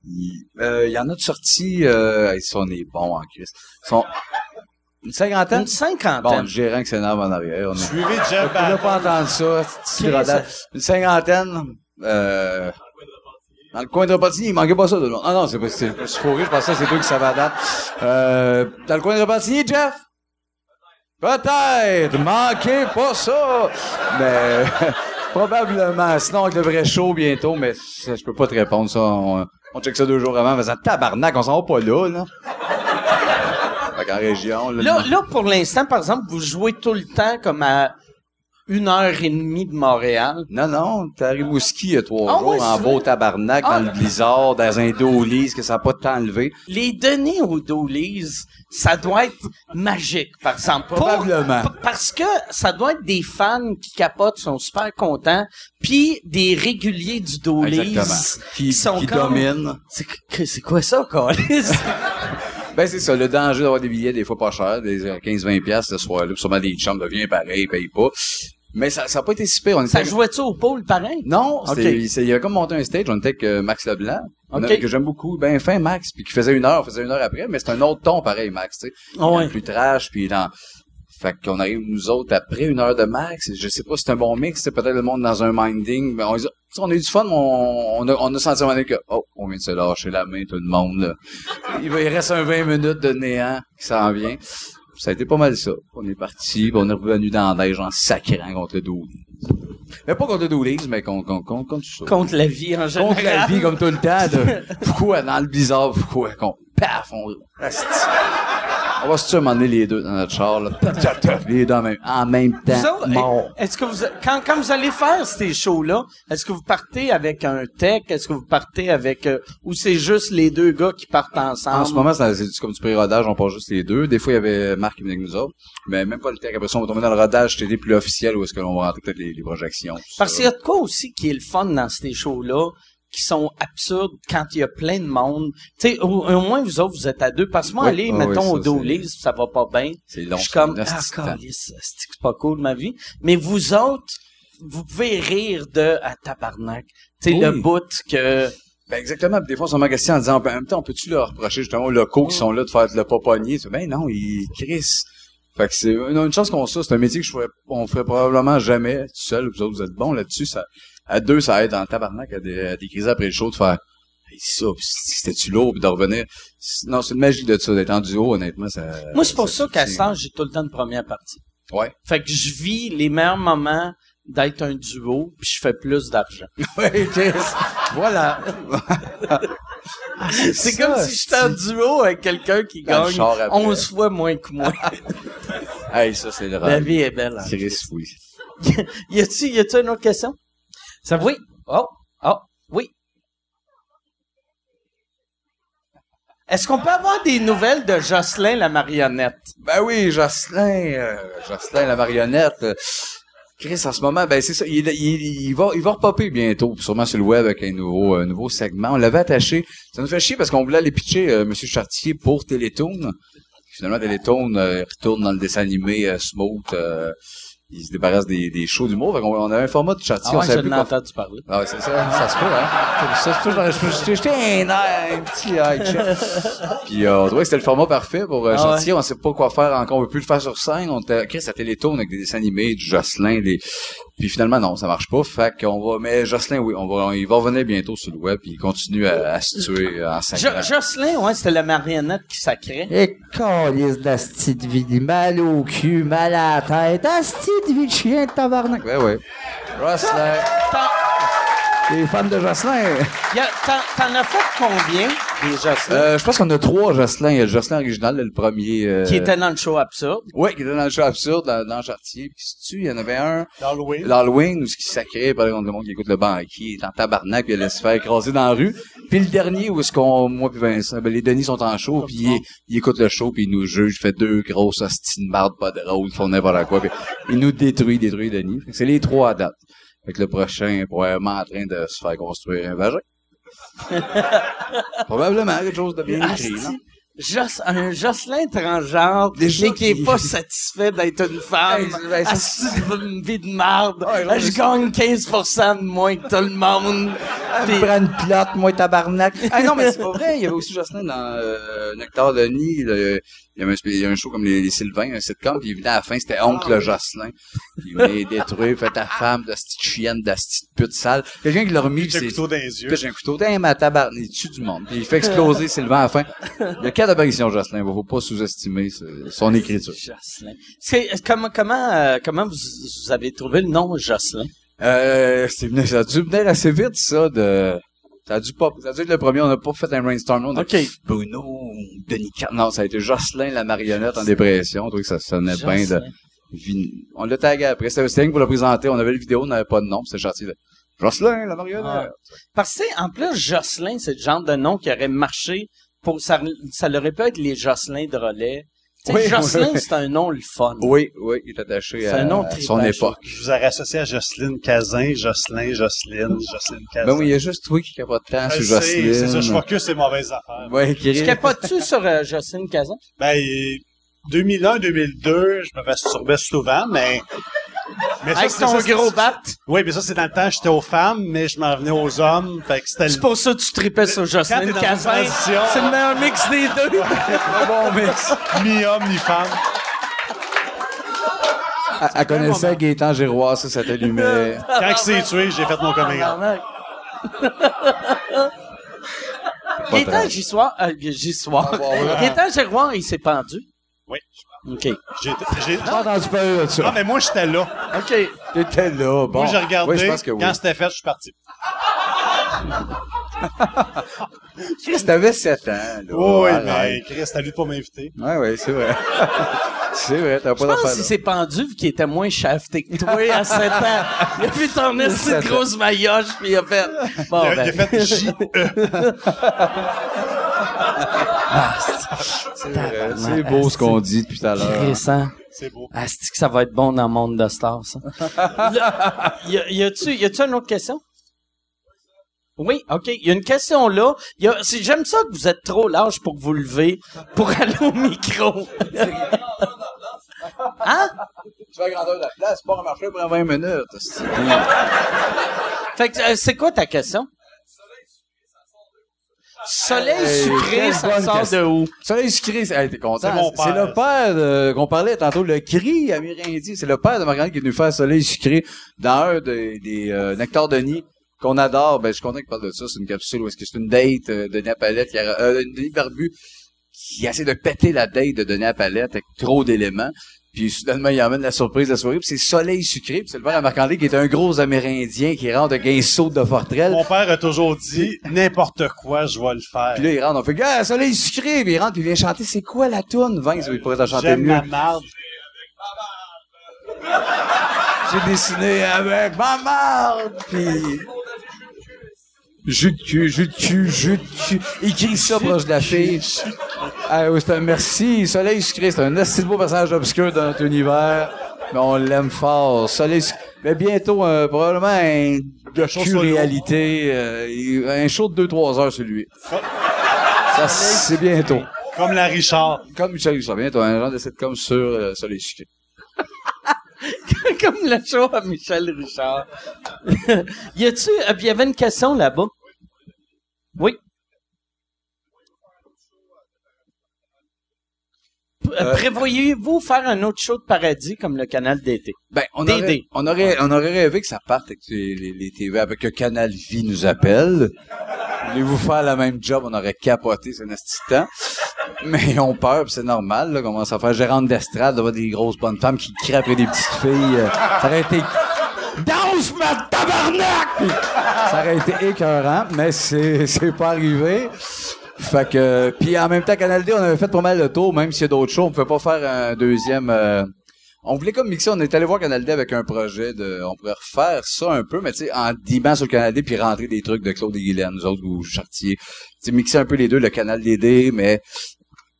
Euh, Il y en a de sorties, euh, ils sont des bons en Christ. Une cinquantaine? Une cinquantaine. Bon, le gérant qui s'énerve en arrière. On a- Suivez Jeff On n'a pas entendu ça. rodage. Une cinquantaine. Euh, dans le coin de Repentigny, il manquait pas ça. De... Ah non, c'est pas, c'est, je suis fourré, je pensais que c'est toi qui savais la date. Euh, dans le coin de Repentigny, Jeff? Peut-être, manquez pas ça. Mais, *laughs* probablement. Sinon, avec le vrai show bientôt, mais ça, je peux pas te répondre, ça. On, on check ça deux jours avant en faisant tabarnak, on s'en va pas là, là. Région, là, Là, là, pour l'instant, par exemple, vous jouez tout le temps comme à une heure et demie de Montréal. Non, non, t'es à Rimouski il y a trois Ah jours, en beau tabarnak, Ah. dans le blizzard, dans un dolis, que ça n'a pas de temps enlevé. Les données aux Dollies, ça doit être magique, par exemple. Probablement. parce que ça doit être des fans qui capotent, sont super contents, puis des réguliers du Exactement. Qui, sont qui comme- domine. C'est quoi ça, Carlis? Ben, c'est ça, le danger d'avoir des billets des fois pas chers, des euh, 15-20 piastres ce soir-là, sûrement des chambres deviennent pareil, ils payent pas. Mais ça ça a pas été si pire. On ça était- jouait-tu au pôle pareil? Non, Ok. c'était, c'est- il a comme monté un stage, on était avec euh, Max Leblanc, on a- Ok. que j'aime beaucoup, ben fin Max, puis qui faisait une heure, on faisait une heure après, mais c'est un autre ton pareil, Max, tu sais. Ah ouais. Plus trash, puis dans... Fait qu'on arrive, nous autres, après une heure de Max, je sais pas si c'est un bon mix, c'est peut-être le monde dans un minding, mais on, a- on eu du fun, mais on, on a, on a senti à un moment donné que, oh, on vient de se lâcher la main, tout le monde, là. Il, reste un 20 minutes de néant qui s'en vient. Ça a été pas mal ça. On est parti, on est revenu dans la neige en sacrant contre le. Mais pas contre le Dooley, mais contre, contre, contre, contre tout ça. Contre la vie en général. Contre la vie comme tout le temps de *laughs* pourquoi dans le bizarre, pourquoi qu'on paf, on reste. On va se tuer donné les deux dans notre char, là. Les deux en même, en même Vous temps. Mort. Est-ce que vous, quand, quand vous allez faire ces shows-là, est-ce que vous partez avec un tech? Est-ce que vous partez avec, euh, ou c'est juste les deux gars qui partent ensemble? En ce moment, c'est c'est comme du pré-rodage, on part juste les deux. Des fois, il y avait Marc qui venait avec nous autres. Mais même pas le tech. Après ça, on va tomber dans le rodage TD plus officiel où est-ce que l'on va rentrer peut-être les, les projections. Parce qu'il y a de quoi aussi qui est le fun dans ces shows-là, qui sont absurdes quand il y a plein de monde. Tu sais, au, au moins vous autres, vous êtes à deux. Parce que moi, Oui, aller, oui, mettons, oui, au ça, Dolly's, ça va pas bien. C'est long. Je suis comme, ah, c'est pas cool ma vie. Mais vous autres, vous pouvez rire de à tabarnak. Tu sais, Oui. le bout que... Ben exactement. Des fois, on en question en disant, ben, en même temps, peut-tu leur reprocher justement aux locaux qui sont là de faire le fais, Ben non, ils crissent. Fait que c'est une, une chance qu'on ça. C'est un métier que je ferais, on ferait probablement jamais tout seul. Vous autres, vous êtes bons là-dessus. Ça, à deux, ça aide en tabarnak à, des, à décriser après le show de faire hey, ça, c'était-tu lourd, puis de revenir. C'est- Non, c'est une magie de ça, d'être en duo, honnêtement. Ça, Moi, c'est pour ça qu'à soutient. ce temps, j'ai tout le temps une première partie. Ouais. Fait que je vis les meilleurs moments d'être un duo, puis je fais plus d'argent. *laughs* Ouais, Chris. voilà. C'est comme si j'étais en duo avec quelqu'un qui Dans le gagne char après. 11 fois moins que moi. *laughs* Hey, ça, c'est le La rêve. vie est belle. hein. Chris, oui. *laughs* y a-tu, y a-tu une autre question? Ça, oui. Oh, oh, oui. Est-ce qu'on peut avoir des nouvelles de Jocelyn la marionnette? Ben oui, Jocelyn, euh, Jocelyn, la marionnette. euh, Chris, en ce moment, ben c'est ça, il, il, il va, il va repopper bientôt, sûrement sur le web avec un nouveau, nouveau segment. On l'avait attaché. Ça nous fait chier parce qu'on voulait aller pitcher euh, Monsieur Chartier pour Télétoon. Finalement, Télétoon euh, retourne dans le dessin animé euh, Smooth. euh, il se débarrasse des, des shows d'humour. Fait qu'on on avait un format de Chartier. Ah on ouais, je savait plus l'ai quoi entendu parler. ah ouais, c'est ça, ça se peut, hein. Ça, c'est toujours, je me suis jeté un air, un petit eye check. *laughs* Puis euh, on trouvait que c'était le format parfait pour euh, Ah Chantier. On sait pas quoi faire encore. On veut plus le faire sur scène. On était, Chris, à Télétoon avec des dessins animés, du Jocelyn, des... Puis finalement, non, ça marche pas. Fait qu'on va, mais Jocelyn, oui, on va, il va revenir bientôt sur le web puis il continue à, à se tuer en Jo-. Jocelyn, ouais, c'était la marionnette qui sacrait. Et calice de la petite vie, mal au cul, mal à la tête, vie de chien de tabarnak. Ouais, ouais. Jocelyn. T'en, Les fans de Jocelyn? t'en as fait combien, Jocelyn? Euh, je pense qu'on a trois Jocelyn. Il y a le Jocelyn original, le premier. euh, qui étaient dans le show absurde? Ouais, qui était dans le show absurde, dans, dans Chartier. Puis si tu, il y en avait un. L'Halloween. L'Halloween, où ce qui sacrait, par exemple, le monde qui écoute le banquier, il est en tabarnak, puis il allait se faire écraser dans la rue. Puis le dernier, où est-ce qu'on, moi puis Vincent, ben, les Denis sont en show, puis il, il écoute le show, puis il nous juge, il fait deux grosses hosties de marde, pas drôle, ils font n'importe quoi, puis il nous détruit, détruit Denis. Fait que C'est les trois à date. Fait que le prochain est probablement en train de se faire construire un vagin. *laughs* probablement, quelque chose de bien écrit, Jos- un Jocelyn transgenre, Déjà mais qui est pas satisfait d'être une femme. Hey, une vie de marde. Je gagne 15% de moins que tout le monde. Puis- prends une pilote, moi, tabarnak. *laughs* ah non, mais c'est pas vrai. Il y avait aussi Jocelyn dans euh, Nectar de Nid. le- Il y avait un, spé- il y a un show comme les, les Sylvains, un sitcom, puis il venait à la fin, c'était Oncle Jocelyn. Puis il venait détruire, fait ta femme de petite chienne, de petite pute sale. Quelqu'un qui l'a remis, J'ai un couteau dans les yeux. J'ai un couteau dans ma tabarnak, il tue du monde. Puis il fait exploser *laughs* Sylvain à la fin. Il y a quatre apparitions, Jocelyn. Il faut pas sous-estimer son écriture. Jocelyn. Comment, comment, euh, comment vous, vous avez trouvé le nom Jocelyn? Euh, c'est venu, ça a dû venir assez vite, ça, de... Ça a dû pas, ça a dû être le premier, on n'a pas fait un brainstorm, on a OK. Bruno, Denis Car- Non, ça a été Jocelyn, la marionnette en dépression. On trouvait que ça sonnait bien de... On l'a tagué après. C'était que pour le présenter. On avait le vidéo, on n'avait pas de nom. C'était gentil. de- Jocelyn, la marionnette. Parce que, en plus, Jocelyn, c'est le genre de nom qui aurait marché pour, ça, ça aurait pu être les Jocelyn de relais. Oui, Jocelyn, oui. c'est un nom le fun. Oui, oui, il est attaché C'est à, un nom à trippant, son époque. Je vous aurais associé à Jocelyne Cazin, Jocelyn, Jocelyne, Jocelyne Cazin. Ben oui, il y a juste toi qui capote tant sur Jocelyne. C'est ça, je focus ces mauvaises affaires. Ouais, qui Tu capotes-tu *laughs* sur euh, Jocelyne Cazan? Ben, 2001, 2002, je me masturbais souvent, mais... mais ça, Avec c'est- ton ça, gros bat. Oui, mais ça, c'est dans le temps, j'étais aux femmes, mais je m'en venais aux hommes. Fait que c'était C'est pour ça que tu tripais sur Jocelyne transition- C'est le meilleur mix des deux. bon mix. Mi-homme, mi-femme. Elle, elle connaissait Gaétan Giroir, ça, ça t'allumait. *laughs* Quand il s'est tué, j'ai fait mon coming out. Gaétan Gissoir, euh, Gissoir. Gaétan Giroir, il s'est pendu. Oui. OK. J'ai... j'ai... J'ai entendu parler de Non, ça. mais moi, j'étais là. OK. T'étais là, bon. Moi, j'ai regardé. Oui, je pense que oui. Quand c'était fait, je suis parti. *laughs* Chris, t'avais 7 ans, là. oui, Arrête. mais Chris, t'as lui pour m'inviter. Ouais, ouais, c'est vrai. *laughs* c'est vrai, t'as pas Je pense d'affaire. qu'il s'est pendu vu qu'il était moins shafté que toi à 7 ans. Il a vu ton esti de grosse maillotche puis il a fait... Bon, il, a, ben, il a fait J. *laughs* C'est vrai. C'est beau ce qu'on dit depuis tout à l'heure. Récent. C'est beau. Ah, c'est que ça va être bon dans le monde de stars, ça? Y, a, y a-tu, y a-tu une autre question? Oui, OK. Il y a une question là. Y a, c'est- j'aime ça que vous êtes trop large pour vous lever, pour aller au micro. *laughs* hein? Tu grandeur de la place, pas remarcher pendant 20 minutes. c'est- Fait que, euh, c'est quoi ta question? Soleil Hey, sucré, quelle ça sort question. de où? Soleil sucré, c'est, hey, t'es content? C'est le père de- qu'on parlait tantôt, le cri amérindien. C'est le père de Marianne qui est venu faire Soleil sucré dans un des, des euh, Nectar Denis qu'on adore. Ben, je suis content qu'il parle de ça. C'est une capsule où est-ce que c'est une date euh, de Denis à Palette, qui a, euh, Denis Barbu qui essaie de péter la date de Denis Palette avec trop d'éléments. Puis soudainement, il emmène la surprise de la soirée, puis c'est Soleil Sucré, puis c'est le père à Marc-André qui est un gros Amérindien qui rentre avec un saut de forterelle. Mon père a toujours dit, n'importe quoi, je vais le faire. Puis là, il rentre, on fait, gars, Soleil Sucré, puis il rentre, puis il vient chanter, c'est quoi la toune? Vince, il pourrait t'en chanter J'aime mieux. ma marde. J'ai dessiné avec ma marde, puis... Jus de cul, jus de cul, jus de cul. Ça proche de la fille? Ah oui, c'est un merci. Soleil sucré, c'est un assez beau passage obscur dans notre univers. Mais on l'aime fort. Soleil sucré. Mais bientôt, euh, probablement un show cul réalité. euh, un show de 2-3 heures, celui. Ça, c'est bientôt. Comme la Richard. Comme Michel Richard, bientôt. Un genre de sitcom sur euh, Soleil sucré. *laughs* Comme le show à Michel Richard. *laughs* y a-tu, euh, il y avait une question là-bas. Oui. Euh, Prévoyez-vous faire un autre show de paradis comme le canal d'été? Ben, on aurait, on aurait, on aurait rêvé que ça parte avec les, les, les TV, avec que Canal Vie nous appelle. Voulez-vous faire le même job? On aurait capoté, de temps. *laughs* Mais ils ont peur, c'est normal, là, commence à faire gérante d'estrade, d'avoir des grosses bonnes femmes qui crient après des petites filles. euh, ça aurait été... Danse, ma tabarnak! Ça aurait été écœurant, mais c'est, c'est pas arrivé. Fait que, puis en même temps, Canal on avait fait pas mal le tour, même s'il y a d'autres shows, on pouvait pas faire un deuxième, euh, on voulait comme mixer, on est allé voir Canal D avec un projet de, on pourrait refaire ça un peu, mais tu sais, en dimant sur le Canal D puis rentrer des trucs de Claude et Guylaine, nous autres, ou Chartier. Tu sais, mixer un peu les deux, le Canal DD, mais,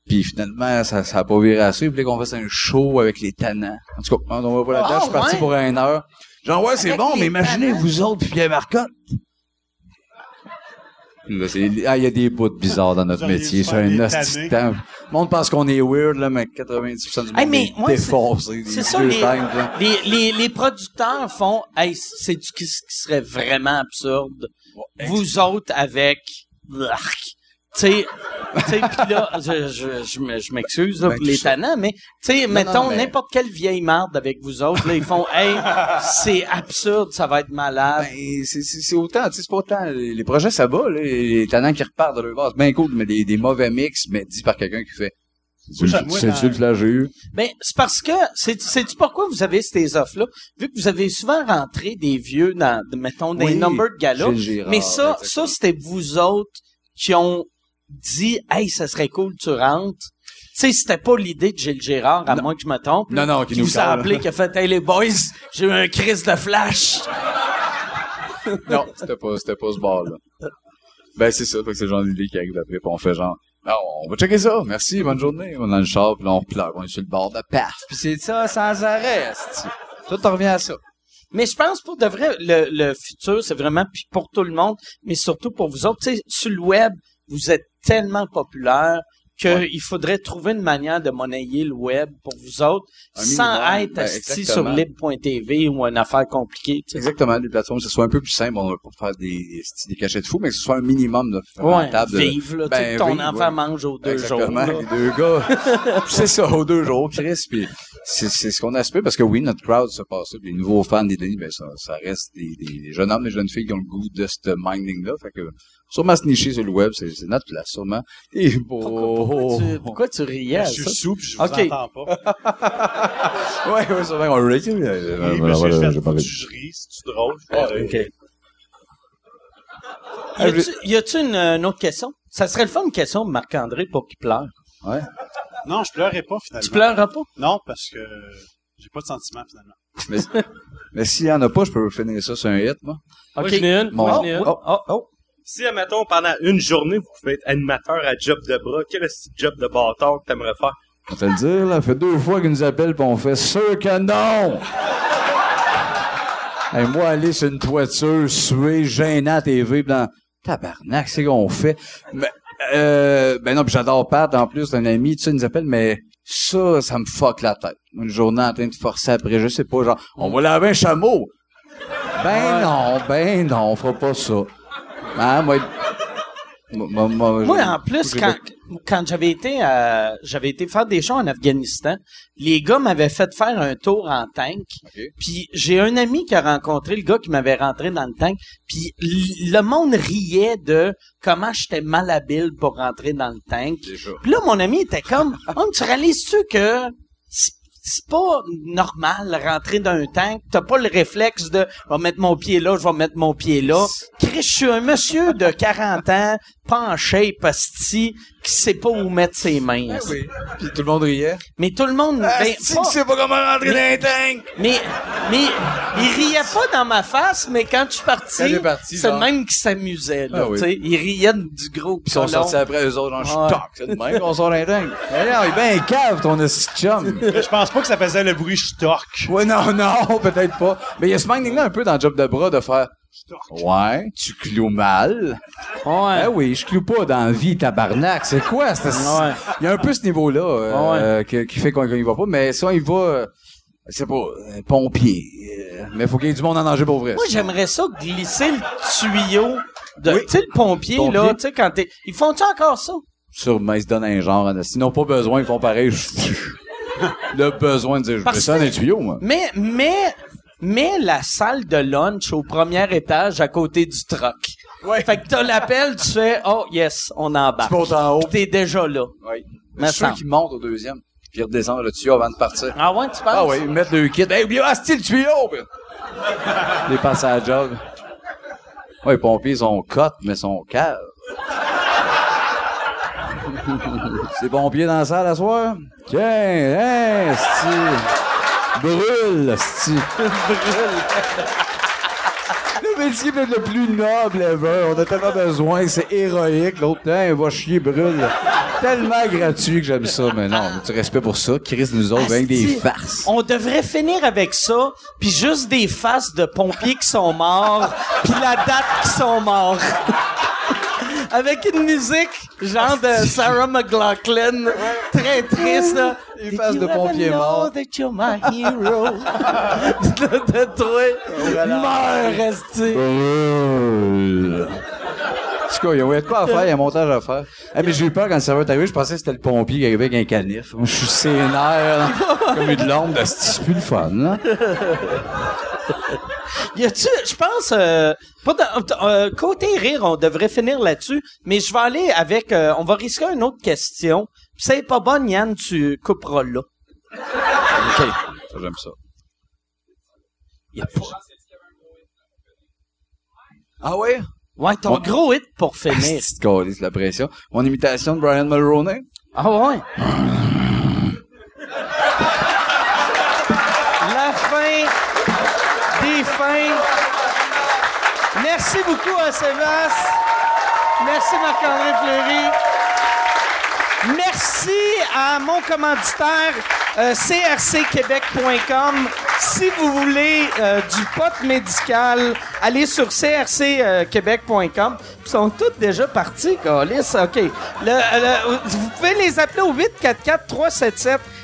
puis finalement, ça, ça a pas viré assez. Ils voulaient qu'on fasse un show avec les tannants? En tout cas, on va pas là-dedans, Ah, je suis parti ouais? pour une heure. Genre, ouais, c'est bon, mais imaginez tannants? vous autres puis Pierre Marcotte. Là, c'est- ah, il y a des bouts bizarres dans notre métier. C'est un hostie temps. Le monde pense qu'on est weird, là, mais 90% du monde Hey, mais est moi, c'est- défoncé. C'est des ça, les, les, les, les producteurs font, hey, c'est du qui, qui serait vraiment absurde. Vous autres avec, Arc. Tu sais, tu sais, pis là, je, je, je, me- je m'excuse là, Ben, pour les tannants, mais tu sais, mettons mais- n'importe quelle vieille marde avec vous autres, là, ils font, hey, c'est absurde, ça va être malade. Ben, c'est, c'est, c'est autant, tu sais, c'est pas autant. Les, les projets, ça va, là, les, talents qui repartent de leur base. Ben cool, mais des, des mauvais mix, mais dit par quelqu'un qui fait. C'est dans- le flash j'ai eu. Ben, c'est parce que, c'est, c'est-tu pourquoi vous avez ces offres-là? Vu que vous avez souvent rentré des vieux dans, mettons, des Oui, number de galas. Mais ça, ça, c'était vous autres qui ont dit, hey, ça serait cool, tu rentres. Tu sais, c'était pas l'idée de Gilles Gérard, à moins que je me trompe. Non, non, qui nous vous a appelé, qui a fait, hey, les boys, j'ai eu un crise de flash. *laughs* Non, c'était pas, c'était pas ce bar-là. Ben, c'est ça, fait que c'est le genre d'idée qui arrive après, pis on fait genre, non, on va checker ça, merci, bonne journée. On est dans le char, pis là, on pleure, on est sur le bord de paf. Pis c'est ça sans arrêt. Tout en revient à ça. Mais je pense pour de vrai, le, le futur, c'est vraiment puis pour tout le monde, mais surtout pour vous autres. Tu sais, sur le web, vous êtes tellement populaire qu'il faudrait trouver une manière de monnayer le web pour vous autres Un sans minimum, être ben, assis sur exactement. libre.tv ou une affaire compliquée. Exactement, des plateformes, que ce soit un peu plus simple, pas faire des, des, de fou, mais que ce soit un minimum de Ouais, vivre, là, Ben, ton enfant ouais. mange aux deux Exactement, jours. là. les deux gars. *laughs* c'est ça, aux deux jours, Chris. Puis c'est, c'est ce qu'on aspire parce que oui, notre crowd se passe puis Les nouveaux fans des Denis, ben ça, ça reste des, des jeunes hommes et jeunes filles qui ont le goût de ce minding-là. Fait que sûrement se nicher sur le web, c'est, notre place, sûrement. Et Pourquoi, tu, *laughs* pourquoi tu riais à Je suis puis je vous entends pas. *laughs* Ouais, ouais, sûrement. On le dit. Oui, parce que je fais faut que je ris, c'est drôle. Ah, Euh, ok. Y a-tu, une, une autre question? Ça serait le fun une question de Marc-André pour qu'il pleure. Ouais. Non, je pleurais pas finalement. Tu pleureras pas? Non, parce que j'ai pas de sentiments finalement. Mais, mais s'il y en a pas, je peux finir ça sur un hit, moi. Ok. Moi, j'en ai une. Bon. Moi, j'en ai une. Oh, oh, oh. Si, admettons, pendant une journée, vous pouvez être animateur à job de bras, quel est ce job de bâtard que t'aimerais faire? On va te le dire, là. Ça fait deux fois qu'ils nous appellent pis on fait sûr que non! hey, moi, aller sur une toiture, suer, gênant à TV, pis dans, tabarnak, c'est qu'on fait. Mais, euh, ben non, pis j'adore Pat, en plus, un ami, tu sais, il nous appelle, mais ça, ça me fuck la tête. Une journée en train de forcer après, je sais pas, genre, on va laver un chameau! Ben non, ben non, on fera pas ça. Hein, moi, moi, moi, en plus, quand, quand j'avais été à, j'avais été faire des shows en Afghanistan, les gars m'avaient fait faire un tour en tank. Ok. Puis j'ai un ami qui a rencontré le gars qui m'avait rentré dans le tank. Puis le monde riait de comment j'étais malhabile pour rentrer dans le tank. Puis là, mon ami était comme, oh, tu réalises-tu que, c'est- pas normal de rentrer dans un tank. T'as pas le réflexe de je vais mettre mon pied là, je vais mettre mon pied là. Chris, je suis un monsieur de 40 ans, pas en shape, asti, qui sait pas où mettre ses mains. asti. Oui. Puis tout le monde riait. Mais tout le monde. ben, Asti, pas- tu sais pas comment rentrer dans un tank! mais, mais, il riait pas dans ma face, mais quand je suis parti, c'est le même qui s'amusait, là, Ah oui. tu sais. Il riait du gros Puis ils sont sortis après eux autres, genre, Ouais. je c'est de même qu'on sort d'un tank. *laughs* Mais non, il est bien cave, ton esti de chum. Je pense pas que ça faisait le bruit stock. Ouais, non, non, *laughs* peut-être pas. Mais il y a ce minding-là un peu dans le job de bras de faire, ouais, tu cloues mal. Ouais. Ben oui, je cloue pas dans la vie, tabarnak. C'est quoi, Ouais. Il y a un peu ce niveau-là, euh, que- qui fait qu'on y va pas. Mais si on y va, euh, c'est pas, euh, pompier. euh, mais faut qu'il y ait du monde en danger pour vrai. Moi, j'aimerais ça glisser le tuyau de, Oui. tu sais, le pompier, Pompier. là, tu sais, quand t'es, ils font-tu encore ça? Sûrement, ils se donnent un genre. hein. S'ils n'ont pas besoin, ils font pareil. *laughs* Le besoin de dire, je ça dans que- un tuyau, moi. Mais, mais, mais la salle de lunch au premier étage à côté du truck. Ouais. Fait que t'as l'appel, tu fais, oh, yes, on embarque. Tu montes en haut. T'es déjà là. Oui. Sûr semble. qu'ils montent au deuxième. Puis ils redescendent le tuyau avant de partir. Ah ouais, tu penses? Ah oui, ils mettent le kit. Hey, oubliez pas, c'est le tuyau! Les passent à la job. Ouais, les pompiers sont cotes, mais sont caves. *laughs* c'est pompiers dans la salle à soir? Tiens, hein, sti. Brûle, sti. Brûle. *laughs* Le métier le plus noble ever. On a tellement besoin, c'est héroïque. L'autre, hein, va chier, brûle. Tellement gratuit que j'aime ça, mais non, du respect pour ça. Chris nous autres, avec des farces. On devrait finir avec ça, puis juste des faces de pompiers qui sont morts, puis la date qui sont morts. *laughs* avec une musique genre de Sarah McLachlan, très triste. là. Faces you de know morts. that you're my hero? de, *laughs* de toi. Meurs, esti. Brûle. En tout cas, il y a de quoi à faire, il y a un montage à faire. Eh, mais j'ai eu peur quand le serveur est arrivé, je pensais que c'était le pompier qui arrivait avec un canif. Je suis sénère, là, comme eu de l'ombre, de c'est plus le fun, là. *laughs* Y a-tu, je pense, euh, pas dans- euh, côté rire, on devrait finir là-dessus, mais je vais aller avec, euh, on va risquer une autre question. C'est pas bon, Yann, tu couperas là. OK. Ça, j'aime ça. Y a pas. Ah ouais? Ouais, ton On- gros hit pour finir. *laughs* Calice, la pression. Mon imitation de Brian Mulroney. ah ouais? La fin des fins. Merci beaucoup à Sébastien. Merci Marc-André Fleury. Merci à mon commanditaire euh, crcquebec.com. Si vous voulez euh, du pot médical, allez sur crcquebec.com. Ils sont tous déjà partis, Calis. OK. Vous pouvez les appeler au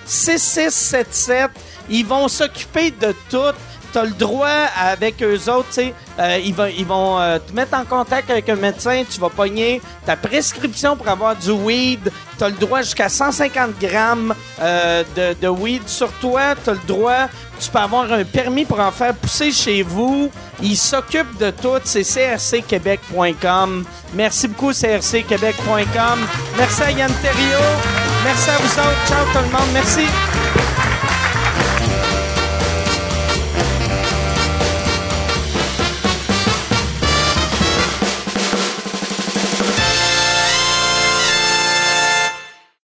844-377-6677. Ils vont s'occuper de tout. T'as le droit avec eux autres, tu sais, euh, ils vont, ils vont euh, te mettre en contact avec un médecin, tu vas pogner ta prescription pour avoir du weed, t'as le droit jusqu'à 150 grammes euh, de, de weed sur toi, t'as le droit, tu peux avoir un permis pour en faire pousser chez vous, ils s'occupent de tout, c'est crcquebec.com. Merci beaucoup crcquebec.com. Merci à Yann Terriot, merci à vous autres, ciao tout le monde, merci.